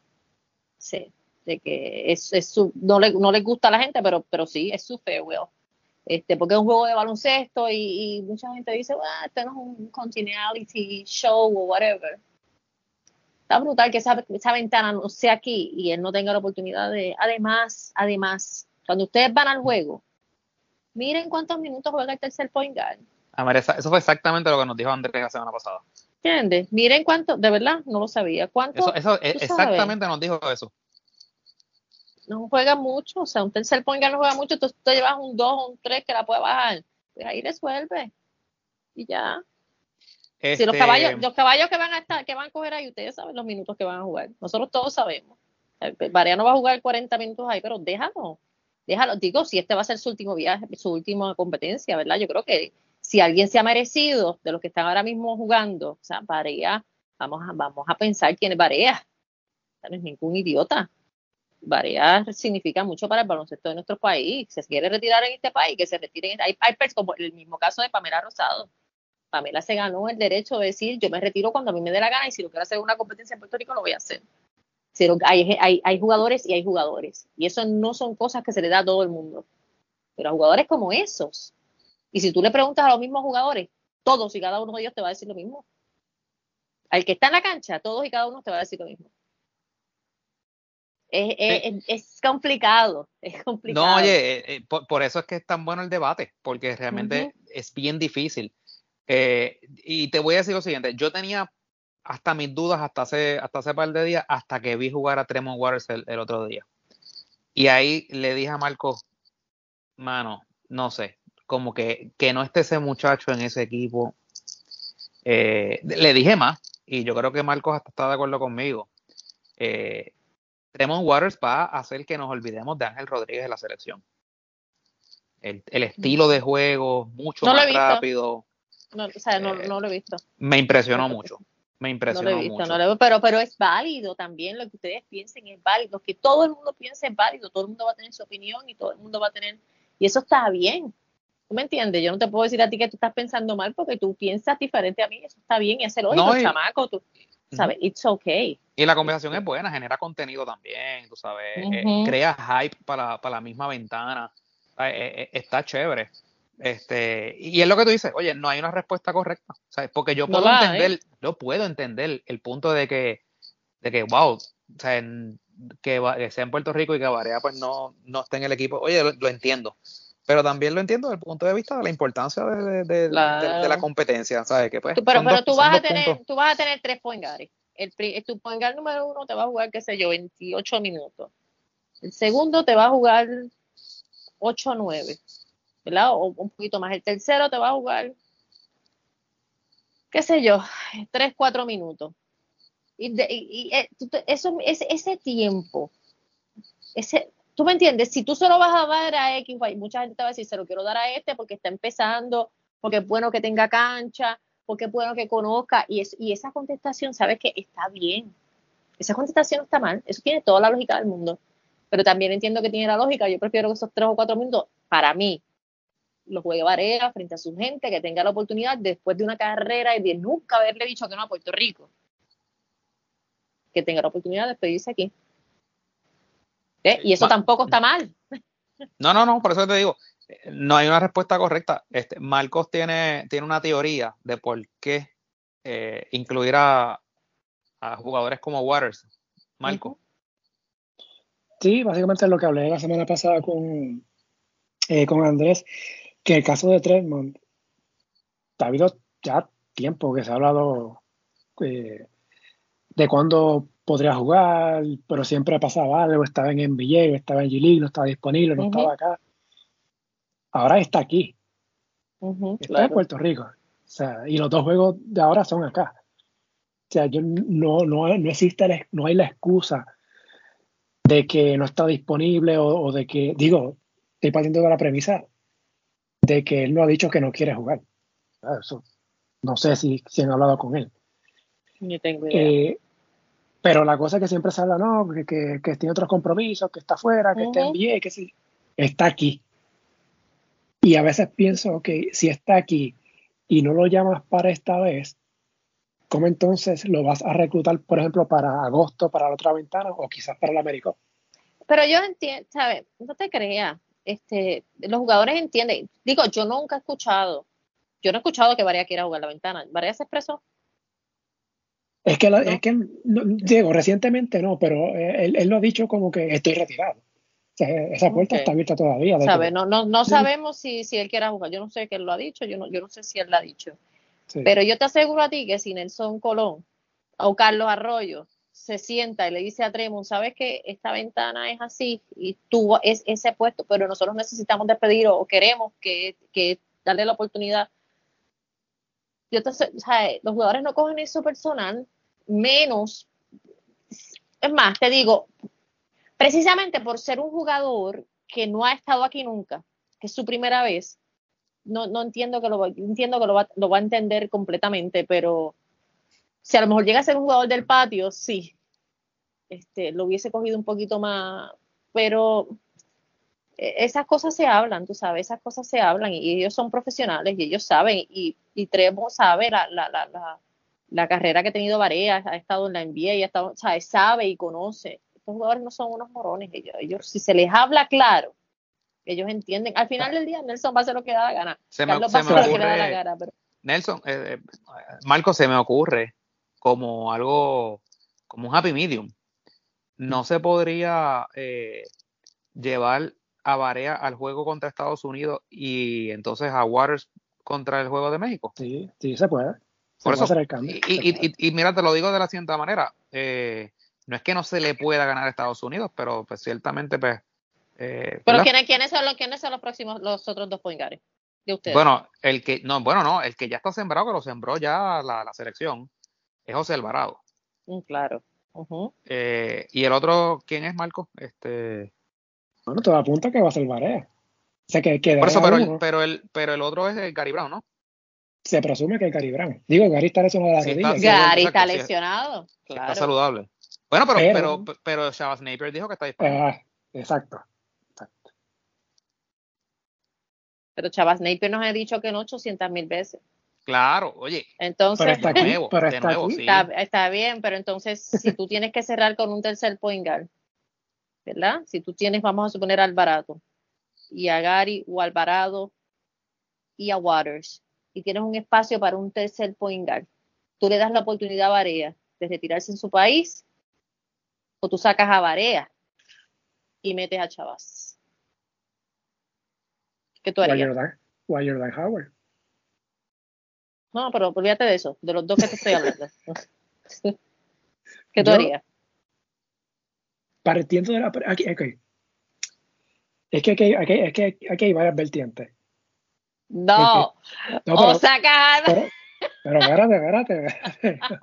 sí. De que es, es su, no, le, no les gusta a la gente, pero, pero sí, es su farewell. Este, porque es un juego de baloncesto y, mucha gente dice, bueno, esto no es un continuity show o whatever está brutal que esa, esa ventana no sea aquí y él no tenga la oportunidad de. Además, además, cuando ustedes van al juego, miren cuántos minutos juega el tercer point guard. eso fue exactamente lo que nos dijo Andrés la semana pasada. ¿Entiendes? Miren cuánto, de verdad, no lo sabía. ¿Cuánto? Eso, e, exactamente nos dijo eso. No juega mucho, o sea, un tercer point guard no juega mucho, entonces tú llevas un 2 o un 3 que la puede bajar. Pues ahí resuelve. Y ya si los este, caballos, los caballos que van a estar, que van a coger ahí, ustedes saben los minutos que van a jugar. Nosotros todos sabemos. Varea no va a jugar 40 minutos ahí, pero déjalo. Déjalo. Digo, si este va a ser su último viaje, su última competencia, ¿verdad? Yo creo que si alguien se ha merecido de los que están ahora mismo jugando, o sea, Varea, vamos a, vamos a pensar quién es Varea. No es ningún idiota. Varea significa mucho para el baloncesto de nuestro país. Se quiere retirar en este país, que se retire. Hay, hay como el mismo caso de Pamela Rosado Pamela se ganó el derecho de decir, yo me retiro cuando a mí me dé la gana y si lo quiero hacer una competencia en Puerto Rico, lo voy a hacer. Pero hay, hay, hay jugadores y hay jugadores. Y eso no son cosas que se le da a todo el mundo. Pero a jugadores como esos. Y si tú le preguntas a los mismos jugadores, todos y cada uno de ellos te va a decir lo mismo. Al que está en la cancha, todos y cada uno te va a decir lo mismo. Es, es, complicado, es complicado. No, oye, eh, eh, por, eso es que es tan bueno el debate, porque realmente es bien difícil. Eh, y te voy a decir lo siguiente, yo tenía hasta mis dudas hasta hace, hasta hace par de días, hasta que vi jugar a Tremont Waters el, otro día. Y ahí le dije a Marco, mano, no sé, como que, que no esté ese muchacho en ese equipo. Eh, le dije más, y yo creo que Marcos hasta está de acuerdo conmigo. Eh, Tremont Waters va a hacer que nos olvidemos de Ángel Rodríguez de la selección. El, estilo de juego, mucho más rápido. No, o sea, no, no, lo he visto. Me impresionó mucho. Me impresionó no lo he visto, No lo pero, pero es válido también lo que ustedes piensen, es válido. Que todo el mundo piense es válido, todo el mundo va a tener su opinión y todo el mundo va a tener. Y eso está bien. ¿Tú me entiendes? Yo no te puedo decir a ti que tú estás pensando mal porque tú piensas diferente a mí, eso está bien y hacerlo no, y, chamaco, tú sabes, it's okay. Y la conversación es buena, genera contenido también, tú sabes, eh, crea hype para, para, la misma ventana, eh, eh, está chévere. Este, y es lo que tú dices, oye, no hay una respuesta correcta, ¿sabes? Porque yo puedo entender, yo puedo entender el punto de que, de que, wow, o sea, que, sea en Puerto Rico y que Varea pues no, no esté en el equipo, oye, lo, entiendo. Pero también lo entiendo desde el punto de vista de la importancia de, de, la competencia, ¿sabes? Que, pues, pero pero tú, vas a tener, tú vas a tener tres point El, tu point número uno te va a jugar, qué sé yo, 28 minutos. El segundo te va a jugar 8 o 9, O un poquito más. El tercero te va a jugar, qué sé yo, 3, 4 minutos. Y, eh, eso, ese, ese tiempo, ese, tú me entiendes, si tú solo vas a dar a X, mucha gente te va a decir, se lo quiero dar a este porque está empezando, porque es bueno que tenga cancha, porque es bueno que conozca, y esa contestación, sabes que está bien. Esa contestación está mal, eso tiene toda la lógica del mundo pero también entiendo que tiene la lógica. Yo prefiero que esos tres o cuatro minutos, para mí, los juegue Varea frente a su gente, que tenga la oportunidad después de una carrera y de nunca haberle dicho que no a Puerto Rico, que tenga la oportunidad de despedirse aquí. ¿Eh? Y eso tampoco está mal. No, no, no, por eso te digo, no hay una respuesta correcta. Este, Marcos tiene, tiene una teoría de por qué eh, incluir a, jugadores como Waters. Marco. Sí, básicamente lo que hablé la semana pasada con, eh, con Andrés, que el caso de Tremont, ha habido ya tiempo que se ha hablado eh, de cuándo podría jugar, pero siempre pasaba algo, estaba en NBA, estaba en G-League, no estaba disponible, no estaba acá. Ahora está aquí. está en Puerto Rico. O sea, y los dos juegos de ahora son acá. O sea, yo no, no, no existe, no hay la excusa de que no está disponible o, de que, digo, estoy partiendo de la premisa de que él no ha dicho que no quiere jugar. Ah, eso, no sé si, si han hablado con él. Ni tengo idea. Eh, pero la cosa es que siempre se habla, no, que, que, tiene otros compromisos, que está fuera, que está en bien, que sí, está aquí. Y a veces pienso que si está aquí y no lo llamas para esta vez, ¿cómo entonces lo vas a reclutar, por ejemplo, para agosto, para la otra ventana o quizás para el América? Pero yo entiendo, ¿sabes? No te creas. Este, los jugadores entienden. Digo, yo nunca he escuchado, yo no he escuchado que Varia quiera jugar la ventana. ¿Varia se expresó? Es que, es que Diego, recientemente no, pero él, lo ha dicho como que estoy retirado. O sea, esa puerta está abierta todavía. No, no, no sabemos si, si él quiera jugar. Yo no sé que él lo ha dicho, yo no, yo no sé si él lo ha dicho. Pero yo te aseguro a ti que si Nelson Colón o Carlos Arroyo se sienta y le dice a Tremont, sabes que esta ventana es así y tú es ese puesto, pero nosotros necesitamos despedir o queremos que, darle la oportunidad. Yo te, o sea, los jugadores no cogen eso personal, menos, es más, te digo, precisamente por ser un jugador que no ha estado aquí nunca, que es su primera vez, no, no entiendo que lo entiendo que lo va, lo va a entender completamente, pero si a lo mejor llega a ser un jugador del patio, sí, este, lo hubiese cogido un poquito más, pero e, esas cosas se hablan, tú sabes, esas cosas se hablan y ellos son profesionales y ellos saben y, y Trevo sabe la, la, la, la, carrera que ha tenido Varea, ha estado en la NBA y ha estado, sabe y conoce. Estos jugadores no son unos morones, ellos, ellos si se les habla claro, ellos entienden. Al final del día, Nelson va a hacer lo que da la gana. Se me, ocurre, Nelson, eh, eh, Marco, se me ocurre como algo, como un happy medium. No se podría eh, llevar a Barea al juego contra Estados Unidos y entonces a Waters contra el juego de México. Sí, sí, se puede. Por eso, hacer el cambio. Y, y, mira, te lo digo de la siguiente manera. no es que no se le pueda ganar a Estados Unidos, pero pues, ciertamente pues, eh, Pero ¿quiénes, son los, ¿quiénes son los próximos, los otros dos point de ustedes? Bueno, el que, no, bueno, no, el que ya está sembrado, que lo sembró ya la, la selección, es José Alvarado. Mm, claro. Eh, y el otro, ¿quién es Marco? Este. Bueno, todo apunta que va a ser Varea. O sea, que, Por eso, pero el, pero, el, pero el otro es el Gary Brown, ¿no? Se presume que es Gary Brown. Digo, Gary está lesionado de la rodilla. Gary está lesionado. Está saludable. Bueno, pero, pero, pero, pero Shabazz Napier dijo que está disponible. Ah, exacto. Pero Chavas Napier nos ha dicho que no 800 mil veces. Claro, oye. Entonces, está, de nuevo, está, bien, pero entonces si tú tienes que cerrar con un tercer point guard, ¿verdad? Si tú tienes, vamos a suponer Alvarado y a Gary o Alvarado y a Waters y tienes un espacio para un tercer point guard, tú le das la oportunidad a Barea de retirarse en su país o tú sacas a Barea y metes a Chavas. ¿Qué tú harías? Jordan Howard. No, pero olvídate de eso, de los dos que te estoy hablando. ¿Qué tú harías? Partiendo de la. Aquí, okay. Es que aquí, aquí, es que aquí hay varias vertientes. No, no o sacar. Pero, pero espérate, espérate, espérate.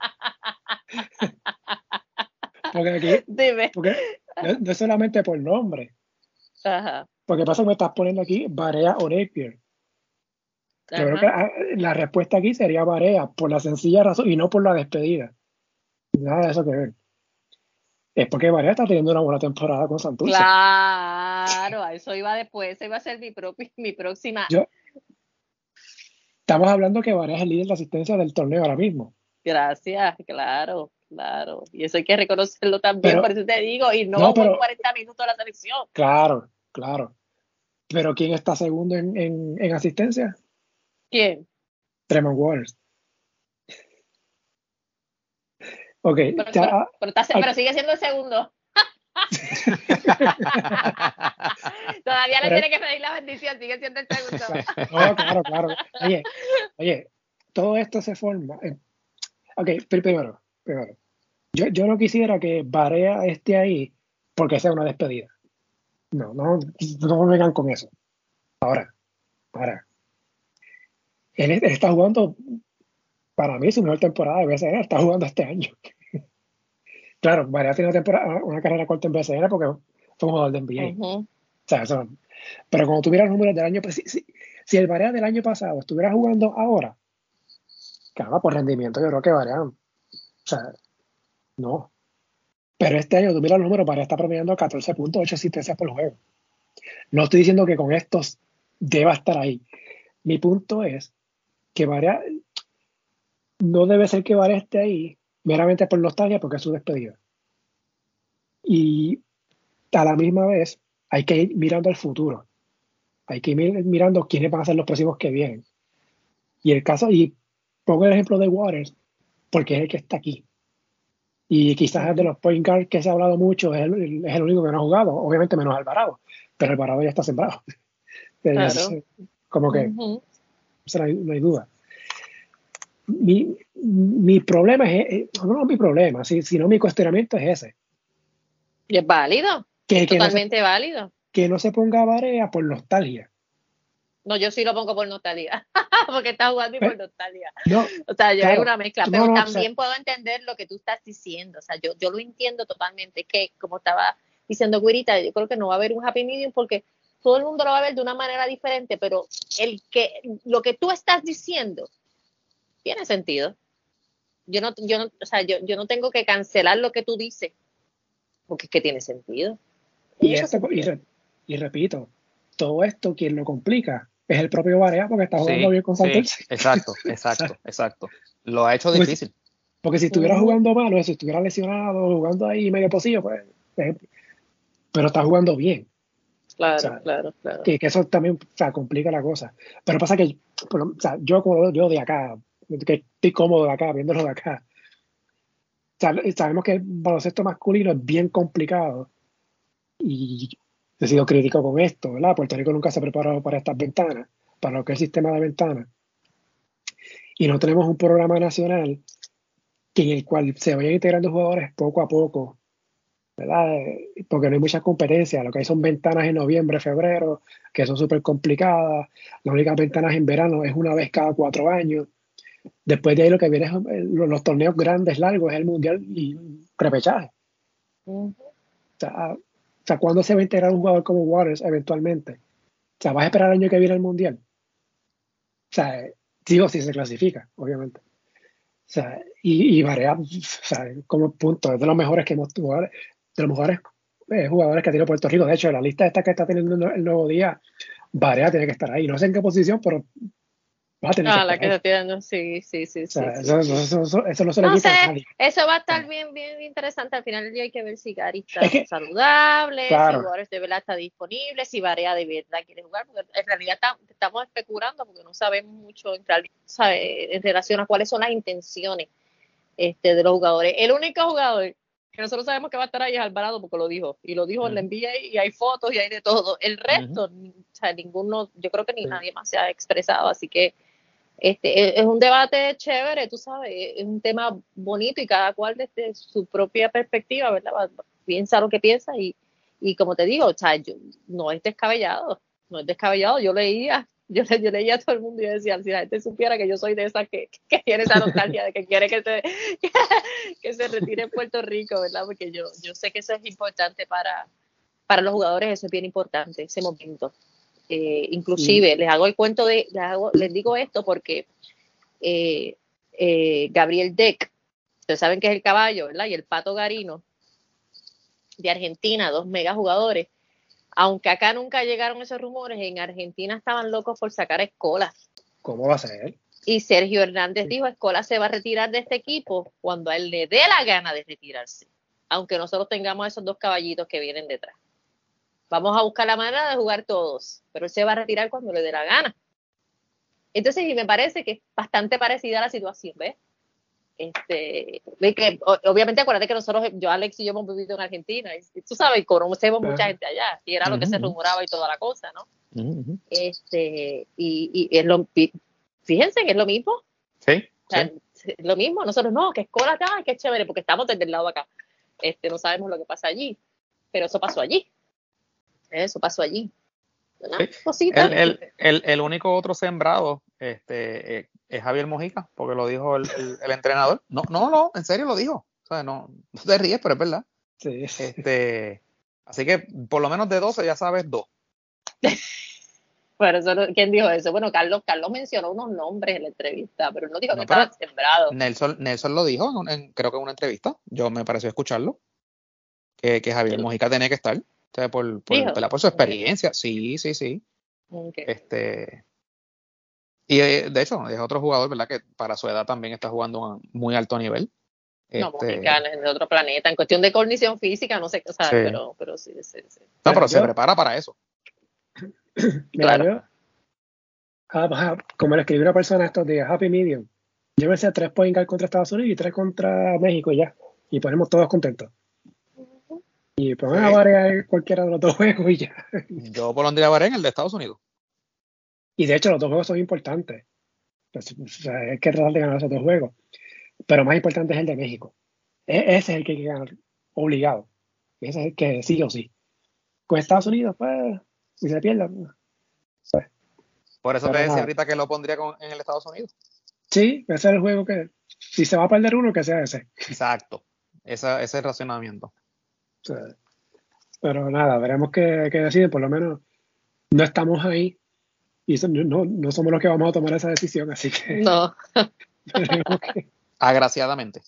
Porque aquí. Dime. Porque no, es solamente por nombre. Ajá. Porque pasa que me estás poniendo aquí Barea o Napier. Yo creo que ah, la respuesta aquí sería Barea, por la sencilla razón, y no por la despedida. Nada de eso que ver. Es porque Barea está teniendo una buena temporada con Santurce. Claro, eso iba después, eso iba a ser mi, mi próxima. estamos hablando que Barea es el líder de asistencia del torneo ahora mismo. Gracias, claro, claro. Y eso hay que reconocerlo también, por eso te digo, y no, por 40 minutos a la selección. Claro, claro. Pero ¿quién está segundo en, en asistencia? ¿Quién? Tremont Waters. Ok. Pero, ya, pero, sigue siendo el segundo. Todavía le tiene que pedir la bendición, sigue siendo el segundo. no, claro, claro. Oye, oye, todo esto se forma. Ok, primero, primero. Yo, yo no quisiera que Barea esté ahí porque sea una despedida. No, no, no me vengan con eso. Ahora, ahora, él, está jugando, para mí, su mejor temporada de BCN, está jugando este año. claro, María tiene una, temporada, una carrera corta en BCN porque fue un jugador de NBA. o sea, eso, pero cuando tuviera los números del año, pues, si, si, el Barea del año pasado estuviera jugando ahora, claro, por rendimiento, yo creo que Barea, o sea, no. Pero este año, tú miras los números, Barea está promediando 14.8 asistencias por juego. No estoy diciendo que con estos deba estar ahí. Mi punto es que Varea no debe ser que Varea esté ahí meramente por nostalgia porque es su despedida. Y a la misma vez hay que ir mirando al futuro. Hay que ir mirando quiénes van a ser los próximos que vienen. Y el caso, y pongo el ejemplo de Waters, porque es el que está aquí. Y quizás de los point guards que se ha hablado mucho, es el, es el único que no ha jugado, obviamente menos Alvarado, pero Alvarado ya está sembrado. Como que no hay, duda. Mi, mi, problema es, no, mi problema, sino mi cuestionamiento es ese. Y es válido. Que, totalmente válido. Que no se ponga Barea por nostalgia. No, yo sí lo pongo por nostalgia, porque está jugando y por nostalgia. o sea, yo una mezcla, pero también puedo entender lo que tú estás diciendo. O sea, yo, yo lo entiendo totalmente, que como estaba diciendo Guirita, yo creo que no va a haber un happy medium porque todo el mundo lo va a ver de una manera diferente, pero el que lo que tú estás diciendo tiene sentido. Yo no, yo no, o sea, yo, yo no tengo que cancelar lo que tú dices, porque es que tiene sentido. Y, y, repito, todo esto quien lo complica es el propio Barea porque está jugando bien con Santos. Sí, exacto, exacto, exacto. Lo ha hecho difícil. Porque, si estuviera jugando malo, si estuviera lesionado, jugando ahí medio posible, pues, pero está jugando bien. Claro, claro, claro. Que, eso también complica la cosa. Pero pasa que o sea, yo como yo de acá, que estoy cómodo de acá, viéndolo de acá, sabemos que el baloncesto masculino es bien complicado y he sido crítico con esto, ¿verdad? Puerto Rico nunca se ha preparado para estas ventanas, para lo que es el sistema de ventanas. Y no tenemos un programa nacional en el cual se vayan integrando jugadores poco a poco ¿verdad? Porque no hay mucha competencia, lo que hay son ventanas en noviembre, febrero, que son súper complicadas, las únicas ventanas en verano es una vez cada cuatro años, después de ahí lo que viene es los, torneos grandes, largos, es el mundial y repechaje. o, sea, o ¿cuándo se va a integrar un jugador como Waters eventualmente? O sea, ¿vas a esperar el año que viene el mundial? O sea, digo si se clasifica, obviamente. O sea, y, y Varea, o sea, como punto, es de los mejores que hemos jugado de los mejores eh, jugadores que ha tenido Puerto Rico. De hecho, la lista esta que está teniendo el nuevo día, Barea tiene que estar ahí. No sé en qué posición, pero ah, la que está tirando, sí, sí, sí. sí, eso, eso, no se lo no sé, Eso va a estar bien, bien interesante. Al final del día hay que ver si Gary está saludable, si jugadores de verdad está disponible, si Varea de verdad quiere jugar, porque en realidad estamos especulando porque no sabemos mucho en, en relación a cuáles son las intenciones este, de los jugadores. El único jugador que nosotros sabemos que va a estar ahí es Alvarado porque lo dijo, y lo dijo, en la NBA y hay fotos y hay de todo. El resto, o sea, ninguno, yo creo que ni nadie más se ha expresado, así que este e, es un debate chévere, tú sabes, es un tema bonito y cada cual desde su propia perspectiva, ¿verdad? Piensa lo que piensa y, y como te digo, o sea, no es descabellado, no es descabellado, yo leía yo, yo, leía a todo el mundo y decía, si la gente supiera que yo soy de esas que, que tiene esa nostalgia de que quiere que se, que, se retire en Puerto Rico, ¿verdad? Porque yo, yo sé que eso es importante para, para los jugadores, eso es bien importante, ese momento. Eh, inclusive, les hago el cuento de, les, hago, les digo esto porque eh, eh, Gabriel Deck, ustedes saben que es el caballo, ¿verdad? Y el Pato Garino de Argentina, dos mega jugadores, aunque acá nunca llegaron esos rumores, en Argentina estaban locos por sacar a Escola. ¿Cómo va a ser? Y Sergio Hernández dijo, Escola se va a retirar de este equipo cuando a él le dé la gana de retirarse, aunque nosotros tengamos esos dos caballitos que vienen detrás. Vamos a buscar la manera de jugar todos, pero él se va a retirar cuando le dé la gana. Entonces, y me parece que es bastante parecida a la situación, ¿ves? Este, que, obviamente acuérdate que nosotros, yo Alex y yo hemos vivido en Argentina, y, tú sabes, conocemos mucha gente allá, y era lo que se rumoraba y toda la cosa, ¿no? Este, y, y es lo, fíjense que es lo mismo. Sí. Lo mismo, nosotros no, que escuela acá, que es chévere, porque estamos desde el lado de acá. Este, no sabemos lo que pasa allí, pero eso pasó allí. Eso pasó allí. El, el, el, único otro sembrado este, eh, es Javier Mojica, porque lo dijo el, entrenador. No, no, no, en serio lo dijo. O sea, no, no te ríes, pero es verdad. Sí. Este, así que por lo menos de 12 ya sabes dos. Bueno, eso, ¿quién dijo eso? Bueno, Carlos, Carlos mencionó unos nombres en la entrevista, pero no dijo que estaba sembrado. Nelson, Nelson lo dijo, en, creo que en una entrevista. Yo me pareció escucharlo. Que, que Javier Mojica tenía que estar. O sea, por, por, por, su experiencia. Sí, sí, sí. Este, y eh, de hecho, es otro jugador, ¿verdad? Que para su edad también está jugando a muy alto nivel. No, este, es de otro planeta. En cuestión de condición física, no sé, o sea, pero, pero sí, sí, sí. No, pero se prepara para eso. claro. como le escribí una persona estos días, Happy Medium. Llévense tres points contra Estados Unidos y tres contra México y ya. Y ponemos todos contentos. Y pongan a variar cualquiera de los dos juegos y ya. Yo pondría a en el de Estados Unidos. Y de hecho, los dos juegos son importantes. Pues, o sea, hay que tratar de ganar esos dos juegos. Pero más importante es el de México. E, ese es el que hay que ganar obligado. Ese es el que sí o sí. Con Estados Unidos, pues, si se pierde, pues. Por eso te decía ahorita que lo pondría en el Estados Unidos. Sí, ese es el juego que, si se va a perder uno, que sea ese. Exacto. ese es el racionamiento. Pero nada, veremos qué, qué deciden. Por lo menos no estamos ahí y no, no, somos los que vamos a tomar esa decisión, así que. No. Agraciadamente.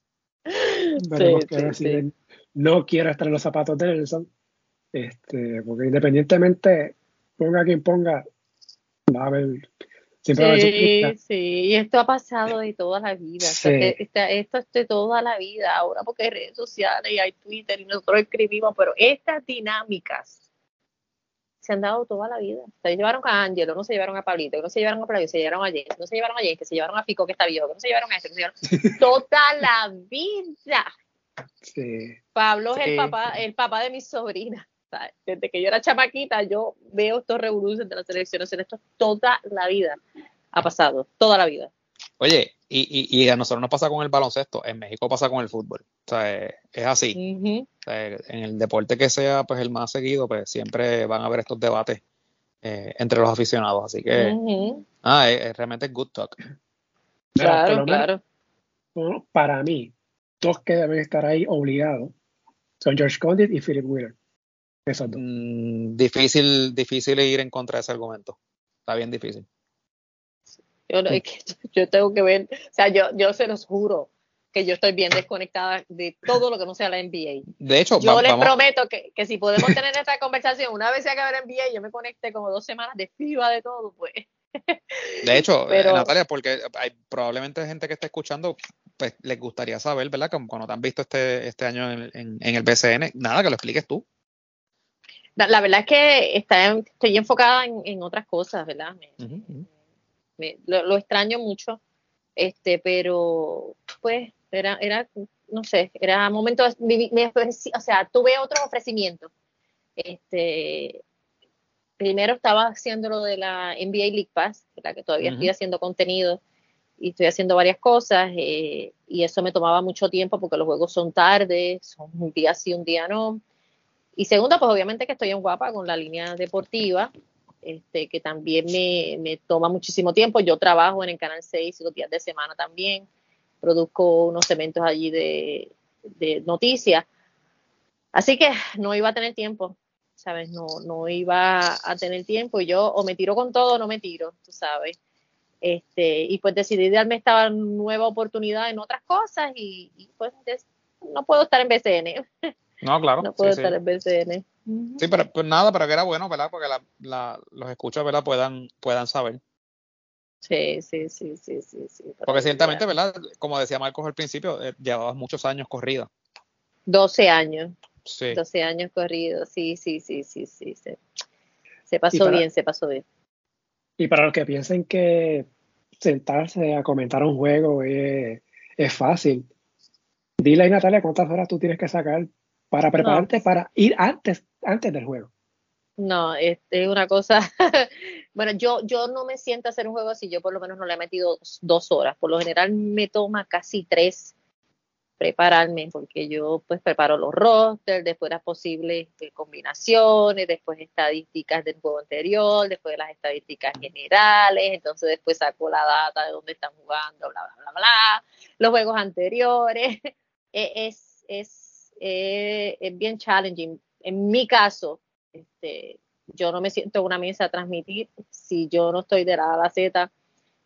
No quiero estar en los zapatos de Nelson, este, porque independientemente ponga quien ponga, va a haber. Siempre sí, sí, y esto ha pasado de toda la vida. Esto, esto es de toda la vida ahora, porque hay redes sociales y hay Twitter y nosotros escribimos, pero estas dinámicas se han dado toda la vida. Se llevaron a Angelo, no se llevaron a Pablito, no se llevaron a Pablito, se llevaron a James, no se llevaron a James, que se llevaron a Fico, que está viejo, que no se llevaron a este, que se llevaron toda la vida. Sí. Pablo es el papá, el papá de mis Desde que yo era chamaquita, yo veo estos revoluciones de las elecciones en esto toda la vida. Ha pasado, toda la vida. Oye, y, y, a nosotros nos pasa con el baloncesto, en México pasa con el fútbol. O sea, es así. en el deporte que sea pues el más seguido, pues siempre van a haber estos debates eh, entre los aficionados. Así que, ah, es, realmente good talk. Claro, claro. para mí, dos que deben estar ahí obligados son George Condit y Philip Wheeler. Dos. Mm, difícil, difícil ir en contra de ese argumento. Está bien difícil. Yo, yo tengo que ver, o sea, yo, yo se los juro que yo estoy bien desconectada de todo lo que no sea la NBA. De hecho, yo les prometo que, que, si podemos tener esta conversación una vez se acabe la NBA, yo me conecte como dos semanas de FIBA de todo, pues. De hecho, eh, Natalia, porque hay probablemente gente que está escuchando, pues les gustaría saber, ¿verdad? Como cuando te han visto este, este año en, el BCN, nada, que lo expliques tú. La, verdad es que está, estoy enfocada en, otras cosas, ¿verdad? lo, extraño mucho, este, pero pues era, era, no sé, era momento, o sea, tuve otro ofrecimiento. Este, primero estaba haciendo lo de la NBA League Pass, la que todavía estoy haciendo contenido y estoy haciendo varias cosas eh, y eso me tomaba mucho tiempo porque los juegos son tarde, son un día sí, un día no. Y segundo, pues obviamente que estoy en Guapa con la línea deportiva, este, que también me, toma muchísimo tiempo. Yo trabajo en Canal 6 los días de semana también, produzco unos eventos allí de, noticias. Así que no iba a tener tiempo ¿sabes? No, iba a tener tiempo y yo o me tiro con todo o no me tiro, tú sabes. Este, y pues decidí darme esta nueva oportunidad en otras cosas y, pues no puedo estar en BCN. No, claro. no puedo estar en BCN. Sí, pero pues nada, pero que era bueno, ¿verdad? Porque la, los escuchos, ¿verdad? Puedan, puedan saber. Sí, sí, sí, sí, sí. sí Porque ciertamente, ¿verdad? Como decía Marcos al principio, eh, llevabas muchos años corrida. 12 años. 12 años corridos, sí, sí, sí, sí, sí. Se, pasó bien, se pasó bien. Y para los que piensen que sentarse a comentar un juego es, fácil, dile a Natalia cuántas horas tú tienes que sacar para prepararte para ir antes, antes del juego. No, es, una cosa. bueno, yo, yo no me siento a hacer un juego así, yo por lo menos no le he metido dos horas. Por lo general me toma casi tres prepararme, porque yo pues preparo los rosters, después las posibles eh, combinaciones, después estadísticas del juego anterior, después las estadísticas generales, entonces después saco la data de dónde están jugando, bla, bla, bla, bla, los juegos anteriores. E, es, es, eh, es bien challenging. En mi caso, este, yo no me siento en una mesa a transmitir si yo no estoy de la A a la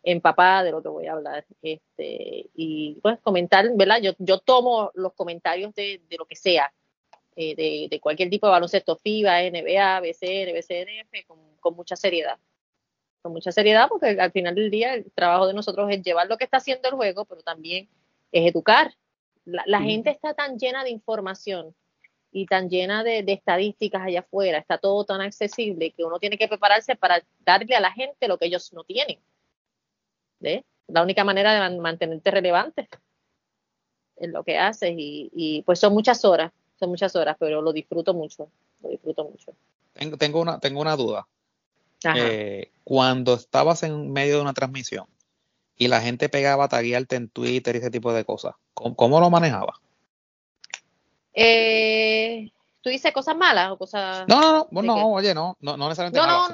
empapada de lo que voy a hablar. Este, y pues comentar, ¿verdad? Yo, yo tomo los comentarios de, de lo que sea, eh, de, de, cualquier tipo de baloncesto, FIBA, NBA, BCN, BCNF, con, con, mucha seriedad. Con mucha seriedad, porque al final del día el trabajo de nosotros es llevar lo que está haciendo el juego, pero también es educar. La, la gente está tan llena de información y tan llena de, de, estadísticas allá afuera, está todo tan accesible que uno tiene que prepararse para darle a la gente lo que ellos no tienen. La única manera de mantenerte relevante en lo que haces y, pues son muchas horas, son muchas horas, pero lo disfruto mucho, lo disfruto mucho. Tengo, una, tengo una duda. Eh, cuando estabas en medio de una transmisión y la gente pegaba a taguearte en Twitter y ese tipo de cosas, ¿cómo, lo manejabas? Eh, ¿Tú dices cosas malas o cosas.? No, no, no, oye, no, no, necesariamente no,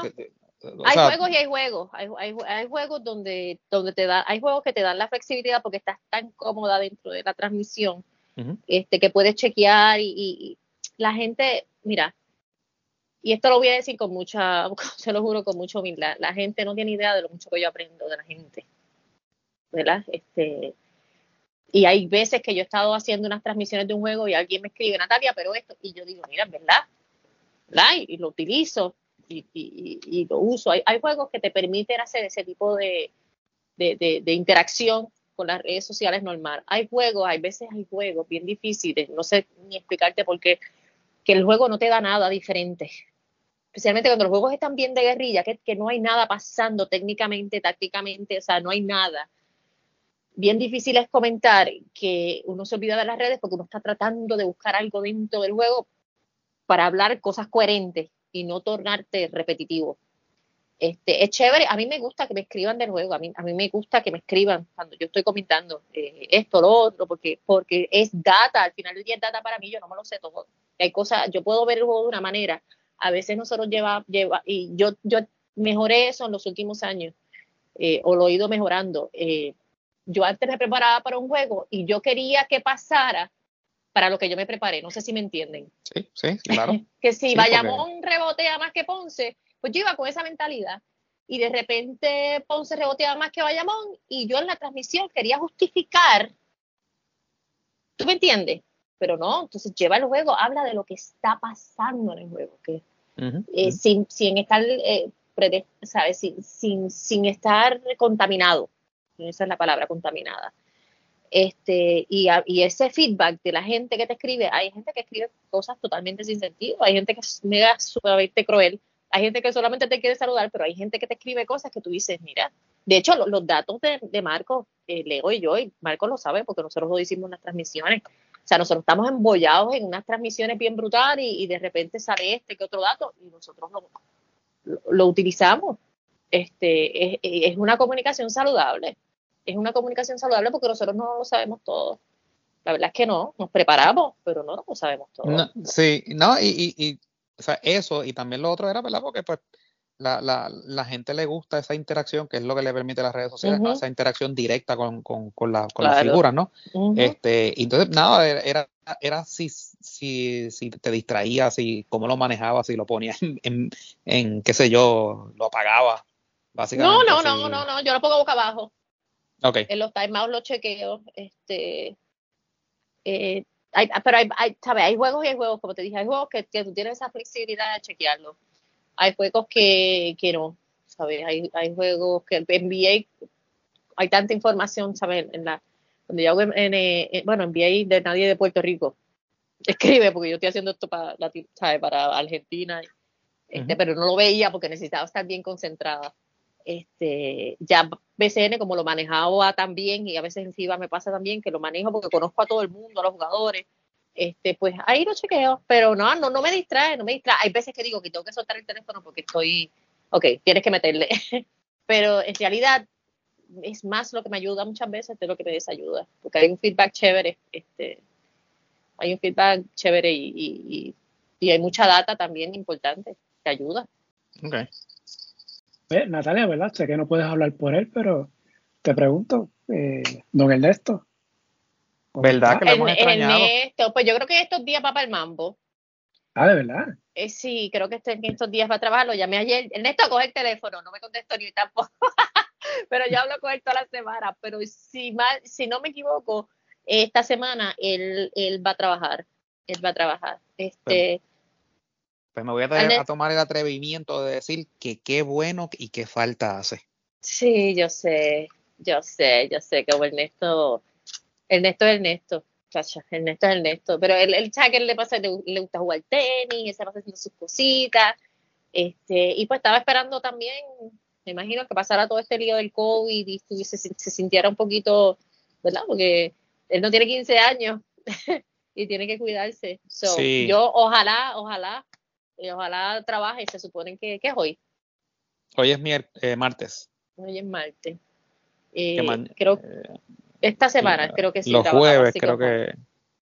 hay juegos y hay juegos. Hay, hay, juegos donde, donde te da, hay juegos que te dan la flexibilidad porque estás tan cómoda dentro de la transmisión, este, que puedes chequear y, la gente, mira, y esto lo voy a decir con mucha, se lo juro con mucha humildad, la gente no tiene idea de lo mucho que yo aprendo de la gente, ¿verdad? Este, y hay veces que yo he estado haciendo unas transmisiones de un juego y alguien me escribe, Natalia, pero esto, y yo digo, mira, ¿verdad? ¿verdad? y lo utilizo y, lo uso. Hay, juegos que te permiten hacer ese tipo de, interacción con las redes sociales normal. Hay juegos, hay veces hay juegos bien difíciles, no sé ni explicarte por qué, que el juego no te da nada diferente. Especialmente cuando los juegos están bien de guerrilla, que, que no hay nada pasando técnicamente, tácticamente, o sea, no hay nada. Bien difícil es comentar que uno se olvida de las redes porque uno está tratando de buscar algo dentro del juego para hablar cosas coherentes y no tornarte repetitivo. Este, es chévere, a mí me gusta que me escriban del juego, a mí, a mí me gusta que me escriban cuando yo estoy comentando eh, esto, lo otro, porque, porque es data, al final del día es data para mí, yo no me lo sé todo. Hay cosas, yo puedo ver el juego de una manera, a veces nosotros lleva, lleva y yo, yo mejoré eso en los últimos años, eh, o lo he ido mejorando. Eh, yo antes me preparaba para un juego y yo quería que pasara para lo que yo me preparé. No sé si me entienden. Sí, sí, claro. que si Bayamón rebotea más que Ponce, pues yo iba con esa mentalidad. Y de repente Ponce reboteaba más que Bayamón y yo en la transmisión quería justificar. ¿Tú me entiendes? Pero no, entonces lleva el juego, habla de lo que está pasando en el juego. Que, eh, sin, sin, estar eh, ¿sabes? Sin, sin, sin estar contaminado. Esa es la palabra, contaminada. Este, y, y, ese feedback de la gente que te escribe, hay gente que escribe cosas totalmente sin sentido, hay gente que es mega sumamente cruel, hay gente que solamente te quiere saludar, pero hay gente que te escribe cosas que tú dices, mira, de hecho los, datos de, de Marco, eh, Leo y yo, y Marco lo sabe porque nosotros lo hicimos en las transmisiones, o sea, nosotros estamos embollados en unas transmisiones bien brutales y, de repente sale este que otro dato y nosotros lo, lo, utilizamos. Este, es, es una comunicación saludable es una comunicación saludable porque nosotros no lo sabemos todo. La verdad es que no, nos preparamos, pero no lo sabemos todo. sí, no, y, y, o sea, eso, y también lo otro era, ¿verdad? Porque pues la, la, la, gente le gusta esa interacción, que es lo que le permite a las redes sociales, esa interacción directa con, con, con, la, con las figuras, ¿no? este, entonces, nada, era, era si, si, si te distraías, si cómo lo manejabas, si lo ponías en, en, qué sé yo, lo apagabas, básicamente. No, no, no, no, no, yo lo pongo boca abajo. En los timeouts los chequeo. Este, eh, hay, pero hay, hay, hay juegos y hay juegos, como te dije, hay juegos que, que tú tienes esa flexibilidad de chequearlo. Hay juegos que, que no, ¿sabes? Hay, hay juegos que NBA hay tanta información, ¿sabes? En la, cuando yo hago en, en, bueno, NBA de nadie de Puerto Rico, escribe, porque yo estoy haciendo esto para, ¿sabes? para Argentina, este, pero no lo veía porque necesitaba estar bien concentrada este, ya BCN como lo manejaba también y a veces en me pasa también que lo manejo porque conozco a todo el mundo, a los jugadores, este, pues ahí lo chequeo, pero no, no, no me distrae, no me distrae. Hay veces que digo que tengo que soltar el teléfono porque estoy, ok, tienes que meterle, pero en realidad es más lo que me ayuda muchas veces de lo que me desayuda, porque hay un feedback chévere, este, hay un feedback chévere y, y, y hay mucha data también importante que ayuda. Okay. Natalia, ¿verdad? Sé que no puedes hablar por él, pero te pregunto, eh, don Ernesto. ¿Verdad que lo hemos extrañado? Ernesto, pues yo creo que estos días va para el mambo. Ah, ¿de verdad? Eh, sí, creo que este, en estos días va a trabajar. Lo llamé ayer. Ernesto, coge el teléfono. No me contestó ni tampoco. pero yo hablo con él toda la semana. Pero si, mal, si no me equivoco, esta semana él, él va a trabajar. Él va a trabajar. Este, pues me voy a, tomar el atrevimiento de decir que qué bueno y qué falta hace. Sí, yo sé, yo sé, yo sé que Ernesto, Ernesto es Ernesto, chacha, Ernesto es Ernesto, pero el, el que le pasa, le, le, gusta jugar tenis, se pasa haciendo sus cositas, este, y pues estaba esperando también, me imagino que pasara todo este lío del COVID y se, se sintiera un poquito, ¿verdad? Porque él no tiene 15 años y tiene que cuidarse. So, Yo ojalá, ojalá y ojalá trabaje. Se supone que, ¿qué es hoy? Hoy es eh, martes. Hoy es martes. Eh, creo eh, esta semana creo que sí. Los jueves creo que...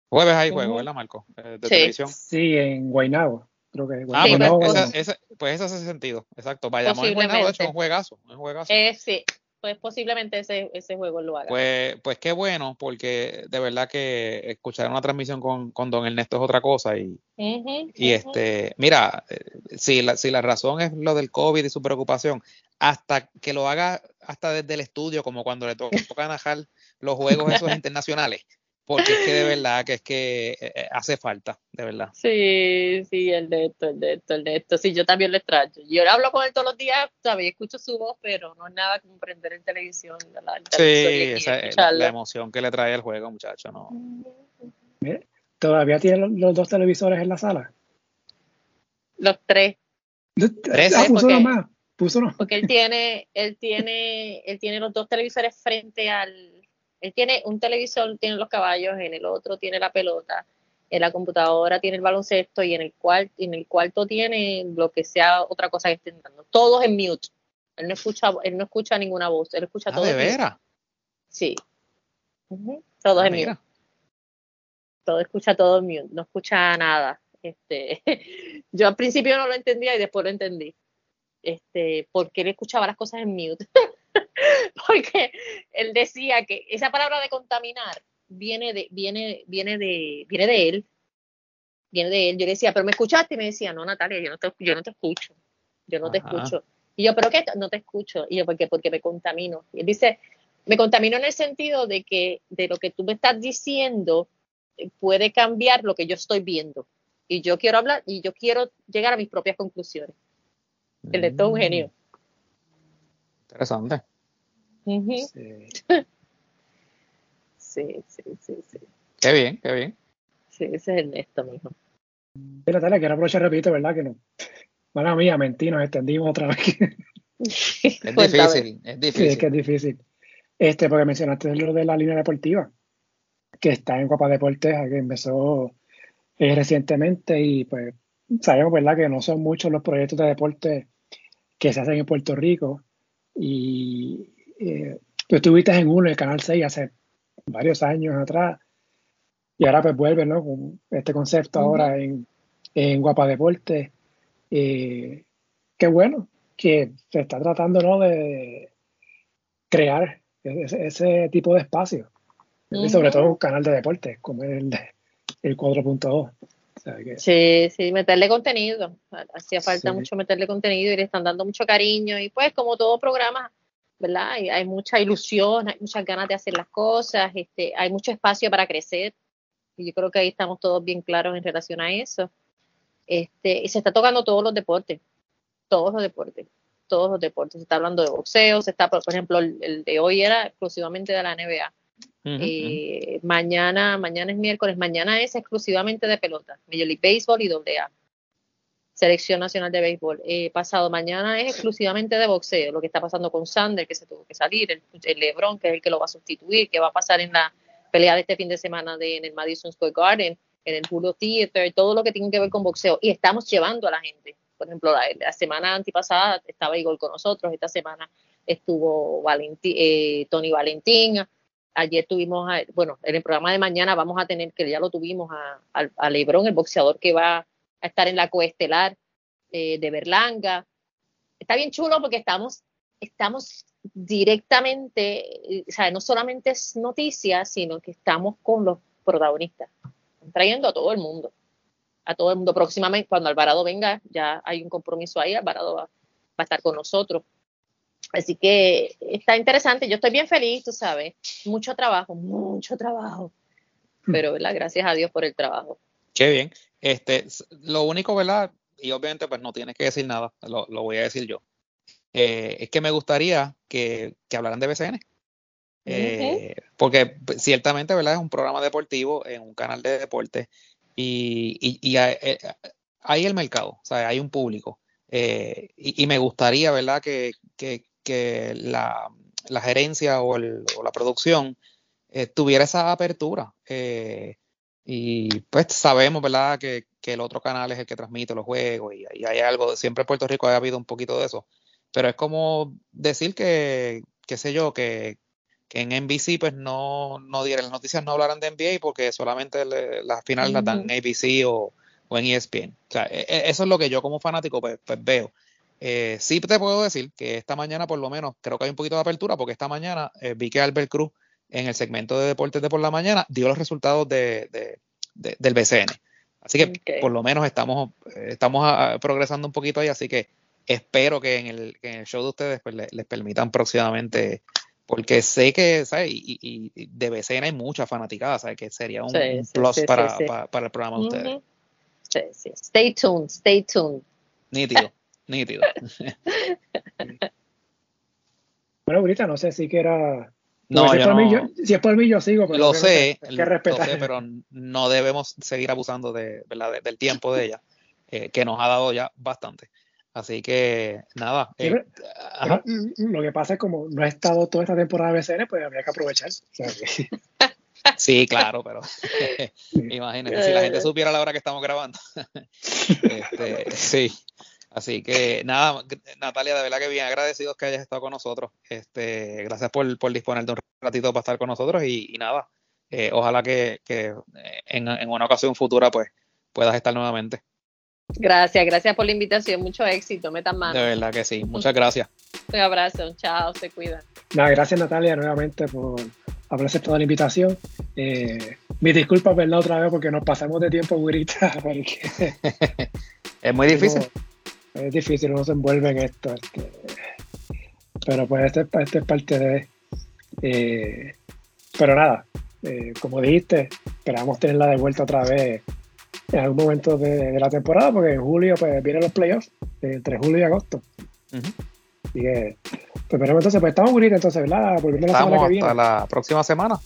Jueves hay juego, ¿verdad, Marco? de sí. televisión. Sí, en Guaynabo. Creo que ah, pues, pues, eso hace sentido, exacto. Vayamos en Guaynabo, de hecho, un juegazo. Un juegazo. sí, pues posiblemente ese, ese juego lo haga. Pues, pues qué bueno, porque de verdad que escuchar una transmisión con, con Don Ernesto es otra cosa. Y, y este, mira, eh, si la, si la razón es lo del COVID y su preocupación, hasta que lo haga hasta desde el estudio, como cuando le toca narrar los juegos esos internacionales, porque es que de verdad que es que eh, eh, hace falta, de verdad. Sí, sí, el de esto, el de esto, el de esto. Sí, yo también lo extraño. Yo hablo con él todos los días, ¿sabes? Escucho su voz, pero no es nada como prender en televisión. La, sí, esa es la emoción que le trae el juego, muchacho, ¿no? ¿Todavía tiene los dos televisores en la sala? Los tres. ¿Tres? Ah, puso más. Puso no. Porque él tiene, él tiene, él tiene los dos televisores frente al él tiene un televisor, tiene los caballos, en el otro tiene la pelota, en la computadora tiene el baloncesto y en el cuarto, en el cuarto tiene lo que sea otra cosa que estén dando. Todos en mute. Él no escucha, él no escucha ninguna voz, él escucha ah, todo. ¿De veras? Sí. Todos ah, en mute. Todo escucha todo en mute, no escucha nada. Este, yo al principio no lo entendía y después lo entendí. Este, porque él escuchaba las cosas en mute. porque él decía que esa palabra de contaminar viene de, viene, viene de, viene de él, viene de él. Yo le decía, pero me escuchaste y me decía, no, Natalia, yo no te, yo no te escucho, yo no te escucho. Y yo, pero qué, no te escucho. Y yo, ¿por qué? Porque me contamino. Y él dice, me contamino en el sentido de que de lo que tú me estás diciendo eh, puede cambiar lo que yo estoy viendo. Y yo quiero hablar y yo quiero llegar a mis propias conclusiones. El de todo un genio. Interesante. sí. sí, sí, sí, Qué bien, qué bien. Sí, ese es Ernesto, mijo. Mira, Tala, quiero aprovechar, repito, ¿verdad? Que no. Mala mía, mentí, nos extendimos otra vez. es difícil, es difícil. Sí, es que es difícil. Este, porque mencionaste lo de la línea deportiva, que está en Copa Deportes, que empezó eh, recientemente y pues sabemos, ¿verdad?, que no son muchos los proyectos de deporte que se hacen en Puerto Rico. Y eh, tú estuviste en uno, el Canal 6, hace varios años atrás, y ahora pues vuelve, ¿no? Con este concepto ahora en, en Guapa Deporte. Eh, qué bueno que se está tratando, ¿no? De crear ese, tipo de espacio. Y sobre todo un canal de deporte, como el, el 4.2. Sí, sí, meterle contenido. Hacía falta mucho meterle contenido y le están dando mucho cariño. Y pues, como todo programa, ¿verdad? Hay, hay mucha ilusión, hay muchas ganas de hacer las cosas, este, hay mucho espacio para crecer. Y yo creo que ahí estamos todos bien claros en relación a eso. Este, y se está tocando todos los deportes, todos los deportes, todos los deportes. Se está hablando de boxeo, se está, por ejemplo, el de hoy era exclusivamente de la NBA eh, mañana, mañana es miércoles, mañana es exclusivamente de pelota, Major League Baseball y AA. Selección Nacional de Béisbol. Eh, pasado mañana es exclusivamente de boxeo, lo que está pasando con Sander, que se tuvo que salir, el, Lebron, que es el que lo va a sustituir, que va a pasar en la pelea de este fin de semana de, en el Madison Square Garden, en el Julio Theater, todo lo que tiene que ver con boxeo. Y estamos llevando a la gente. Por ejemplo, la, semana antipasada estaba Igor con nosotros, esta semana estuvo eh, Tony Valentín, Ayer tuvimos, bueno, en el programa de mañana vamos a tener, que ya lo tuvimos, a, a, Lebron, el boxeador que va a estar en la coestelar eh, de Berlanga. Está bien chulo porque estamos, estamos directamente, eh, o sea, no solamente es noticias, sino que estamos con los protagonistas, trayendo a todo el mundo, a todo el mundo. Próximamente, cuando Alvarado venga, ya hay un compromiso ahí, Alvarado va a estar con nosotros. Así que está interesante, yo estoy bien feliz, tú sabes, mucho trabajo, mucho trabajo, hmm. pero ¿verdad? gracias a Dios por el trabajo. Qué bien. Este, lo único, ¿verdad? Y obviamente pues no tienes que decir nada, lo, voy a decir yo. Eh, es que me gustaría que, hablaran de BCN. Eh, porque pues, ciertamente, ¿verdad? Es un programa deportivo en un canal de deporte y, y, eh, hay, el mercado, o sea, hay un público. y, me gustaría, ¿verdad? Que, que, que la, gerencia o, la producción eh, tuviera esa apertura. Eh, y pues sabemos, ¿verdad?, que, el otro canal es el que transmite los juegos y, hay algo, siempre en Puerto Rico ha habido un poquito de eso. Pero es como decir que, qué sé yo, que, en NBC pues no, no dieran las noticias, no hablaran de NBA porque solamente las finales las dan en ABC o, en ESPN. O sea, e, e, eso es lo que yo como fanático pues, pues veo. Eh, sí te puedo decir que esta mañana por lo menos creo que hay un poquito de apertura porque esta mañana eh, vi que Albert Cruz en el segmento de deportes de por la mañana dio los resultados de, del BCN. Así que por lo menos estamos, eh, estamos ah, progresando un poquito ahí, así que espero que en el, show de ustedes pues, les, permitan próximamente, porque sé que, ¿sabes? Y, de BCN hay mucha fanaticada, ¿sabes? Que sería un, plus para, para, el programa de ustedes. Sí, Stay tuned, stay tuned. Nítido. Nítido. bueno, ahorita no sé si que era. No, si, es por mí, yo sigo. Pero lo sé, pero no debemos seguir abusando de, del tiempo de ella, eh, que nos ha dado ya bastante. Así que nada. Eh, lo que pasa es como no ha estado toda esta temporada de BCN, pues habría que aprovechar. Sí, claro, pero imagínate, si la gente supiera la hora que estamos grabando. este, sí. Así que nada, Natalia, de verdad que bien agradecidos que hayas estado con nosotros. Este, gracias por, por disponer de un ratito para estar con nosotros y, nada, eh, ojalá que, que en, en, una ocasión futura pues puedas estar nuevamente. Gracias, gracias por la invitación, mucho éxito, metan mano. De verdad que sí, muchas gracias. Un abrazo, chao, se cuidan. Nada, gracias Natalia nuevamente por haber aceptado la invitación. Eh, mis disculpas, ¿verdad? Otra vez porque nos pasamos de tiempo, Gurita, es muy difícil es difícil, uno se envuelve en esto. Este, pero pues este, este es parte de. Eh, pero nada, eh, como dijiste, esperamos tenerla de vuelta otra vez en algún momento de, la temporada, porque en julio pues vienen los playoffs, entre julio y agosto. Así que Pues pero entonces, pues estamos bonitos entonces, ¿verdad? Volviendo la semana que viene. Hasta la próxima semana.